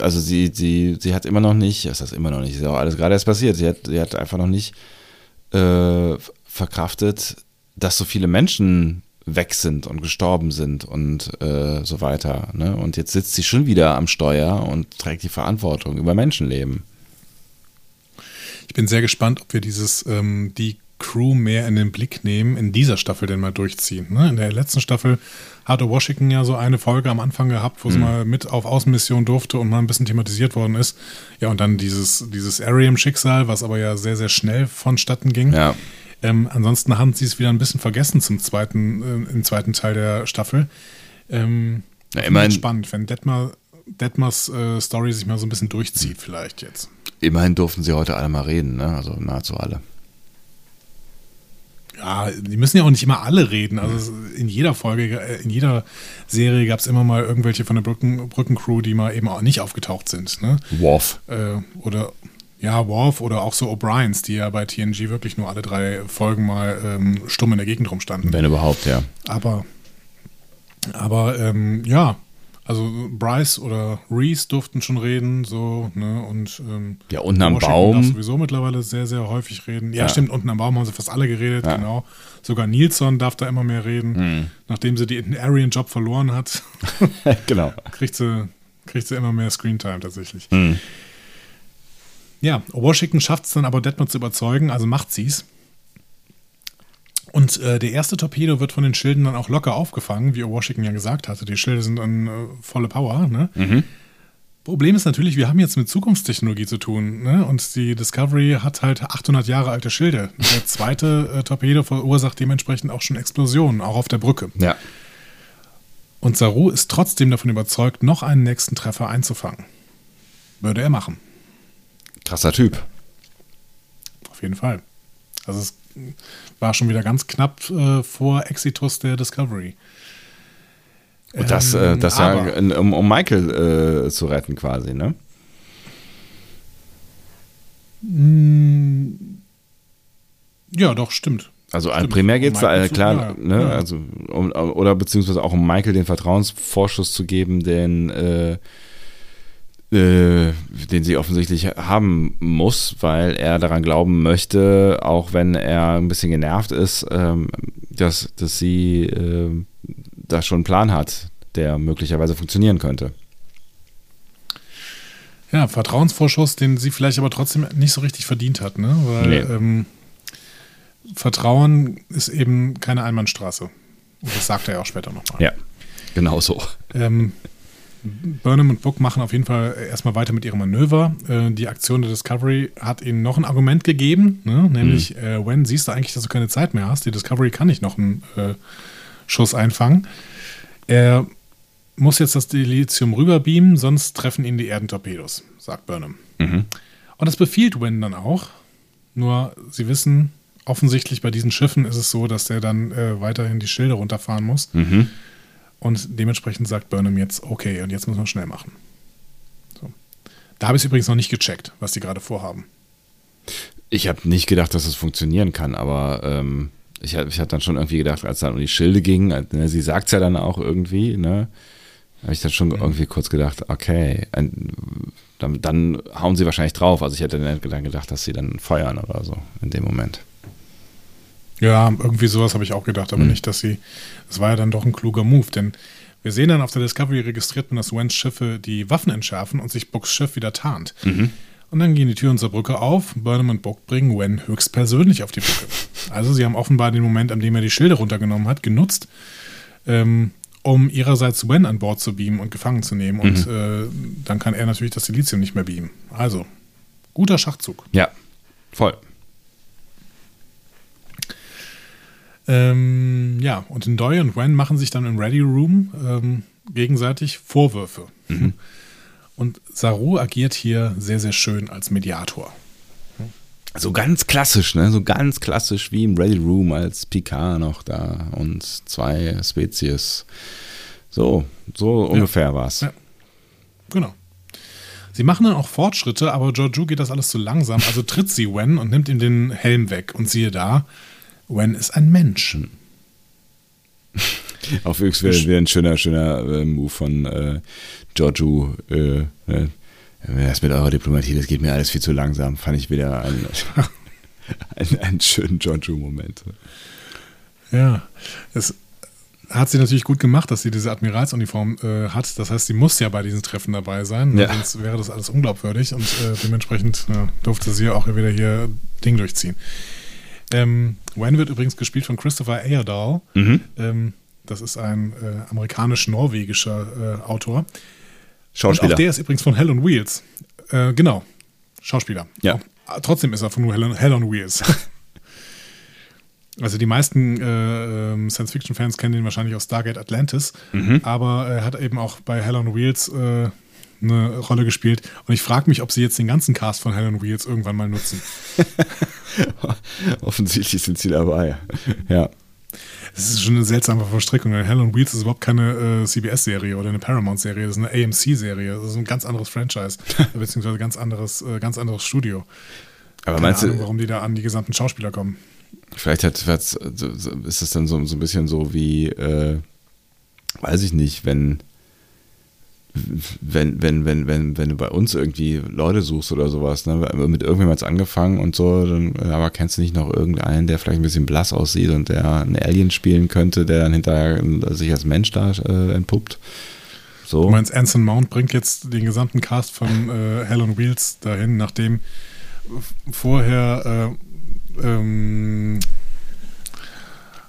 [SPEAKER 1] also sie, sie, sie hat immer noch nicht, das ist immer noch nicht, ist auch alles gerade erst passiert, sie hat, sie hat einfach noch nicht äh, verkraftet, dass so viele Menschen weg sind und gestorben sind und äh, so weiter. Ne? Und jetzt sitzt sie schon wieder am Steuer und trägt die Verantwortung über Menschenleben.
[SPEAKER 2] Ich bin sehr gespannt, ob wir dieses, ähm, die Crew mehr in den Blick nehmen, in dieser Staffel denn mal durchziehen. Ne? In der letzten Staffel hatte Washington ja so eine Folge am Anfang gehabt, wo sie mal mit auf Außenmission durfte und mal ein bisschen thematisiert worden ist. Ja, und dann dieses, dieses Ariam-Schicksal, was aber ja sehr, sehr schnell vonstatten ging.
[SPEAKER 1] Ja.
[SPEAKER 2] Ähm, ansonsten haben sie es wieder ein bisschen vergessen zum zweiten, äh, im zweiten Teil der Staffel. Ähm,
[SPEAKER 1] Ja, immerhin-
[SPEAKER 2] spannend, wenn Detmar, Detmars äh, Story sich mal so ein bisschen durchzieht, vielleicht jetzt.
[SPEAKER 1] Immerhin durften sie heute alle mal reden, ne? also nahezu alle.
[SPEAKER 2] Ja, die müssen ja auch nicht immer alle reden. Also in jeder Folge, äh, in jeder Serie gab es immer mal irgendwelche von der Brücken, Brückencrew, die mal eben auch nicht aufgetaucht sind. Ne?
[SPEAKER 1] Worf.
[SPEAKER 2] Äh, oder ja, Worf oder auch so O'Briens, die ja bei TNG wirklich nur alle drei Folgen mal ähm, stumm in der Gegend rumstanden.
[SPEAKER 1] Wenn überhaupt, ja.
[SPEAKER 2] Aber, aber ähm, ja, also Bryce oder Reese durften schon reden, so, ne, und ähm,
[SPEAKER 1] Ja, unten am
[SPEAKER 2] Washington
[SPEAKER 1] Baum.
[SPEAKER 2] darf sowieso mittlerweile sehr, sehr häufig reden. Ja,
[SPEAKER 1] Ja.
[SPEAKER 2] stimmt, unten am Baum haben sie fast alle geredet,
[SPEAKER 1] Ja.
[SPEAKER 2] genau. Sogar Nilsson darf da immer mehr reden.
[SPEAKER 1] Hm.
[SPEAKER 2] Nachdem sie den Arian-Job verloren hat,
[SPEAKER 1] genau.
[SPEAKER 2] kriegt sie, kriegt sie immer mehr Screentime tatsächlich.
[SPEAKER 1] Hm.
[SPEAKER 2] Ja, Washington schafft es dann aber Detmer zu überzeugen, also macht sie's. Und äh, der erste Torpedo wird von den Schilden dann auch locker aufgefangen, wie Washington ja gesagt hatte. Die Schilde sind dann äh, volle Power. Ne? Problem ist natürlich, wir haben jetzt mit Zukunftstechnologie zu tun. Ne? Und die Discovery hat halt 800 Jahre alte Schilde. Der zweite äh, Torpedo verursacht dementsprechend auch schon Explosionen, auch auf der Brücke.
[SPEAKER 1] Ja.
[SPEAKER 2] Und Saru ist trotzdem davon überzeugt, noch einen nächsten Treffer einzufangen. Würde er machen.
[SPEAKER 1] Krasser Typ.
[SPEAKER 2] Auf jeden Fall. Also es war schon wieder ganz knapp äh, vor Exitus der Discovery.
[SPEAKER 1] Und das, äh,
[SPEAKER 2] Ähm,
[SPEAKER 1] das ja, um, um Michael äh, zu retten quasi, ne?
[SPEAKER 2] Ja, doch, stimmt.
[SPEAKER 1] Also äh,
[SPEAKER 2] Stimmt.
[SPEAKER 1] primär geht es
[SPEAKER 2] Um
[SPEAKER 1] da äh,
[SPEAKER 2] Michael zu-
[SPEAKER 1] klar,
[SPEAKER 2] ja,
[SPEAKER 1] ne?
[SPEAKER 2] ja.
[SPEAKER 1] Also um, oder beziehungsweise auch um Michael den Vertrauensvorschuss zu geben, den äh, äh, den sie offensichtlich haben muss, weil er daran glauben möchte, auch wenn er ein bisschen genervt ist, ähm, dass, dass sie äh, da schon einen Plan hat, der möglicherweise funktionieren könnte.
[SPEAKER 2] Ja, Vertrauensvorschuss, den sie vielleicht aber trotzdem nicht so richtig verdient hat, ne? Weil
[SPEAKER 1] Nee.
[SPEAKER 2] ähm, Vertrauen ist eben keine Einbahnstraße. Und das sagt er ja auch später nochmal.
[SPEAKER 1] Ja, genau so.
[SPEAKER 2] Ähm, Burnham und Book machen auf jeden Fall erstmal weiter mit ihrem Manöver. Äh, die Aktion der Discovery hat ihnen noch ein Argument gegeben, ne? nämlich, äh, Wen, siehst du eigentlich, dass du keine Zeit mehr hast? Die Discovery kann nicht noch einen äh, Schuss einfangen. Er muss jetzt das Dilithium rüberbeamen, sonst treffen ihn die Erdentorpedos, sagt Burnham. Und das befiehlt Wen dann auch. Nur sie wissen, offensichtlich bei diesen Schiffen ist es so, dass der dann äh, weiterhin die Schilde runterfahren muss. Und dementsprechend sagt Burnham jetzt, okay, und jetzt müssen wir schnell machen. So. Da habe ich es übrigens noch nicht gecheckt, was die gerade vorhaben.
[SPEAKER 1] Ich habe nicht gedacht, dass es funktionieren kann, aber ähm, ich, hab- ich hatte dann schon irgendwie gedacht, als es dann um die Schilde ging, äh, ne, sie sagt es ja dann auch irgendwie, ne? Habe ich dann schon irgendwie kurz gedacht, okay, ein, dann, dann hauen sie wahrscheinlich drauf. Also ich hätte dann dann gedacht, dass sie dann feuern oder so in dem Moment.
[SPEAKER 2] Ja, irgendwie sowas habe ich auch gedacht, aber nicht, dass sie. Es war ja dann doch ein kluger Move, denn wir sehen dann auf der Discovery registriert man, dass Wens Schiffe die Waffen entschärfen und sich Books Schiff wieder tarnt. Und dann gehen die Türen zur Brücke auf. Burnham und Book bringen Wen höchstpersönlich auf die Brücke. Also sie haben offenbar den Moment, an dem er die Schilde runtergenommen hat, genutzt, ähm, um ihrerseits Wen an Bord zu beamen und gefangen zu nehmen. Und äh, dann kann er natürlich das Silizium nicht mehr beamen. Also, guter Schachzug.
[SPEAKER 1] Ja, voll.
[SPEAKER 2] Ähm, ja, und Ndoye und Wen machen sich dann im Ready Room ähm, gegenseitig Vorwürfe. Und Saru agiert hier sehr, sehr schön als Mediator.
[SPEAKER 1] So ganz klassisch, ne? So ganz klassisch wie im Ready Room als Picard noch da und zwei Spezies. So, so ungefähr war's.
[SPEAKER 2] Ja. Genau. Sie machen dann auch Fortschritte, aber Georgiou geht das alles zu langsam. Also tritt sie Wen und nimmt ihm den Helm weg. Und siehe da, Wen ist ein Mensch.
[SPEAKER 1] Auf X wäre wär ein schöner, schöner äh, Move von äh, Giorgio. Äh, äh, das mit eurer Diplomatie, das geht mir alles viel zu langsam. Fand ich wieder einen, einen, einen schönen Giorgio-Moment.
[SPEAKER 2] Ja, es hat sie natürlich gut gemacht, dass sie diese Admiralsuniform äh, hat. Das heißt, sie muss ja bei diesen Treffen dabei sein,
[SPEAKER 1] Ja.
[SPEAKER 2] sonst wäre das alles unglaubwürdig und äh, dementsprechend ja, durfte sie auch wieder hier Ding durchziehen. Ähm, Wen wird übrigens gespielt von Christopher Ayerdal. Ähm, das ist ein äh, amerikanisch-norwegischer äh, Autor. Und
[SPEAKER 1] Schauspieler.
[SPEAKER 2] auch der ist übrigens von Hell on Wheels. Äh, genau, Schauspieler.
[SPEAKER 1] Ja.
[SPEAKER 2] Auch, trotzdem ist er von Hell on, Hell on Wheels. also die meisten äh, ähm, Science-Fiction-Fans kennen ihn wahrscheinlich aus Stargate Atlantis, aber er hat eben auch bei Hell on Wheels äh, eine Rolle gespielt. Und ich frage mich, ob sie jetzt den ganzen Cast von Hell on Wheels irgendwann mal nutzen.
[SPEAKER 1] Offensichtlich sind sie dabei. Ja.
[SPEAKER 2] Es ist schon eine seltsame Verstrickung. Hell on Wheels ist überhaupt keine äh, CBS-Serie oder eine Paramount-Serie, das ist eine AMC-Serie. Das ist ein ganz anderes Franchise, beziehungsweise ganz anderes, äh, ganz anderes Studio.
[SPEAKER 1] Aber
[SPEAKER 2] Keine
[SPEAKER 1] meinst
[SPEAKER 2] Ahnung,
[SPEAKER 1] du,
[SPEAKER 2] warum die da an die gesamten Schauspieler kommen.
[SPEAKER 1] vielleicht hat, ist es dann so, so ein bisschen so wie, äh, weiß ich nicht, wenn, wenn, wenn, wenn, wenn, wenn du bei uns irgendwie Leute suchst oder sowas, ne? mit irgendjemandem hat's angefangen und so, dann, aber kennst du nicht noch irgendeinen, der vielleicht ein bisschen blass aussieht und der einen Alien spielen könnte, der dann hinterher sich als Mensch da äh, entpuppt? So.
[SPEAKER 2] Du meinst, Anson Mount bringt jetzt den gesamten Cast von äh, Hell on Wheels dahin, nachdem vorher, äh, ähm,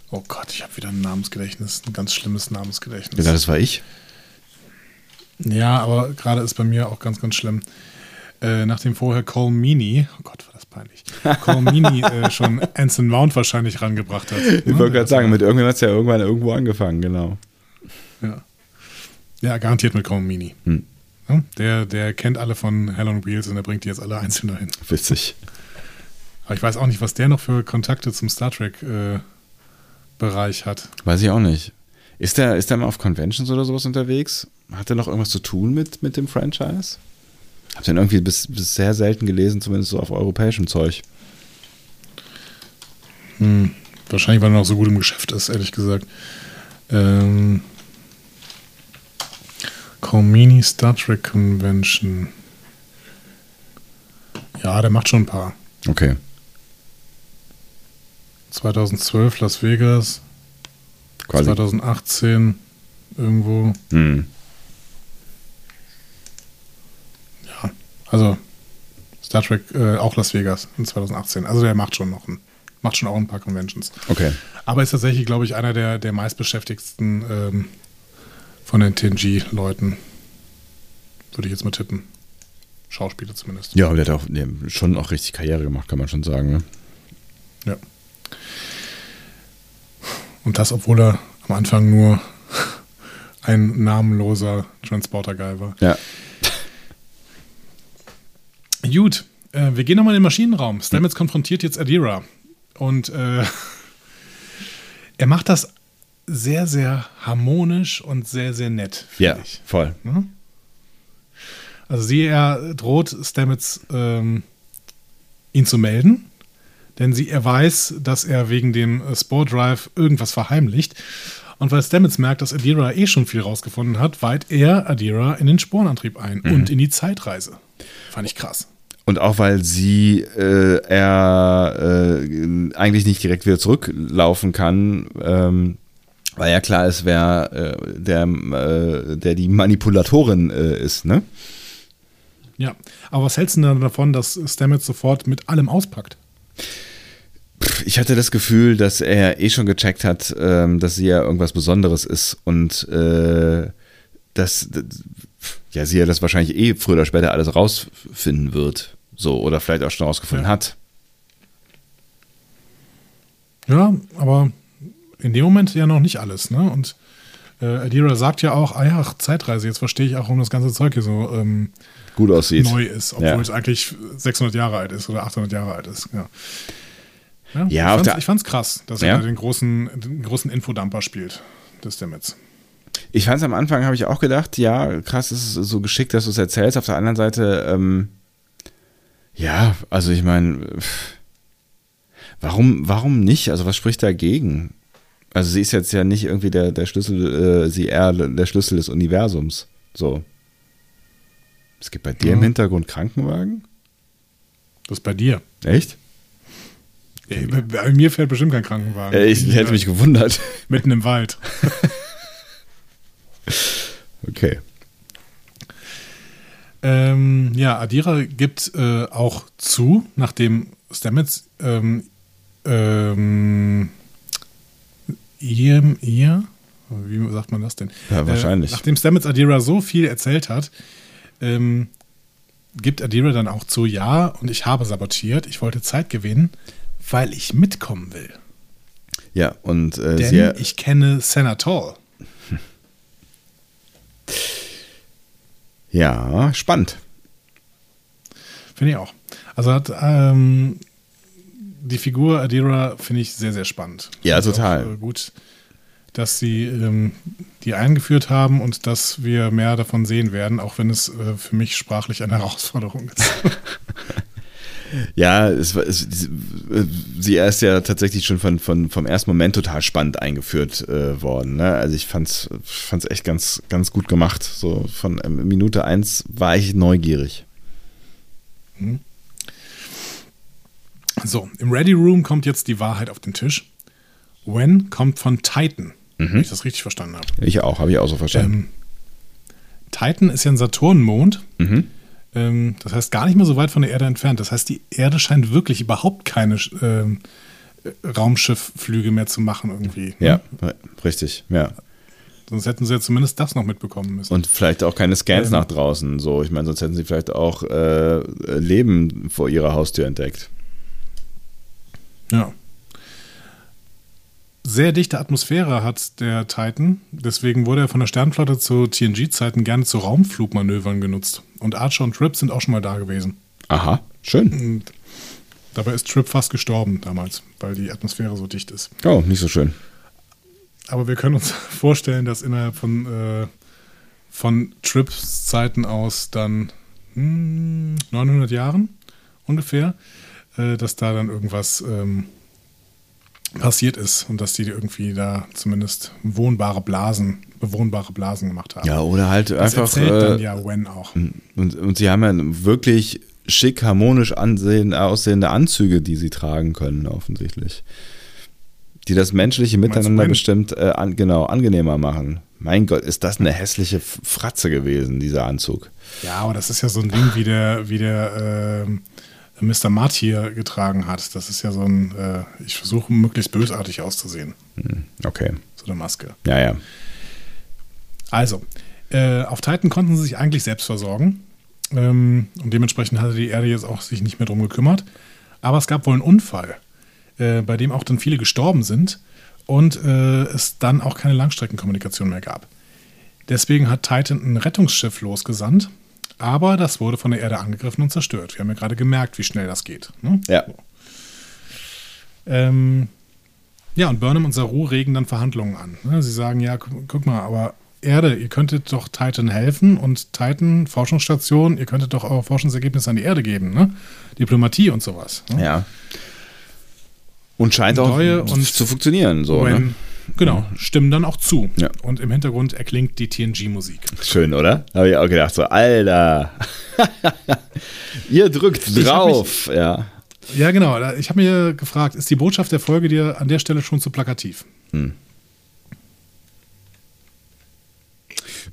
[SPEAKER 2] oh Gott, ich habe wieder ein Namensgedächtnis, ein ganz schlimmes Namensgedächtnis.
[SPEAKER 1] Gesagt, das war ich.
[SPEAKER 2] Ja, aber gerade ist bei mir auch ganz, ganz schlimm. Äh, nachdem vorher Cole Meany, oh Gott, war das peinlich, Cole Meany äh, schon Anson Mount wahrscheinlich rangebracht hat.
[SPEAKER 1] Ich
[SPEAKER 2] Ne?
[SPEAKER 1] wollte
[SPEAKER 2] Der
[SPEAKER 1] gerade sagen, mit irgendwann hat es ja irgendwann irgendwo angefangen, genau.
[SPEAKER 2] Ja. ja, garantiert mit Cole Meany.
[SPEAKER 1] Hm.
[SPEAKER 2] Ja, der, der kennt alle von Hell on Wheels und der bringt die jetzt alle einzeln dahin.
[SPEAKER 1] Witzig.
[SPEAKER 2] Aber ich weiß auch nicht, was der noch für Kontakte zum Star Trek-Bereich hat.
[SPEAKER 1] Weiß ich auch nicht. Ist der, ist der mal auf Conventions oder sowas unterwegs? Hat er noch irgendwas zu tun mit, mit dem Franchise? Hab den irgendwie bis, bis sehr selten gelesen, zumindest so auf europäischem Zeug.
[SPEAKER 2] Hm. Wahrscheinlich, weil er noch so gut im Geschäft ist, ehrlich gesagt. Ähm, Comini Star Trek Convention. Ja, der macht schon ein paar.
[SPEAKER 1] Okay.
[SPEAKER 2] 2012 Las Vegas,
[SPEAKER 1] Quasi.
[SPEAKER 2] 2018 irgendwo.
[SPEAKER 1] Hm.
[SPEAKER 2] Ja, also Star Trek äh, auch Las Vegas in 2018. Also der macht schon noch ein, macht schon auch ein paar Conventions.
[SPEAKER 1] Okay.
[SPEAKER 2] Aber ist tatsächlich, glaube ich, einer der, der meistbeschäftigsten ähm, von den TNG-Leuten. Würde ich jetzt mal tippen. Schauspieler zumindest.
[SPEAKER 1] Ja, aber der hat auch hat schon auch richtig Karriere gemacht, kann man schon sagen. Ne?
[SPEAKER 2] Ja. Und das, obwohl er am Anfang nur ein namenloser Transporter-Guy war.
[SPEAKER 1] Ja.
[SPEAKER 2] Gut, äh, wir gehen nochmal in den Maschinenraum. Stamets konfrontiert jetzt Adira. Und äh, er macht das sehr, sehr harmonisch und sehr, sehr nett,
[SPEAKER 1] Ja,
[SPEAKER 2] ich.
[SPEAKER 1] voll.
[SPEAKER 2] Also sie er droht Stamets ähm, ihn zu melden, denn sie er weiß, dass er wegen dem äh, Spore Drive irgendwas verheimlicht. Und weil Stamets merkt, dass Adira eh schon viel rausgefunden hat, weiht er Adira in den Sporenantrieb ein und in die Zeitreise. Fand ich krass.
[SPEAKER 1] Und auch weil sie äh, er äh, eigentlich nicht direkt wieder zurücklaufen kann, ähm, weil ja klar ist, wer äh, der, äh, der die Manipulatorin äh, ist, ne?
[SPEAKER 2] Ja, aber was hältst du denn davon, dass Stamets sofort mit allem auspackt?
[SPEAKER 1] Ich hatte das Gefühl, dass er eh schon gecheckt hat, ähm, dass sie ja irgendwas Besonderes ist und äh, dass ja sie ja das wahrscheinlich eh früher oder später alles rausfinden wird. So, oder vielleicht auch schon rausgefunden
[SPEAKER 2] Ja.
[SPEAKER 1] hat.
[SPEAKER 2] Ja, aber in dem Moment ja noch nicht alles, ne? Und äh, Adira sagt ja auch, ah ja, Zeitreise, jetzt verstehe ich auch, warum das ganze Zeug hier so ähm,
[SPEAKER 1] Gut aussieht.
[SPEAKER 2] neu ist, obwohl
[SPEAKER 1] Ja.
[SPEAKER 2] es eigentlich 600 Jahre alt ist oder 800 Jahre alt ist. Ja,
[SPEAKER 1] Ja,
[SPEAKER 2] ich, fand's,
[SPEAKER 1] der-
[SPEAKER 2] ich fand's krass, dass
[SPEAKER 1] Ja.
[SPEAKER 2] er den großen, den großen Infodumper spielt, des Stamets.
[SPEAKER 1] Ich fand es am Anfang, habe ich auch gedacht, ja, krass, es ist so geschickt, dass du es erzählst. Auf der anderen Seite, ähm, ja, also ich meine, warum, warum nicht? Also was spricht dagegen? Also sie ist jetzt ja nicht irgendwie der, der Schlüssel, äh, sie eher der Schlüssel des Universums. So. Es gibt bei dir im
[SPEAKER 2] Ja.
[SPEAKER 1] Hintergrund Krankenwagen?
[SPEAKER 2] Das ist bei dir.
[SPEAKER 1] Echt?
[SPEAKER 2] Ey, bei, bei mir fährt bestimmt kein Krankenwagen.
[SPEAKER 1] Äh, ich
[SPEAKER 2] Bin
[SPEAKER 1] hätte
[SPEAKER 2] hier
[SPEAKER 1] mich gewundert.
[SPEAKER 2] Mitten im Wald.
[SPEAKER 1] Okay.
[SPEAKER 2] Ähm, ja, Adira gibt äh, auch zu, nachdem Stamets ähm, ähm, ihr, ihr, wie sagt man das denn?
[SPEAKER 1] Ja, wahrscheinlich.
[SPEAKER 2] Äh, nachdem Stamets Adira so viel erzählt hat, ähm, gibt Adira dann auch zu, ja, und ich habe sabotiert, ich wollte Zeit gewinnen, weil ich mitkommen will.
[SPEAKER 1] Ja, und äh,
[SPEAKER 2] Denn ich kenne Senatol.
[SPEAKER 1] ja, spannend.
[SPEAKER 2] Finde ich auch. Also hat ähm, die Figur Adira finde ich sehr, sehr spannend.
[SPEAKER 1] Ja,
[SPEAKER 2] Finde ich
[SPEAKER 1] total.
[SPEAKER 2] Auch, äh, gut, dass sie ähm, die eingeführt haben und dass wir mehr davon sehen werden, auch wenn es äh, für mich sprachlich eine Herausforderung ist.
[SPEAKER 1] Ja, es, es, sie ist ja tatsächlich schon von, von, vom ersten Moment total spannend eingeführt äh, worden. Ne? Also ich fand's, fand's echt ganz, ganz gut gemacht. So von ähm, Minute eins war ich neugierig.
[SPEAKER 2] so, im Ready Room kommt jetzt die Wahrheit auf den Tisch. When kommt von Titan, wenn ich das richtig verstanden habe.
[SPEAKER 1] Ich auch, habe ich auch so verstanden.
[SPEAKER 2] Ähm, Titan ist ja ein Saturnmond,
[SPEAKER 1] Mhm.
[SPEAKER 2] Ähm, das heißt, gar nicht mehr so weit von der Erde entfernt. Das heißt, die Erde scheint wirklich überhaupt keine ähm, Raumschiffflüge mehr zu machen irgendwie.
[SPEAKER 1] Ja, richtig, ja.
[SPEAKER 2] Sonst hätten sie ja zumindest das noch mitbekommen müssen.
[SPEAKER 1] Und vielleicht auch keine Scans
[SPEAKER 2] Ähm.
[SPEAKER 1] nach draußen. So, ich meine, sonst hätten sie vielleicht auch äh, Leben vor ihrer Haustür entdeckt.
[SPEAKER 2] Ja. Sehr dichte Atmosphäre hat der Titan, deswegen wurde er von der Sternflotte zu TNG-Zeiten gerne zu Raumflugmanövern genutzt. Und Archer und Trip sind auch schon mal da gewesen.
[SPEAKER 1] Aha, schön.
[SPEAKER 2] Und dabei ist Trip fast gestorben damals, weil die Atmosphäre so dicht ist.
[SPEAKER 1] Oh, nicht so schön.
[SPEAKER 2] Aber wir können uns vorstellen, dass innerhalb von, äh, von Trips Zeiten aus dann hm, 900 Jahren ungefähr, äh, dass da dann irgendwas ähm, passiert ist und dass die irgendwie da zumindest wohnbare Blasen, bewohnbare Blasen gemacht haben.
[SPEAKER 1] Ja, oder halt
[SPEAKER 2] das
[SPEAKER 1] einfach.
[SPEAKER 2] erzählt dann
[SPEAKER 1] Äh,
[SPEAKER 2] ja Wen auch.
[SPEAKER 1] und, und sie haben ja wirklich schick, harmonisch ansehen, aussehende Anzüge, die sie tragen können, offensichtlich. Die das menschliche Miteinander bestimmt äh, an, genau angenehmer machen. Mein Gott, ist das eine hässliche Fratze gewesen, dieser Anzug.
[SPEAKER 2] Ja, aber das ist ja so ein Ding, wie der, wie der ähm, Mr. Matt hier getragen hat. Das ist ja so ein, äh, ich versuche möglichst bösartig auszusehen,
[SPEAKER 1] Okay.
[SPEAKER 2] so eine Maske.
[SPEAKER 1] Ja, ja.
[SPEAKER 2] Also, äh, auf Titan konnten sie sich eigentlich selbst versorgen. Ähm, und dementsprechend hatte die Erde jetzt auch sich nicht mehr drum gekümmert. Aber es gab wohl einen Unfall, äh, bei dem auch dann viele gestorben sind und äh, es dann auch keine Langstreckenkommunikation mehr gab. Deswegen hat Titan ein Rettungsschiff losgesandt, aber das wurde von der Erde angegriffen und zerstört. Wir haben ja gerade gemerkt, wie schnell das geht. Ne?
[SPEAKER 1] Ja.
[SPEAKER 2] Ähm, ja, und Burnham und Saru regen dann Verhandlungen an. Ne? Sie sagen, ja, gu guck mal, aber Erde, ihr könntet doch Titan helfen und Titan, Forschungsstation, ihr könntet doch eure Forschungsergebnisse an die Erde geben, ne? Diplomatie und sowas. Ne?
[SPEAKER 1] Ja. Und scheint auch
[SPEAKER 2] und-
[SPEAKER 1] zu funktionieren. So,
[SPEAKER 2] When-
[SPEAKER 1] ne?
[SPEAKER 2] Genau, stimmen dann auch zu.
[SPEAKER 1] Ja.
[SPEAKER 2] Und im Hintergrund erklingt die TNG-Musik.
[SPEAKER 1] Schön, oder? Habe ich auch gedacht, so, Alter. Ihr drückt
[SPEAKER 2] Ich
[SPEAKER 1] drauf. Ja.
[SPEAKER 2] Ja, genau. Ich habe mir gefragt, ist die Botschaft der Folge dir an der Stelle schon zu plakativ?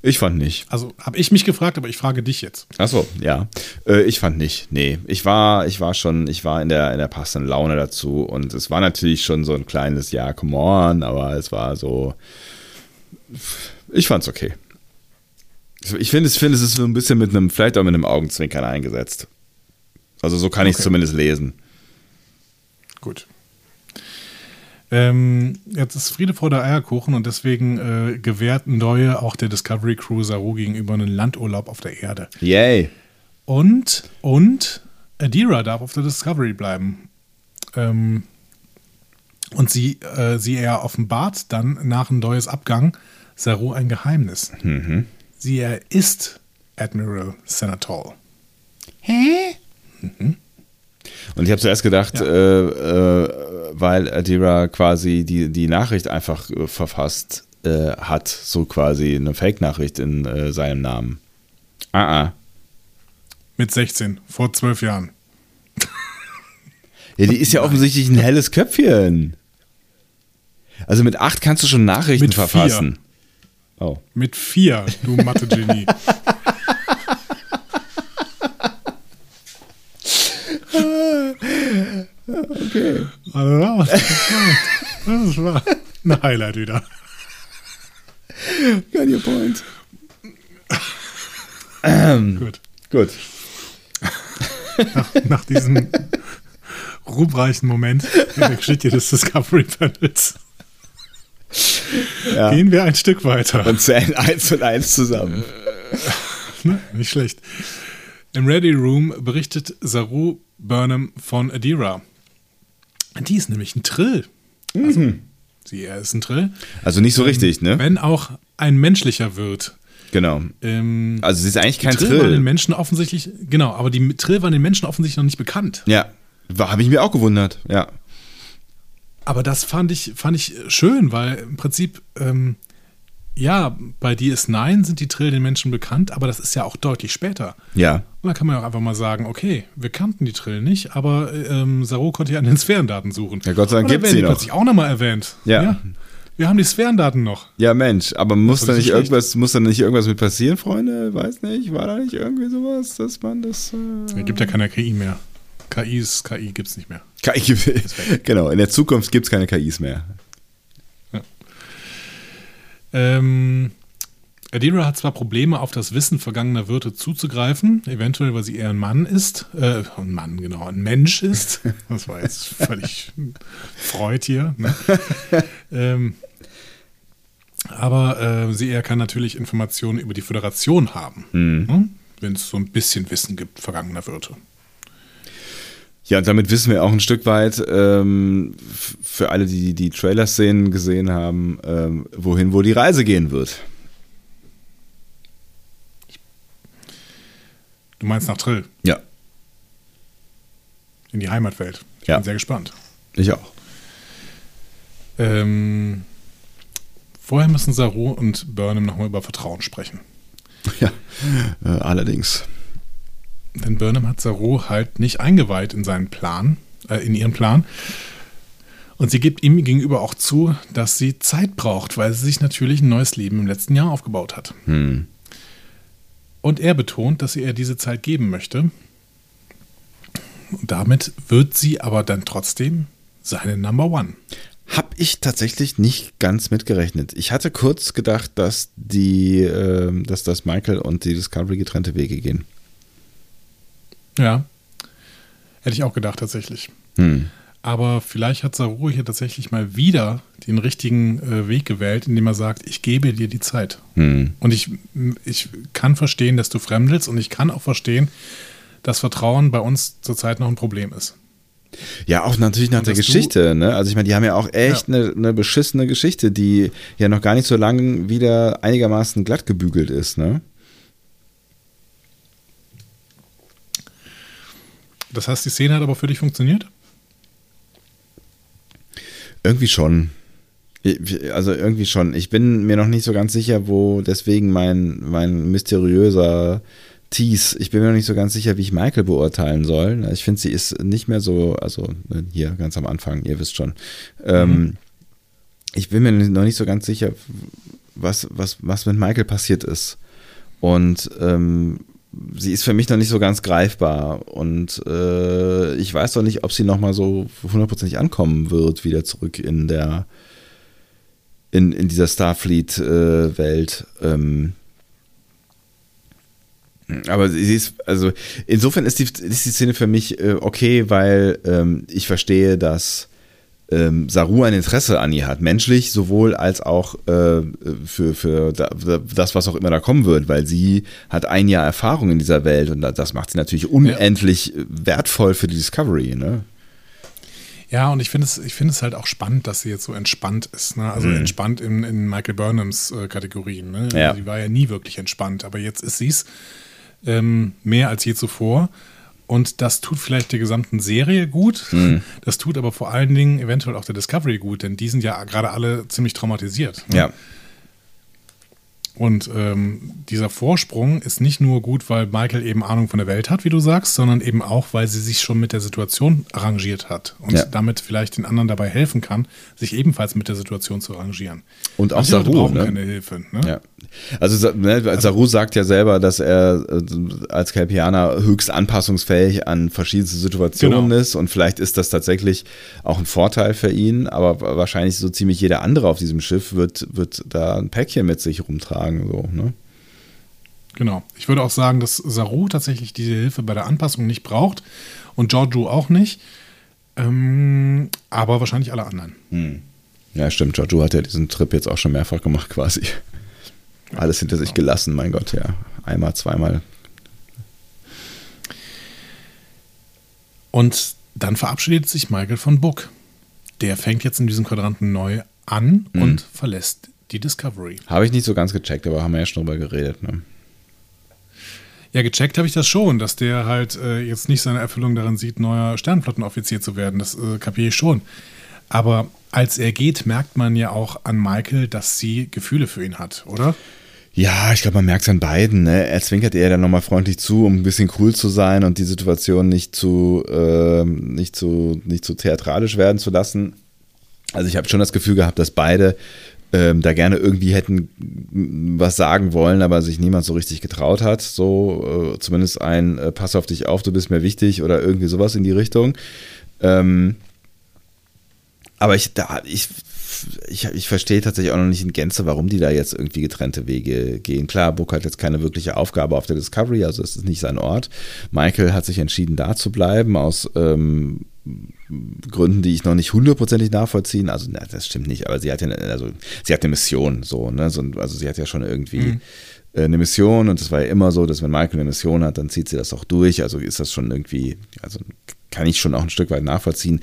[SPEAKER 1] Ich fand nicht.
[SPEAKER 2] Also habe ich mich gefragt, aber ich frage dich jetzt.
[SPEAKER 1] Achso, ja. Äh, ich fand nicht. Nee. Ich war, ich war schon, ich war in der, in der passenden Laune dazu und es war natürlich schon so ein kleines Ja, come on, aber es war so. Ich fand's okay. Ich finde, es, finde, es ist so ein bisschen mit einem, vielleicht auch mit einem Augenzwinkern eingesetzt. Also so kann ich es
[SPEAKER 2] Okay.
[SPEAKER 1] zumindest lesen.
[SPEAKER 2] Gut. Ähm, jetzt ist Friede vor der Eierkuchen und deswegen äh, gewährt Neue auch der Discovery Crew Saru gegenüber einen Landurlaub auf der Erde.
[SPEAKER 1] Yay.
[SPEAKER 2] Und, und Adira darf auf der Discovery bleiben. Ähm, und sie, äh, sie er offenbart dann nach Neues Abgang Saru ein Geheimnis. Sie er ist Admiral Senatol.
[SPEAKER 1] Und ich habe zuerst gedacht,
[SPEAKER 2] Ja.
[SPEAKER 1] äh, äh, weil Adira quasi die, die Nachricht einfach äh, verfasst äh, hat, so quasi eine Fake-Nachricht in äh, seinem Namen. Ah, ah.
[SPEAKER 2] Mit 16, vor zwölf Jahren.
[SPEAKER 1] Ja, die ist ja offensichtlich ein helles Köpfchen. Also mit acht kannst du schon Nachrichten
[SPEAKER 2] Mit vier.
[SPEAKER 1] verfassen. Oh.
[SPEAKER 2] Mit vier, du Mathe-Genie.
[SPEAKER 1] Okay.
[SPEAKER 2] Also, das war ein Highlight wieder.
[SPEAKER 1] Got your point.
[SPEAKER 2] Gut.
[SPEAKER 1] Gut.
[SPEAKER 2] Nach, nach diesem ruhmreichen Moment in der Geschichte des Discovery Panels
[SPEAKER 1] Ja.
[SPEAKER 2] gehen wir ein Stück weiter.
[SPEAKER 1] Und zählen eins und eins zusammen.
[SPEAKER 2] Ne? Nicht schlecht. Im Ready Room berichtet Saru Burnham von Adira. Die ist nämlich ein Trill. Also, sie er ist ein Trill.
[SPEAKER 1] Also nicht so richtig, ne?
[SPEAKER 2] Wenn auch ein menschlicher wird.
[SPEAKER 1] Genau.
[SPEAKER 2] Ähm,
[SPEAKER 1] Also sie ist eigentlich kein
[SPEAKER 2] Trill, war den
[SPEAKER 1] Trill.
[SPEAKER 2] Menschen offensichtlich, genau, aber die Trill waren den Menschen offensichtlich noch nicht bekannt.
[SPEAKER 1] Ja. Habe ich mir auch gewundert. Ja.
[SPEAKER 2] Aber das fand ich, fand ich schön, weil im Prinzip, ähm, ja, bei DS9 sind die Trill den Menschen bekannt, aber das ist ja auch deutlich später.
[SPEAKER 1] Ja.
[SPEAKER 2] Und dann kann man ja auch einfach mal sagen, okay, wir kannten die Trill nicht, aber ähm, Saru konnte ja an den Sphärendaten suchen.
[SPEAKER 1] Ja, Gott sei Dank
[SPEAKER 2] werden
[SPEAKER 1] sie
[SPEAKER 2] die
[SPEAKER 1] noch.
[SPEAKER 2] plötzlich auch nochmal erwähnt.
[SPEAKER 1] Ja.
[SPEAKER 2] Wir haben die Sphärendaten noch.
[SPEAKER 1] Ja, Mensch, aber muss da
[SPEAKER 2] ist
[SPEAKER 1] nicht irgendwas, muss da nicht irgendwas mit passieren, Freunde? Weiß nicht, war da nicht irgendwie sowas, dass man das.
[SPEAKER 2] Es
[SPEAKER 1] Äh
[SPEAKER 2] gibt ja keine KI mehr. KIs, KI gibt's nicht mehr.
[SPEAKER 1] KI gibt, genau, in der Zukunft gibt es keine KIs mehr.
[SPEAKER 2] Ähm, Adira hat zwar Probleme, auf das Wissen vergangener Wirte zuzugreifen, eventuell, weil sie eher ein Mann ist, äh, ein Mann, genau, ein Mensch ist. Das war jetzt völlig Freud hier. Ne? ähm, aber äh, sie eher kann natürlich Informationen über die Föderation haben, ne? wenn es so ein bisschen Wissen gibt vergangener Wirte.
[SPEAKER 1] Ja, und damit wissen wir auch ein Stück weit, ähm, für alle, die die Trailer-Szenen gesehen haben, ähm, wohin wo die Reise gehen wird.
[SPEAKER 2] Du meinst nach Trill,
[SPEAKER 1] Ja,
[SPEAKER 2] in die Heimatwelt. Ich
[SPEAKER 1] Ja.
[SPEAKER 2] bin sehr gespannt.
[SPEAKER 1] ich auch.
[SPEAKER 2] Ähm, vorher müssen Saru und Burnham nochmal über Vertrauen sprechen.
[SPEAKER 1] Ja, äh, allerdings.
[SPEAKER 2] Denn Burnham hat Saru halt nicht eingeweiht in seinen Plan, äh, in ihren Plan. Und sie gibt ihm gegenüber auch zu, dass sie Zeit braucht, weil sie sich natürlich ein neues Leben im letzten Jahr aufgebaut hat.
[SPEAKER 1] Hm.
[SPEAKER 2] Und er betont, dass sie ihr diese Zeit geben möchte. Und damit wird sie aber dann trotzdem seine Number One.
[SPEAKER 1] Hab ich tatsächlich nicht ganz mitgerechnet. Ich hatte kurz gedacht, dass die, ähm, dass das Michael und die Discovery getrennte Wege gehen.
[SPEAKER 2] Ja. Hätte ich auch gedacht, tatsächlich.
[SPEAKER 1] Hm.
[SPEAKER 2] Aber vielleicht hat Saru hier tatsächlich mal wieder den richtigen äh, Weg gewählt, indem er sagt, ich gebe dir die Zeit.
[SPEAKER 1] Hm.
[SPEAKER 2] Und ich, ich kann verstehen, dass du fremdelst und ich kann auch verstehen, dass Vertrauen bei uns zurzeit noch ein Problem ist.
[SPEAKER 1] Ja, auch natürlich nach der Geschichte, ne? Also ich meine, die haben ja auch echt
[SPEAKER 2] Ja.
[SPEAKER 1] eine, eine beschissene Geschichte, die ja noch gar nicht so lange wieder einigermaßen glatt gebügelt ist, ne?
[SPEAKER 2] Das heißt, die Szene hat aber für dich funktioniert?
[SPEAKER 1] Irgendwie schon. Also irgendwie schon. Ich bin mir noch nicht so ganz sicher, wo deswegen mein, mein mysteriöser Tease, ich bin mir noch nicht so ganz sicher, wie ich Michael beurteilen soll. Ich finde, sie ist nicht mehr so, also ne, hier ganz am Anfang, ihr wisst schon. Ähm, ich bin mir noch nicht so ganz sicher, was, was, was mit Michael passiert ist. Und ähm, sie ist für mich noch nicht so ganz greifbar. Und äh, ich weiß doch nicht, ob sie nochmal so hundertprozentig ankommen wird, wieder zurück in der in, in dieser Starfleet-Welt. ähm, aber sie ist, also insofern ist die, ist die Szene für mich äh, okay, weil ähm, ich verstehe, dass ähm, Saru ein Interesse an ihr hat, menschlich sowohl als auch äh, für, für da, das, was auch immer da kommen wird, weil sie hat ein Jahr Erfahrung in dieser Welt und das macht sie natürlich unendlich wertvoll für die Discovery. Ne?
[SPEAKER 2] Ja, und ich finde es, ich finde es halt auch spannend, dass sie jetzt so entspannt ist. Ne? Also entspannt in, in Michael Burnhams äh, Kategorien. Ne?
[SPEAKER 1] Ja.
[SPEAKER 2] Sie war ja nie wirklich entspannt, aber jetzt ist sie es ähm, mehr als je zuvor. Und das tut vielleicht der gesamten Serie gut. Das tut aber vor allen Dingen eventuell auch der Discovery gut, denn die sind ja gerade alle ziemlich traumatisiert. Ne?
[SPEAKER 1] Ja.
[SPEAKER 2] Und ähm, dieser Vorsprung ist nicht nur gut, weil Michael eben Ahnung von der Welt hat, wie du sagst, sondern eben auch, weil sie sich schon mit der Situation arrangiert hat und
[SPEAKER 1] Ja.
[SPEAKER 2] damit vielleicht den anderen dabei helfen kann, sich ebenfalls mit der Situation zu arrangieren.
[SPEAKER 1] Und auch
[SPEAKER 2] Manche
[SPEAKER 1] Saru,
[SPEAKER 2] brauchen
[SPEAKER 1] ne?
[SPEAKER 2] keine Hilfe. Ne?
[SPEAKER 1] Ja. Also, ne, Saru sagt ja selber, dass er äh, als Kelpianer höchst anpassungsfähig an verschiedenste Situationen
[SPEAKER 2] Genau.
[SPEAKER 1] ist und vielleicht ist das tatsächlich auch ein Vorteil für ihn, aber wahrscheinlich so ziemlich jeder andere auf diesem Schiff wird, wird da ein Päckchen mit sich rumtragen. So, ne?
[SPEAKER 2] Genau. Ich würde auch sagen, dass Saru tatsächlich diese Hilfe bei der Anpassung nicht braucht und Giorgio auch nicht. Ähm, aber wahrscheinlich alle anderen.
[SPEAKER 1] Ja, stimmt. Giorgio hat ja diesen Trip jetzt auch schon mehrfach gemacht, quasi. Alles hinter sich gelassen, mein Gott, ja. Einmal, zweimal.
[SPEAKER 2] Und dann verabschiedet sich Michael von Book. Der fängt jetzt in diesem Quadranten neu an und verlässt die Discovery.
[SPEAKER 1] Habe ich nicht so ganz gecheckt, aber haben wir ja schon drüber geredet. Ne?
[SPEAKER 2] Ja, gecheckt habe ich das schon, dass der halt äh, jetzt nicht seine Erfüllung darin sieht, neuer Sternflottenoffizier zu werden. Das äh, kapiere ich schon. Aber als er geht, merkt man ja auch an Michael, dass sie Gefühle für ihn hat, oder?
[SPEAKER 1] Ja, ich glaube, man merkt es an beiden. Ne? Er zwinkert ihr dann nochmal freundlich zu, um ein bisschen cool zu sein und die Situation nicht zu, ähm, nicht zu, nicht zu theatralisch werden zu lassen. Also ich habe schon das Gefühl gehabt, dass beide ähm, da gerne irgendwie hätten was sagen wollen, aber sich niemand so richtig getraut hat. So äh, zumindest ein äh, Pass auf dich auf, du bist mir wichtig oder irgendwie sowas in die Richtung. Ähm, aber ich, da, ich, ich, ich verstehe tatsächlich auch noch nicht in Gänze, warum die da jetzt irgendwie getrennte Wege gehen. Klar, Book hat jetzt keine wirkliche Aufgabe auf der Discovery, also es ist nicht sein Ort. Michael hat sich entschieden, da zu bleiben, aus ähm, Gründen, die ich noch nicht hundertprozentig nachvollziehen. Also, na, das stimmt nicht, aber sie hat ja eine, also, sie hat eine Mission, so, ne? So, also sie hat ja schon irgendwie. Mhm eine Mission und es war ja immer so, dass wenn Michael eine Mission hat, dann zieht sie das auch durch. Also ist das schon irgendwie, also kann ich schon auch ein Stück weit nachvollziehen.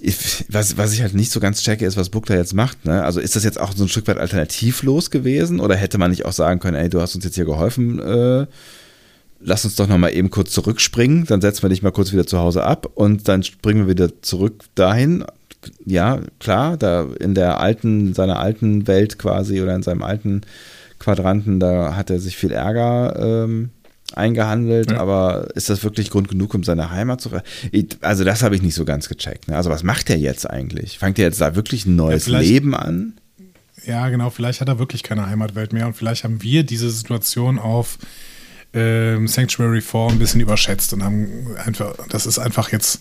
[SPEAKER 1] Ich, was, was ich halt nicht so ganz checke, ist, was Book da jetzt macht. Ne? Also ist das jetzt auch so ein Stück weit alternativlos gewesen oder hätte man nicht auch sagen können, ey, du hast uns jetzt hier geholfen, äh, lass uns doch nochmal eben kurz zurückspringen, dann setzen wir dich mal kurz wieder zu Hause ab und dann springen wir wieder zurück dahin. Ja, klar, da in der alten, seiner alten Welt quasi oder in seinem alten Quadranten, da hat er sich viel Ärger ähm, eingehandelt, ja. aber ist das wirklich Grund genug, um seine Heimat zu Also das habe ich nicht so ganz gecheckt. Ne? Also was macht er jetzt eigentlich? Fängt er jetzt da wirklich ein neues ja, Leben an?
[SPEAKER 2] Ja, genau, vielleicht hat er wirklich keine Heimatwelt mehr und vielleicht haben wir diese Situation auf ähm, Sanctuary 4 ein bisschen überschätzt und haben einfach, das ist einfach jetzt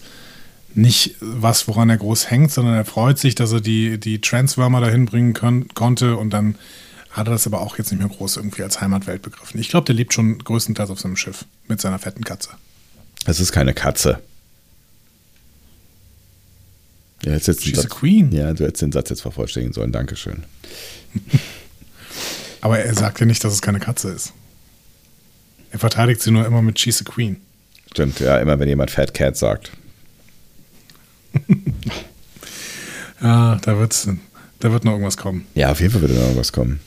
[SPEAKER 2] nicht was, woran er groß hängt, sondern er freut sich, dass er die, die Transformer dahin bringen können, konnte und dann hat er das aber auch jetzt nicht mehr groß irgendwie als Heimatwelt begriffen. Ich glaube, der lebt schon größtenteils auf seinem Schiff mit seiner fetten Katze.
[SPEAKER 1] Es ist keine Katze. Ja, jetzt jetzt
[SPEAKER 2] She's Satz, Queen.
[SPEAKER 1] Ja, du hättest den Satz jetzt vervollständigen sollen. Dankeschön.
[SPEAKER 2] aber er sagt ja nicht, dass es keine Katze ist. Er verteidigt sie nur immer mit She's a Queen.
[SPEAKER 1] Stimmt, ja, immer wenn jemand Fat Cat sagt.
[SPEAKER 2] ja, da, wird's, da wird noch irgendwas kommen.
[SPEAKER 1] Ja, auf jeden Fall wird noch irgendwas kommen.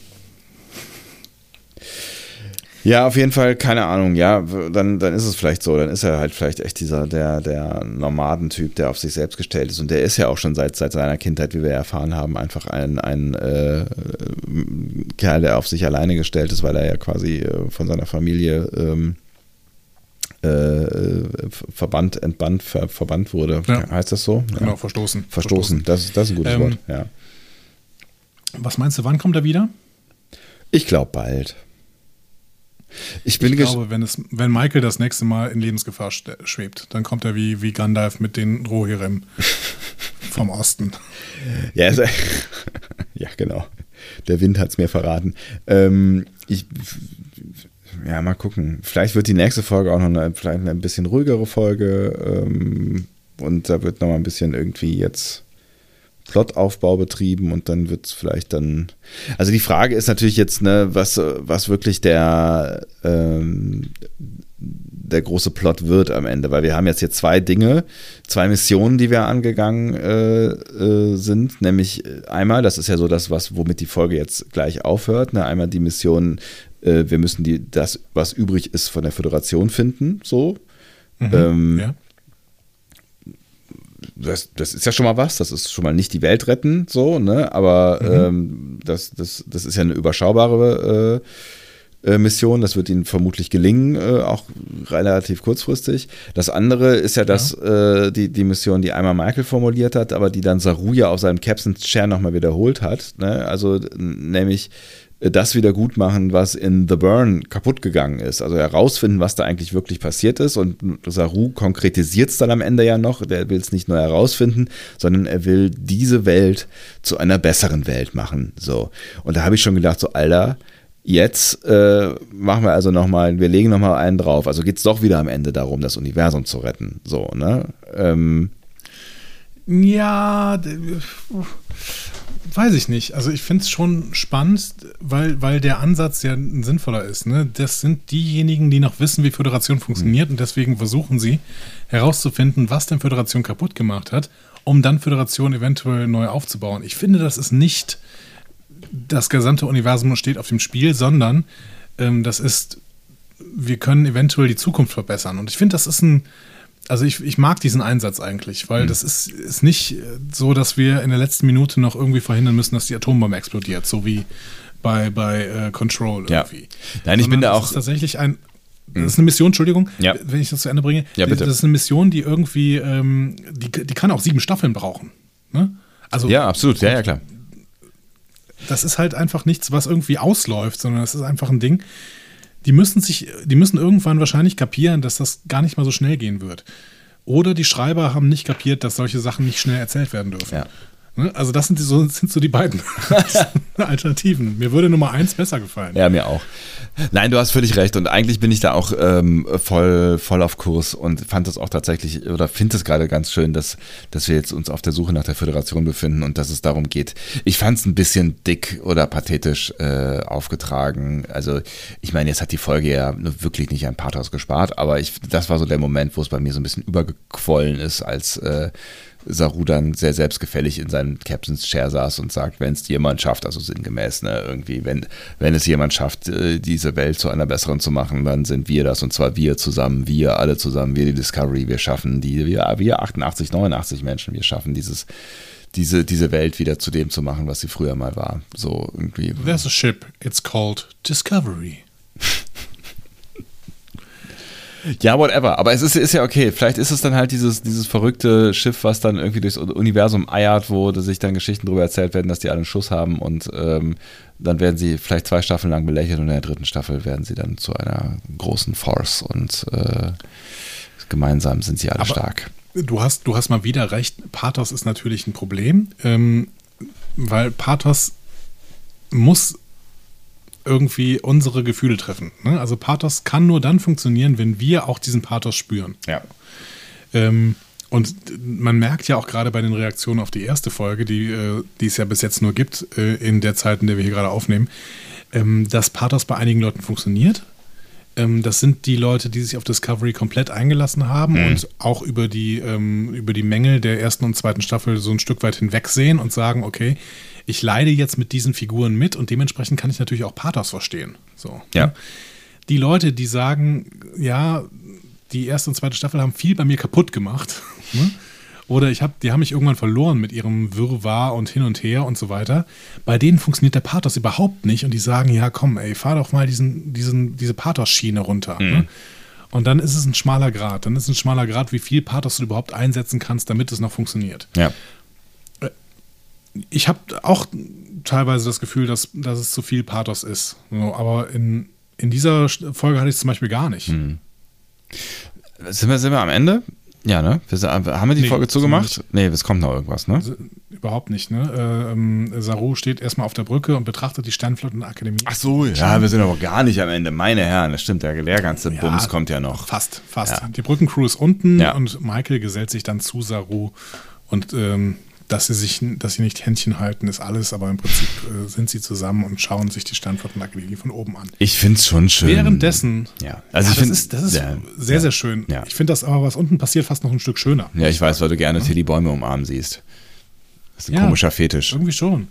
[SPEAKER 1] Ja, auf jeden Fall, keine Ahnung, ja, dann, dann ist es vielleicht so, dann ist er halt vielleicht echt dieser, der, der Nomadentyp, der auf sich selbst gestellt ist und der ist ja auch schon seit, seit seiner Kindheit, wie wir erfahren haben, einfach ein, ein äh, Kerl, der auf sich alleine gestellt ist, weil er ja quasi äh, von seiner Familie ähm, äh, verbannt, entbannt, ver, verbannt wurde. Ja. Heißt das so?
[SPEAKER 2] Genau, ja. verstoßen.
[SPEAKER 1] Verstoßen, Das, das ist ein gutes ähm, Wort, ja.
[SPEAKER 2] Was meinst du, wann kommt er wieder?
[SPEAKER 1] Ich glaube bald.
[SPEAKER 2] Ich, bin ich glaube, wenn, es, wenn Michael das nächste Mal in Lebensgefahr schwebt, dann kommt er wie, wie Gandalf mit den Rohirrim vom Osten.
[SPEAKER 1] Ja, also, ja, genau. Der Wind hat es mir verraten. Ähm, ich, ja, mal gucken. Vielleicht wird die nächste Folge auch noch eine, vielleicht eine bisschen ruhigere Folge. Ähm, und da wird noch mal ein bisschen irgendwie jetzt Plotaufbau betrieben und dann wird es vielleicht dann. Also die Frage ist natürlich jetzt, ne, was, was wirklich der, ähm, der große Plot wird am Ende, weil wir haben jetzt hier zwei Dinge, zwei Missionen, die wir angegangen äh, äh, sind, nämlich einmal, das ist ja so das, was, womit die Folge jetzt gleich aufhört, ne, einmal die Mission, äh, wir müssen die, das, was übrig ist, von der Föderation finden, so. Mhm, ähm, ja das, das ist ja schon mal was, das ist schon mal nicht die Welt retten, so, ne? Aber mhm. ähm, das, das, das ist ja eine überschaubare äh, äh, Mission, das wird ihnen vermutlich gelingen, äh, auch relativ kurzfristig. Das andere ist ja, dass ja. Äh, die, die Mission, die einmal Michael formuliert hat, aber die dann Saruja auf seinem Captain's Chair nochmal wiederholt hat, ne? Also nämlich das wieder gut machen, was in The Burn kaputt gegangen ist. Also herausfinden, was da eigentlich wirklich passiert ist. Und Saru konkretisiert es dann am Ende ja noch. Der will es nicht nur herausfinden, sondern er will diese Welt zu einer besseren Welt machen. So. Und da habe ich schon gedacht, so, Alter, jetzt äh, machen wir also nochmal, wir legen nochmal einen drauf. Also geht es doch wieder am Ende darum, das Universum zu retten. So, ne? Ähm,
[SPEAKER 2] ja, Weiß ich nicht. Also ich finde es schon spannend, weil, weil der Ansatz ja sinnvoller ist. Ne? Das sind diejenigen, die noch wissen, wie Föderation funktioniert mhm. und deswegen versuchen sie herauszufinden, was denn Föderation kaputt gemacht hat, um dann Föderation eventuell neu aufzubauen. Ich finde, das ist nicht das gesamte Universum steht auf dem Spiel, sondern ähm, das ist, wir können eventuell die Zukunft verbessern. Und ich finde, das ist ein also ich, ich mag diesen Einsatz eigentlich, weil mhm. das ist, ist nicht so, dass wir in der letzten Minute noch irgendwie verhindern müssen, dass die Atombombe explodiert, so wie bei, bei äh, Control irgendwie.
[SPEAKER 1] Ja. Nein, ich bin da auch.
[SPEAKER 2] Das ist tatsächlich ein. Das ist eine Mission, Entschuldigung,
[SPEAKER 1] ja.
[SPEAKER 2] wenn ich das zu Ende bringe.
[SPEAKER 1] Ja, bitte.
[SPEAKER 2] Das ist eine Mission, die irgendwie, ähm, die, die kann auch sieben Staffeln brauchen. Ne? Also
[SPEAKER 1] Ja, absolut. Ja, ja, klar.
[SPEAKER 2] das ist halt einfach nichts, was irgendwie ausläuft, sondern das ist einfach ein Ding. Die müssen sich, die müssen irgendwann wahrscheinlich kapieren, dass das gar nicht mal so schnell gehen wird. Oder die Schreiber haben nicht kapiert, dass solche Sachen nicht schnell erzählt werden dürfen.
[SPEAKER 1] Ja.
[SPEAKER 2] Ne? Also das sind, die, so, sind so die beiden Alternativen. Mir würde Nummer eins besser gefallen.
[SPEAKER 1] Ja, mir auch. Nein, du hast völlig recht. Und eigentlich bin ich da auch ähm, voll, voll auf Kurs und fand das auch tatsächlich oder finde es gerade ganz schön, dass, dass wir jetzt uns auf der Suche nach der Föderation befinden und dass es darum geht. Ich fand es ein bisschen dick oder pathetisch äh, aufgetragen. Also, ich meine, jetzt hat die Folge ja wirklich nicht ein Pathos gespart, aber ich, das war so der Moment, wo es bei mir so ein bisschen übergequollen ist, als äh, Saru dann sehr selbstgefällig in seinem Captain's Chair saß und sagt, wenn es jemand schafft, also sinngemäß, ne, irgendwie, wenn, wenn es jemand schafft, äh, diese Welt zu einer besseren zu machen, dann sind wir das und zwar wir zusammen, wir alle zusammen, wir die Discovery, wir schaffen die, wir, wir 88, 89 Menschen, wir schaffen dieses, diese, diese Welt wieder zu dem zu machen, was sie früher mal war. So irgendwie.
[SPEAKER 2] There's a ship. It's called Discovery.
[SPEAKER 1] Ja, whatever. Aber es ist, ist ja okay. Vielleicht ist es dann halt dieses, dieses verrückte Schiff, was dann irgendwie durchs Universum eiert, wo sich dann Geschichten darüber erzählt werden, dass die alle einen Schuss haben und ähm, dann werden sie vielleicht zwei Staffeln lang belächelt und in der dritten Staffel werden sie dann zu einer großen Force und äh, gemeinsam sind sie alle
[SPEAKER 2] Aber-
[SPEAKER 1] stark.
[SPEAKER 2] Du hast, du hast mal wieder recht. Pathos ist natürlich ein Problem, ähm, weil Pathos muss irgendwie unsere Gefühle treffen. Ne? Also Pathos kann nur dann funktionieren, wenn wir auch diesen Pathos spüren.
[SPEAKER 1] Ja.
[SPEAKER 2] Ähm, und man merkt ja auch gerade bei den Reaktionen auf die erste Folge, die, äh, die es ja bis jetzt nur gibt, äh, in der Zeit, in der wir hier gerade aufnehmen, ähm, dass Pathos bei einigen Leuten funktioniert. Ähm, das sind die Leute, die sich auf Discovery komplett eingelassen haben und auch über die, ähm, über die Mängel der ersten und zweiten Staffel so ein Stück weit hinwegsehen und sagen, okay, ich leide jetzt mit diesen Figuren mit und dementsprechend kann ich natürlich auch Pathos verstehen. So.
[SPEAKER 1] Ja.
[SPEAKER 2] ne? Die Leute, die sagen, ja, die erste und zweite Staffel haben viel bei mir kaputt gemacht. Oder ich hab, die haben mich irgendwann verloren mit ihrem Wirrwarr und hin und her und so weiter. Bei denen funktioniert der Pathos überhaupt nicht und die sagen, ja komm, ey, fahr doch mal diesen, diesen, diese Pathos-Schiene runter. Ne? Und dann ist es ein schmaler Grad. Dann ist es ein schmaler Grad, wie viel Pathos du überhaupt einsetzen kannst, damit es noch funktioniert
[SPEAKER 1] Ja.
[SPEAKER 2] ich habe auch teilweise das Gefühl, dass, dass es zu viel Pathos ist. So, aber in, in dieser Folge hatte ich es zum Beispiel gar nicht.
[SPEAKER 1] Hm. Sind wir, sind wir am Ende? Ja, ne? Haben wir die
[SPEAKER 2] Nee,
[SPEAKER 1] Folge zugemacht? Nee, es kommt noch irgendwas, ne?
[SPEAKER 2] Also, überhaupt nicht. Ne? Äh, ähm, Saru steht erstmal auf der Brücke und betrachtet die Sternflottenakademie.
[SPEAKER 1] Ach so, ja, wir sind aber gar nicht am Ende. Meine Herren, das stimmt, der, der ganze
[SPEAKER 2] Ja,
[SPEAKER 1] Bums kommt ja noch.
[SPEAKER 2] Fast, fast.
[SPEAKER 1] Ja.
[SPEAKER 2] Die Brückencrew ist unten
[SPEAKER 1] Ja.
[SPEAKER 2] und Michael gesellt sich dann zu Saru und ähm, dass sie sich, dass sie nicht Händchen halten, ist alles, aber im Prinzip äh, sind sie zusammen und schauen sich die Sternflottenakademie von oben an.
[SPEAKER 1] Ich find's schon schön.
[SPEAKER 2] Währenddessen,
[SPEAKER 1] Ja, also
[SPEAKER 2] ja,
[SPEAKER 1] ich find-
[SPEAKER 2] das ist, das ist
[SPEAKER 1] ja,
[SPEAKER 2] sehr,
[SPEAKER 1] ja,
[SPEAKER 2] sehr schön.
[SPEAKER 1] ja.
[SPEAKER 2] Ich finde das aber, was unten passiert, fast noch ein Stück schöner.
[SPEAKER 1] Ja, ich weiß, weil du gerne Tilly Bäume umarmen siehst. Das ist ein
[SPEAKER 2] Ja.
[SPEAKER 1] komischer Fetisch.
[SPEAKER 2] Irgendwie schon.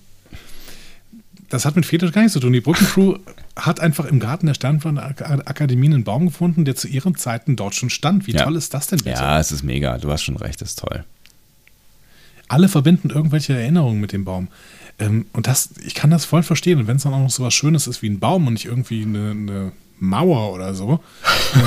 [SPEAKER 2] Das hat mit Fetisch gar nichts zu tun. Die Brückencrew hat einfach im Garten der Sternflottenakademie einen Baum gefunden, der zu ihren Zeiten dort schon stand. Wie
[SPEAKER 1] Ja.
[SPEAKER 2] toll ist das denn bitte?
[SPEAKER 1] Ja, es ist mega. Du hast schon recht, das ist toll.
[SPEAKER 2] Alle verbinden irgendwelche Erinnerungen mit dem Baum. Ähm, und das, ich kann das voll verstehen. Und wenn es dann auch noch so was Schönes ist wie ein Baum und nicht irgendwie eine, eine Mauer oder so,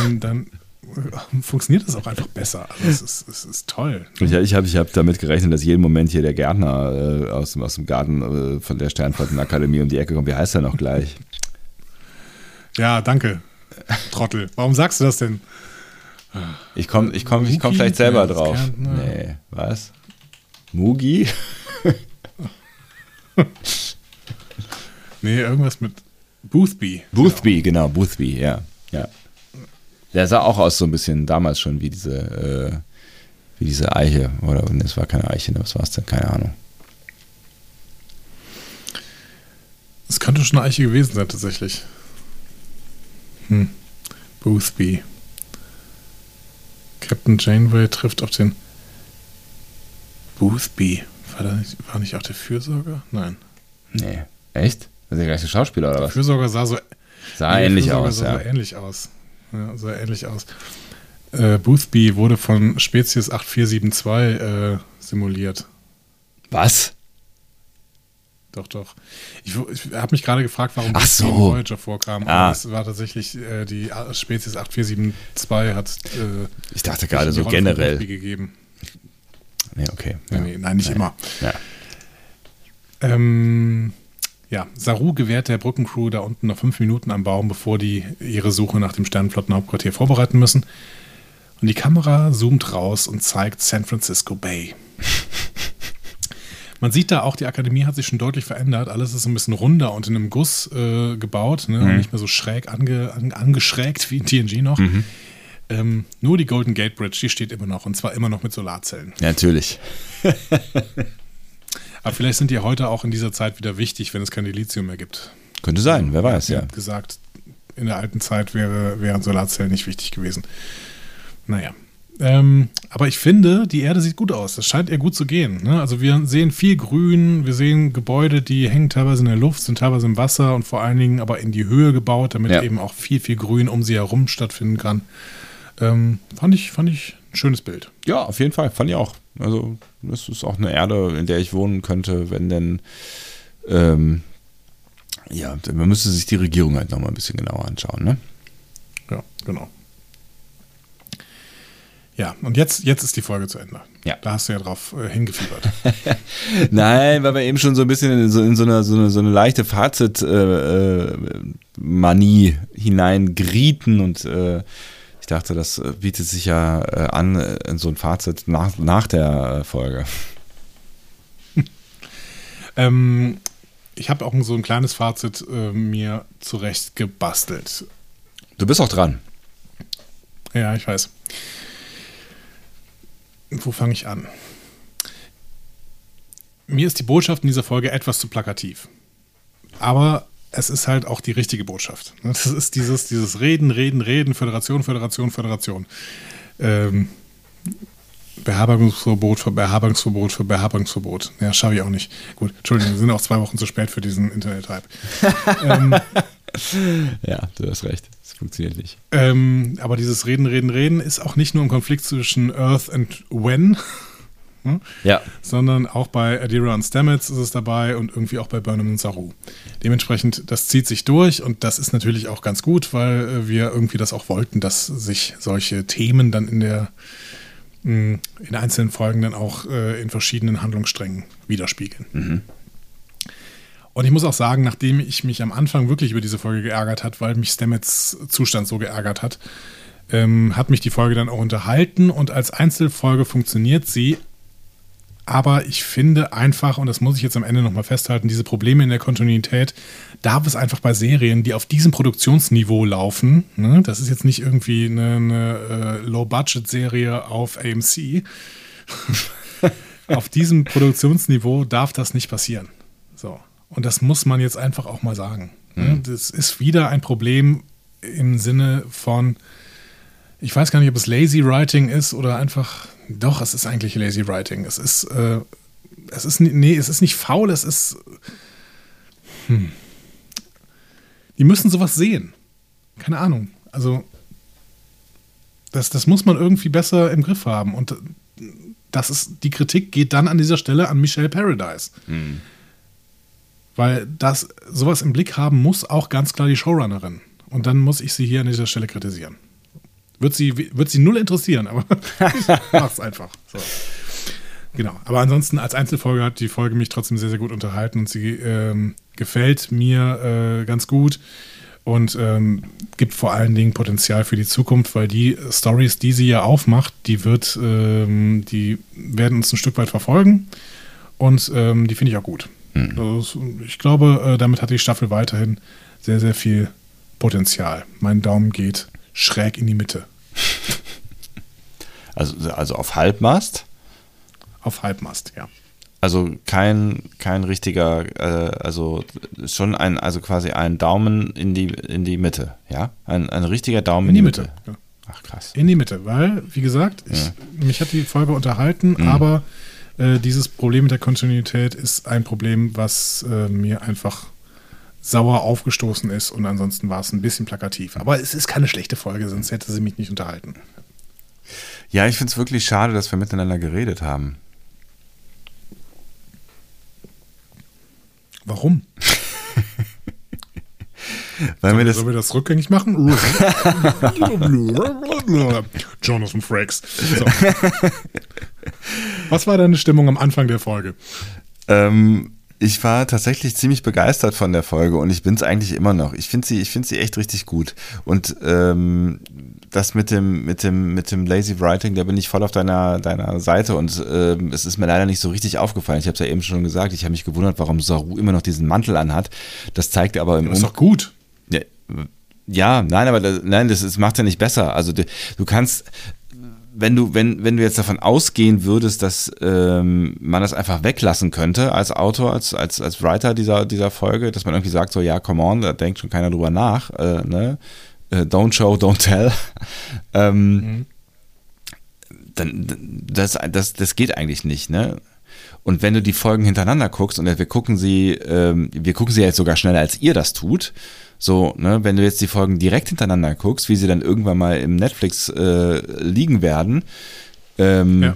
[SPEAKER 2] ähm, dann äh, funktioniert das auch einfach besser. Also es ist, es ist toll.
[SPEAKER 1] Ich, ich habe ich hab damit gerechnet, dass jeden Moment hier der Gärtner äh, aus, dem- aus dem Garten äh, von der Sternflottenakademie um die Ecke kommt. Wie heißt er noch gleich?
[SPEAKER 2] Ja, danke. Trottel. Warum sagst du das denn?
[SPEAKER 1] Ich komme ich komm, ich komm vielleicht selber drauf. Nee, was? Mugi?
[SPEAKER 2] Nee, irgendwas mit Boothby.
[SPEAKER 1] Boothby, genau, Boothby, ja. ja. Der sah auch aus so ein bisschen damals schon wie diese, äh, wie diese Eiche. Oder es war keine Eiche, was war es denn? Keine Ahnung.
[SPEAKER 2] Es könnte schon eine Eiche gewesen sein, tatsächlich. Hm. Boothby. Captain Janeway trifft auf den Boothby. War, da nicht, war nicht auch der Fürsorger? Nein.
[SPEAKER 1] Nee. Echt? Das ist der gleiche Schauspieler oder
[SPEAKER 2] Der
[SPEAKER 1] was?
[SPEAKER 2] Fürsorger sah so
[SPEAKER 1] Sah
[SPEAKER 2] Nee,
[SPEAKER 1] ähnlich
[SPEAKER 2] Fürsorger
[SPEAKER 1] aus,
[SPEAKER 2] sah
[SPEAKER 1] ja.
[SPEAKER 2] so ähnlich aus. Ja, sah ähnlich aus. Äh, Boothby wurde von Spezies 8472 äh, simuliert.
[SPEAKER 1] Was?
[SPEAKER 2] Doch, doch. Ich, ich habe mich gerade gefragt, warum
[SPEAKER 1] Ach
[SPEAKER 2] Boothby
[SPEAKER 1] so.
[SPEAKER 2] Voyager vorkam.
[SPEAKER 1] Ah.
[SPEAKER 2] Aber es war tatsächlich äh, die Spezies 8472 hat äh,
[SPEAKER 1] Ich dachte gerade so generell.
[SPEAKER 2] Gegeben.
[SPEAKER 1] Nee, okay.
[SPEAKER 2] Nee, nee, nein, nicht immer.
[SPEAKER 1] Ja.
[SPEAKER 2] Ähm, ja, Saru gewährt der Brückencrew da unten noch fünf Minuten am Baum, bevor die ihre Suche nach dem Sternenflottenhauptquartier vorbereiten müssen. Und die Kamera zoomt raus und zeigt San Francisco Bay. Man sieht da auch, die Akademie hat sich schon deutlich verändert. Alles ist ein bisschen runder und in einem Guss äh, gebaut, ne? und nicht mehr so schräg ange, an, angeschrägt wie in TNG noch. Ähm, nur die Golden Gate Bridge, die steht immer noch und zwar immer noch mit Solarzellen.
[SPEAKER 1] Ja, natürlich.
[SPEAKER 2] Aber vielleicht sind die heute auch in dieser Zeit wieder wichtig, wenn es kein Lithium mehr gibt.
[SPEAKER 1] Könnte sein, wer weiß, ja.
[SPEAKER 2] gesagt, in der alten Zeit wäre, wären Solarzellen nicht wichtig gewesen. Naja. Ähm, aber ich finde, die Erde sieht gut aus. Das scheint ihr gut zu gehen. Ne? Also wir sehen viel Grün, wir sehen Gebäude, die hängen teilweise in der Luft, sind teilweise im Wasser und vor allen Dingen aber in die Höhe gebaut, damit
[SPEAKER 1] Ja.
[SPEAKER 2] eben auch viel, viel Grün um sie herum stattfinden kann. Ähm, fand, ich, fand ich ein schönes Bild.
[SPEAKER 1] Ja, auf jeden Fall, fand ich auch. Also, das ist auch eine Erde, in der ich wohnen könnte, wenn denn. Ähm, ja, man müsste sich die Regierung halt nochmal ein bisschen genauer anschauen, ne?
[SPEAKER 2] Ja, genau. Ja, und jetzt, jetzt ist die Folge zu Ende.
[SPEAKER 1] Ja.
[SPEAKER 2] Da hast du ja drauf äh, hingefiebert.
[SPEAKER 1] Nein, weil wir eben schon so ein bisschen in so, in so, eine, so, eine, so eine leichte Fazit-Manie hineingerieten und äh, dachte, das bietet sich ja äh, an, äh, in so ein Fazit nach, nach der äh, Folge.
[SPEAKER 2] Ähm, ich habe auch so ein kleines Fazit äh, mir zurecht gebastelt.
[SPEAKER 1] Du bist auch dran.
[SPEAKER 2] Ja, ich weiß. Wo fange ich an? Mir ist die Botschaft in dieser Folge etwas zu plakativ. Aber es ist halt auch die richtige Botschaft. Das ist dieses, dieses Reden, Reden, Reden, Föderation, Föderation, Föderation. Ähm, Beherbergungsverbot für Beherbergungsverbot für Beherbergungsverbot. Ja, schaffe ich auch nicht. Gut, Entschuldigung, wir sind auch zwei Wochen zu spät für diesen Internet-Hype. ähm,
[SPEAKER 1] Ja, du hast recht. Das funktioniert nicht.
[SPEAKER 2] ähm, aber dieses Reden, Reden, Reden ist auch nicht nur im Konflikt zwischen Earth und When,
[SPEAKER 1] Ja.
[SPEAKER 2] sondern auch bei Adira und Stamets ist es dabei und irgendwie auch bei Burnham und Saru. Dementsprechend, das zieht sich durch und das ist natürlich auch ganz gut, weil äh, wir irgendwie das auch wollten, dass sich solche Themen dann in der mh, in einzelnen Folgen dann auch äh, in verschiedenen Handlungssträngen widerspiegeln. Und ich muss auch sagen, nachdem ich mich am Anfang wirklich über diese Folge geärgert hat, weil mich Stamets Zustand so geärgert hat, ähm, hat mich die Folge dann auch unterhalten und als Einzelfolge funktioniert sie. Aber ich finde einfach, und das muss ich jetzt am Ende nochmal festhalten, diese Probleme in der Kontinuität darf es einfach bei Serien, die auf diesem Produktionsniveau laufen, ne, das ist jetzt nicht irgendwie eine, eine äh, Low-Budget-Serie auf AMC, auf diesem Produktionsniveau darf das nicht passieren. So. Und das muss man jetzt einfach auch mal sagen. Ne? Das ist wieder ein Problem im Sinne von, ich weiß gar nicht, ob es Lazy Writing ist oder einfach, doch, es ist eigentlich Lazy Writing. Es ist, äh, es ist, nee, es ist nicht faul, es ist, hm. Die müssen sowas sehen. Keine Ahnung. Also, das, das muss man irgendwie besser im Griff haben. Und das ist, die Kritik geht dann an dieser Stelle an Michelle Paradise. Weil das sowas im Blick haben muss auch ganz klar die Showrunnerin. Und dann muss ich sie hier an dieser Stelle kritisieren. Wird sie, wird sie null interessieren, aber ich mach's einfach. So. Genau. Aber ansonsten als Einzelfolge hat die Folge mich trotzdem sehr, sehr gut unterhalten und sie ähm, gefällt mir äh, ganz gut und ähm, gibt vor allen Dingen Potenzial für die Zukunft, weil die Stories, die sie ja aufmacht, die wird, ähm, die werden uns ein Stück weit verfolgen und ähm, die finde ich auch gut. Also, es- ich glaube, äh, damit hat die Staffel weiterhin sehr, sehr viel Potenzial. Mein Daumen geht schräg in die Mitte.
[SPEAKER 1] Also, also auf Halbmast.
[SPEAKER 2] Auf Halbmast, ja.
[SPEAKER 1] Also kein, kein richtiger, äh, also schon ein, also quasi ein Daumen in die, in die Mitte, ja? Ein, ein richtiger Daumen
[SPEAKER 2] In die Mitte. Ja.
[SPEAKER 1] Ach krass.
[SPEAKER 2] In die Mitte, weil, wie gesagt, ich,
[SPEAKER 1] Ja.
[SPEAKER 2] mich hat die Folge unterhalten, aber äh, dieses Problem mit der Kontinuität ist ein Problem, was äh, mir einfach sauer aufgestoßen ist und ansonsten war es ein bisschen plakativ. Aber es ist keine schlechte Folge, sonst hätte sie mich nicht unterhalten.
[SPEAKER 1] Ja, ich finde es wirklich schade, dass wir miteinander geredet haben.
[SPEAKER 2] Warum?
[SPEAKER 1] Weil wir das,
[SPEAKER 2] Sollen wir das rückgängig machen? Jonathan Frakes. So. Was war deine Stimmung am Anfang der Folge?
[SPEAKER 1] Ähm, ich war tatsächlich ziemlich begeistert von der Folge und ich bin es eigentlich immer noch. Ich finde sie, ich finde sie echt richtig gut. Und ähm, das mit dem, mit dem, mit dem Lazy Writing, da bin ich voll auf deiner, deiner Seite und ähm, es ist mir leider nicht so richtig aufgefallen. Ich habe es ja eben schon gesagt. Ich habe mich gewundert, warum Saru immer noch diesen Mantel anhat. Das zeigt aber im
[SPEAKER 2] Das ist doch gut.
[SPEAKER 1] ja, ja, nein, aber das, nein, das, das macht ja nicht besser. Also du, du kannst, wenn du, wenn, wenn du jetzt davon ausgehen würdest, dass ähm, man das einfach weglassen könnte als Autor, als, als, als Writer dieser, dieser Folge, dass man irgendwie sagt, so ja, come on, da denkt schon keiner drüber nach, äh, ne? Äh, don't show, don't tell. ähm, dann, das, das, das geht eigentlich nicht, ne? Und wenn du die Folgen hintereinander guckst, und wir gucken sie, ähm, wir gucken sie jetzt sogar schneller, als ihr das tut, so, ne, wenn du jetzt die Folgen direkt hintereinander guckst, wie sie dann irgendwann mal im Netflix äh, liegen werden, ähm,
[SPEAKER 2] Ja.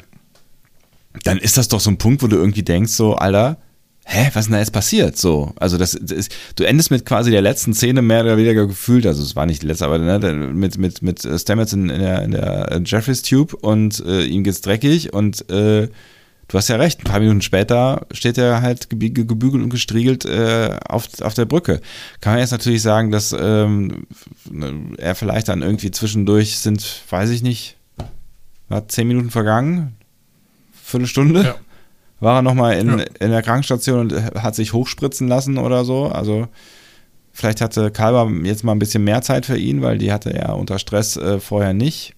[SPEAKER 1] dann ist das doch so ein Punkt, wo du irgendwie denkst, so, Alter, hä, was ist denn da jetzt passiert? So, also das, das ist, du endest mit quasi der letzten Szene mehr oder weniger gefühlt, also es war nicht die letzte, aber ne, mit, mit, mit Stamets in, in der, in der äh, Jeffries Tube und äh, ihm geht's dreckig und äh, du hast ja recht, ein paar Minuten später steht er halt gebü- ge- gebügelt und gestriegelt äh, auf, auf der Brücke. Kann man jetzt natürlich sagen, dass ähm, er vielleicht dann irgendwie zwischendurch sind, weiß ich nicht, war zehn Minuten vergangen, Viertelstunde
[SPEAKER 2] Ja.
[SPEAKER 1] war er nochmal in,
[SPEAKER 2] Ja.
[SPEAKER 1] in der Krankenstation und hat sich hochspritzen lassen oder so. Also vielleicht hatte Kalber jetzt mal ein bisschen mehr Zeit für ihn, weil die hatte er unter Stress äh, vorher nicht.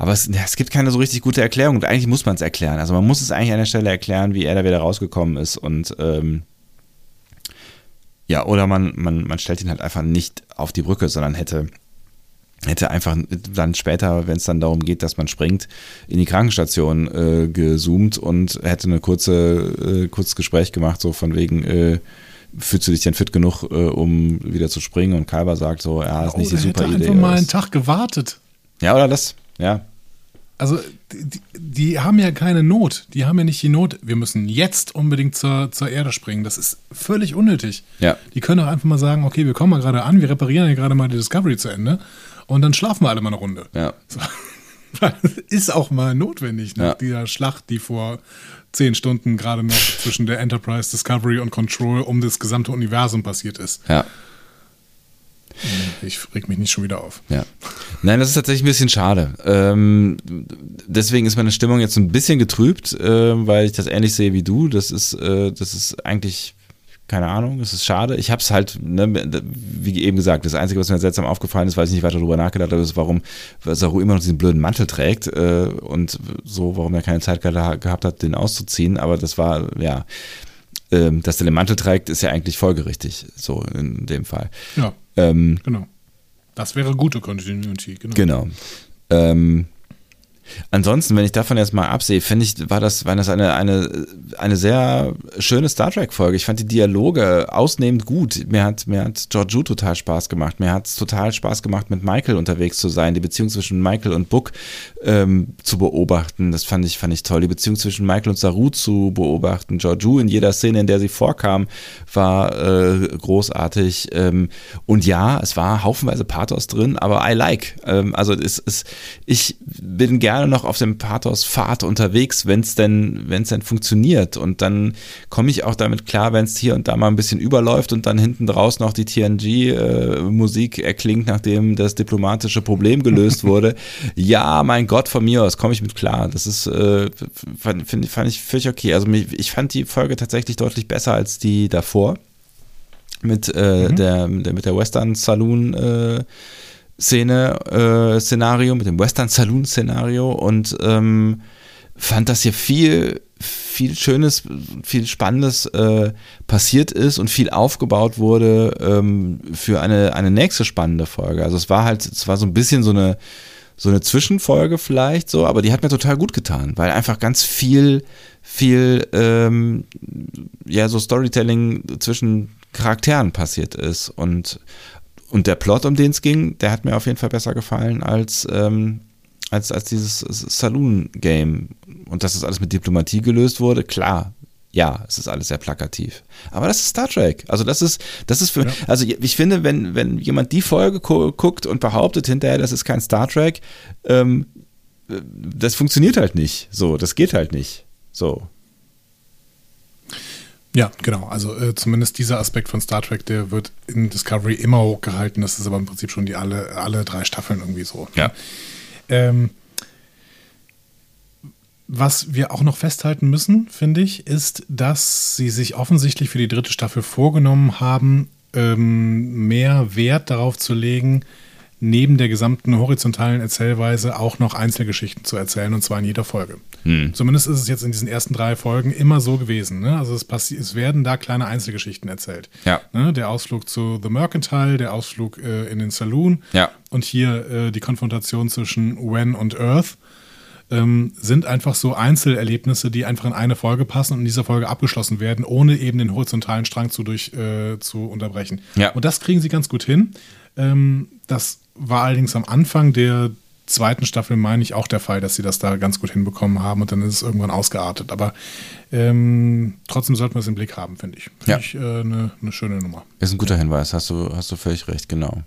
[SPEAKER 1] Aber es, es gibt keine so richtig gute Erklärung und eigentlich muss man es erklären. Also man muss es eigentlich an der Stelle erklären, wie er da wieder rausgekommen ist und ähm, ja, oder man, man, man stellt ihn halt einfach nicht auf die Brücke, sondern hätte hätte einfach dann später, wenn es dann darum geht, dass man springt, in die Krankenstation äh, gezoomt und hätte eine kurze, äh, kurzes Gespräch gemacht, so von wegen, äh, fühlst du dich denn fit genug, äh, um wieder zu springen? Und Kalber sagt so, ja, ist nicht die
[SPEAKER 2] Oder
[SPEAKER 1] super
[SPEAKER 2] Oh, hätte
[SPEAKER 1] Idee.
[SPEAKER 2] einfach mal einen. Tag gewartet.
[SPEAKER 1] Ja, oder das? Ja.
[SPEAKER 2] Also, die, die haben ja keine Not. Die haben ja nicht die Not, wir müssen jetzt unbedingt zur, zur Erde springen. Das ist völlig unnötig.
[SPEAKER 1] Ja.
[SPEAKER 2] Die können doch einfach mal sagen, okay, wir kommen mal gerade an, wir reparieren ja gerade mal die Discovery zu Ende und dann schlafen wir alle mal eine Runde.
[SPEAKER 1] Ja.
[SPEAKER 2] So. Das ist auch mal notwendig nach
[SPEAKER 1] Ja.
[SPEAKER 2] dieser Schlacht, die vor zehn Stunden gerade noch zwischen der Enterprise, Discovery und Control um das gesamte Universum passiert ist.
[SPEAKER 1] Ja.
[SPEAKER 2] Ich reg mich nicht schon wieder auf.
[SPEAKER 1] Ja. Nein, das ist tatsächlich ein bisschen schade. Ähm, deswegen ist meine Stimmung jetzt ein bisschen getrübt, äh, weil ich das ähnlich sehe wie du. Das ist, äh, das ist eigentlich, keine Ahnung, das ist schade. Ich habe es halt, ne, wie eben gesagt, das Einzige, was mir seltsam aufgefallen ist, weil ich nicht weiter darüber nachgedacht habe, ist, warum Saru immer noch diesen blöden Mantel trägt äh, und so, warum er keine Zeit geha- gehabt hat, den auszuziehen. Aber das war, ja, ähm, dass er den Mantel trägt, ist ja eigentlich folgerichtig, so in dem Fall.
[SPEAKER 2] Ja,
[SPEAKER 1] Ähm,
[SPEAKER 2] genau. Das wäre gute Continuity, genau.
[SPEAKER 1] Genau. Ähm, ansonsten, wenn ich davon jetzt mal absehe, finde ich, war das, war das eine, eine, eine sehr schöne Star Trek-Folge. Ich fand die Dialoge ausnehmend gut. Mir hat, mir hat Georgiou total Spaß gemacht. Mir hat es total Spaß gemacht, mit Michael unterwegs zu sein, die Beziehung zwischen Michael und Book ähm, zu beobachten. Das fand ich, fand ich toll. Die Beziehung zwischen Michael und Saru zu beobachten. Georgiou in jeder Szene, in der sie vorkam, war äh, großartig. Ähm, und ja, es war haufenweise Pathos drin, aber I like. Ähm, also es ist, ich bin gerne noch auf dem Pathos-Pfad unterwegs, wenn es denn, wenn es denn funktioniert. Und dann komme ich auch damit klar, wenn es hier und da mal ein bisschen überläuft und dann hinten draus noch die TNG-Musik erklingt, nachdem das diplomatische Problem gelöst wurde. ja, mein Gott, von mir aus komme ich mit klar. Das ist, äh, fand, find, fand ich völlig okay. Also ich fand die Folge tatsächlich deutlich besser als die davor mit äh, der, der mit der Western Saloon äh, Szene äh, Szenario mit dem Western Saloon Szenario und ähm, fand dass hier viel viel schönes viel spannendes äh, passiert ist und viel aufgebaut wurde ähm, für eine eine nächste spannende Folge. Also es war halt es war so ein bisschen so eine so eine Zwischenfolge vielleicht so, aber die hat mir total gut getan, weil einfach ganz viel, viel, ähm, ja, so Storytelling zwischen Charakteren passiert ist und, und der Plot, um den es ging, der hat mir auf jeden Fall besser gefallen als, ähm, als, als dieses Saloon-Game. Und dass das alles mit Diplomatie gelöst wurde, klar, ja, es ist alles sehr plakativ. Aber das ist Star Trek. Also das ist, das ist für,
[SPEAKER 2] Ja.
[SPEAKER 1] also ich finde, wenn, wenn jemand die Folge gu guckt und behauptet hinterher, das ist kein Star Trek, ähm, das funktioniert halt nicht. So, das geht halt nicht. So.
[SPEAKER 2] Ja, genau. Also äh, zumindest dieser Aspekt von Star Trek, der wird in Discovery immer hochgehalten. Das ist aber im Prinzip schon die alle, alle drei Staffeln irgendwie so.
[SPEAKER 1] Ja.
[SPEAKER 2] Ähm, was wir auch noch festhalten müssen, finde ich, ist, dass sie sich offensichtlich für die dritte Staffel vorgenommen haben, ähm, mehr Wert darauf zu legen, neben der gesamten horizontalen Erzählweise auch noch Einzelgeschichten zu erzählen, und zwar in jeder Folge.
[SPEAKER 1] Hm.
[SPEAKER 2] Zumindest ist es jetzt in diesen ersten drei Folgen immer so gewesen. Ne? Also es, es werden da kleine Einzelgeschichten erzählt.
[SPEAKER 1] Ja.
[SPEAKER 2] Ne? Der Ausflug zu The Mercantile, der Ausflug äh, in den Saloon
[SPEAKER 1] Ja.
[SPEAKER 2] und hier äh, die Konfrontation zwischen Wen und Earth ähm, sind einfach so Einzelerlebnisse, die einfach in eine Folge passen und in dieser Folge abgeschlossen werden, ohne eben den horizontalen Strang zu, durch, äh, zu unterbrechen.
[SPEAKER 1] Ja.
[SPEAKER 2] Und das kriegen sie ganz gut hin. Ähm, das war allerdings am Anfang der zweiten Staffel, meine ich, auch der Fall, dass sie das da ganz gut hinbekommen haben und dann ist es irgendwann ausgeartet. Aber ähm, trotzdem sollten wir es im Blick haben, finde ich. Finde
[SPEAKER 1] Ja.
[SPEAKER 2] ich äh, eine eine schöne Nummer.
[SPEAKER 1] Ist ein guter Hinweis, hast du, hast du völlig recht, genau.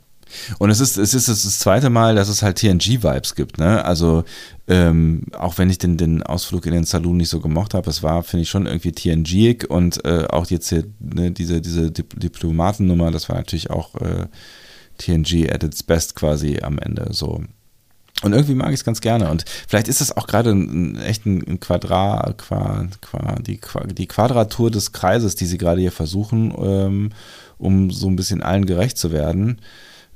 [SPEAKER 1] Und es ist, es ist das zweite Mal, dass es halt TNG-Vibes gibt, ne? Also, ähm, auch wenn ich den, den Ausflug in den Saloon nicht so gemocht habe, es war, finde ich, schon irgendwie TNG-ig und äh, auch jetzt hier, ne, diese, diese Dip Diplomatennummer, das war natürlich auch äh, TNG at its best quasi am Ende so. Und irgendwie mag ich es ganz gerne. Und vielleicht ist das auch gerade ein, echt ein, ein Quadrat, Qua, Qua, die, Qua, die Quadratur des Kreises, die sie gerade hier versuchen, ähm, um so ein bisschen allen gerecht zu werden.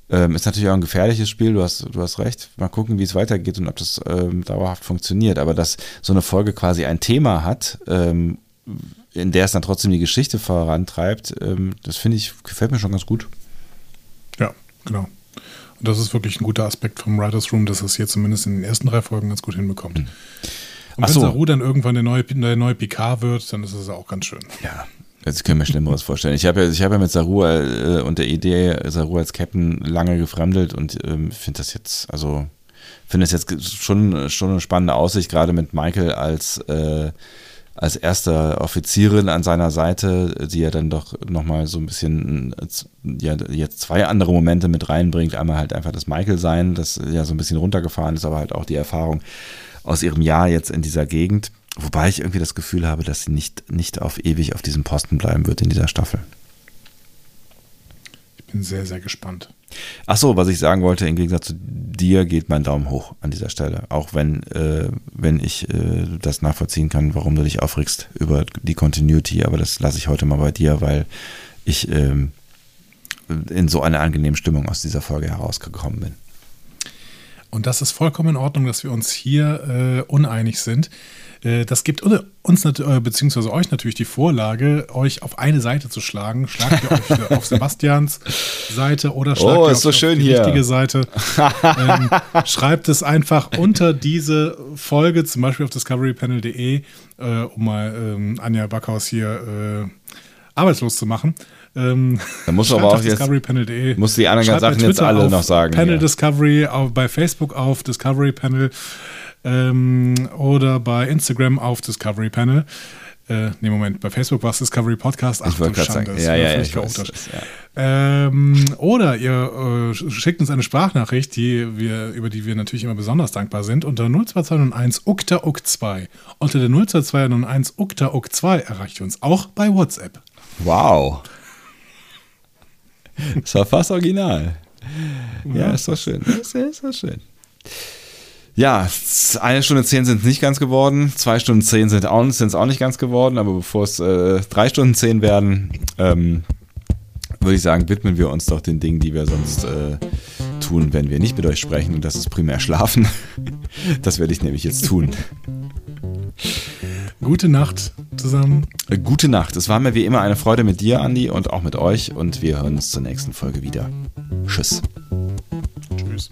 [SPEAKER 1] Ähm, ist natürlich auch ein gefährliches Spiel, du hast, du hast recht. Mal gucken, wie es weitergeht und ob das ähm, dauerhaft funktioniert. Aber dass so eine Folge quasi ein Thema hat, ähm, in der es dann trotzdem die Geschichte vorantreibt, ähm, das finde ich, gefällt mir schon ganz gut.
[SPEAKER 2] Genau. Und das ist wirklich ein guter Aspekt vom Writers Room, dass es hier zumindest in den ersten drei Folgen ganz gut hinbekommt. Und
[SPEAKER 1] Ach
[SPEAKER 2] wenn
[SPEAKER 1] so.
[SPEAKER 2] Saru dann irgendwann der neue, der neue Picard wird, dann ist es auch ganz schön.
[SPEAKER 1] Ja, jetzt können wir Schlimmeres vorstellen. Ich habe ja, ich habe ja mit Saru äh, und der Idee, Saru als Captain lange gefremdelt und ähm, finde das jetzt, also finde das jetzt schon, schon eine spannende Aussicht, gerade mit Michael als, äh, als erster Offizierin an seiner Seite, die ja dann doch nochmal so ein bisschen, ja, jetzt zwei andere Momente mit reinbringt. Einmal halt einfach das Michael-Sein, das ja so ein bisschen runtergefahren ist, aber halt auch die Erfahrung aus ihrem Jahr jetzt in dieser Gegend. Wobei ich irgendwie das Gefühl habe, dass sie nicht, nicht auf ewig auf diesem Posten bleiben wird in dieser Staffel.
[SPEAKER 2] Ich bin sehr, sehr gespannt.
[SPEAKER 1] Ach so, was ich sagen wollte, im Gegensatz zu dir geht mein Daumen hoch an dieser Stelle. Auch wenn, äh, wenn ich äh, das nachvollziehen kann, warum du dich aufregst über die Continuity. Aber das lasse ich heute mal bei dir, weil ich ähm, in so einer angenehmen Stimmung aus dieser Folge herausgekommen bin.
[SPEAKER 2] Und das ist vollkommen in Ordnung, dass wir uns hier äh, uneinig sind. Äh, das gibt uns äh, beziehungsweise euch natürlich die Vorlage, euch auf eine Seite zu schlagen. Schlagt ihr euch auf Sebastians Seite oder schlagt
[SPEAKER 1] Oh,
[SPEAKER 2] ihr
[SPEAKER 1] ist
[SPEAKER 2] auf,
[SPEAKER 1] so
[SPEAKER 2] auf
[SPEAKER 1] schön
[SPEAKER 2] die
[SPEAKER 1] hier.
[SPEAKER 2] richtige Seite. ähm, schreibt es einfach unter diese Folge, zum Beispiel auf discoverypanel.de, äh, um mal ähm, Anja Backhaus hier äh, arbeitslos zu machen. Ähm,
[SPEAKER 1] Da
[SPEAKER 2] schreibt
[SPEAKER 1] aber auch jetzt- musst die anderen
[SPEAKER 2] Schreibt bei
[SPEAKER 1] Sachen jetzt alle noch sagen
[SPEAKER 2] Panel
[SPEAKER 1] hier.
[SPEAKER 2] Discovery, auf, bei Facebook auf Discovery Panel ähm, oder bei Instagram auf Discovery Panel. Äh, nee, Moment, bei Facebook war es Discovery Podcast. Ach,
[SPEAKER 1] Ich wollte
[SPEAKER 2] du
[SPEAKER 1] gerade sagen,
[SPEAKER 2] Schande,
[SPEAKER 1] ja, ja, ja, ich weiß, das, ja.
[SPEAKER 2] Ähm, oder ihr äh, schickt uns eine Sprachnachricht, die wir, über die wir natürlich immer besonders dankbar sind, unter 02201 ukta uk 2 Unter der 02201 ukta uk 2 erreicht ihr uns auch bei WhatsApp.
[SPEAKER 1] Wow. Das war fast original. Ja, ist doch schön. Ist, ist doch schön. Ja, eine Stunde zehn sind es nicht ganz geworden, zwei Stunden zehn sind auch, es auch nicht ganz geworden, aber bevor es äh, drei Stunden zehn werden, ähm, würde ich sagen, widmen wir uns doch den Dingen, die wir sonst äh, tun, wenn wir nicht mit euch sprechen. Und das ist primär schlafen. Das werde ich nämlich jetzt tun.
[SPEAKER 2] Gute Nacht zusammen.
[SPEAKER 1] Gute Nacht. Es war mir wie immer eine Freude mit dir, Andi, und auch mit euch. Und wir hören uns zur nächsten Folge wieder. Tschüss.
[SPEAKER 2] Tschüss.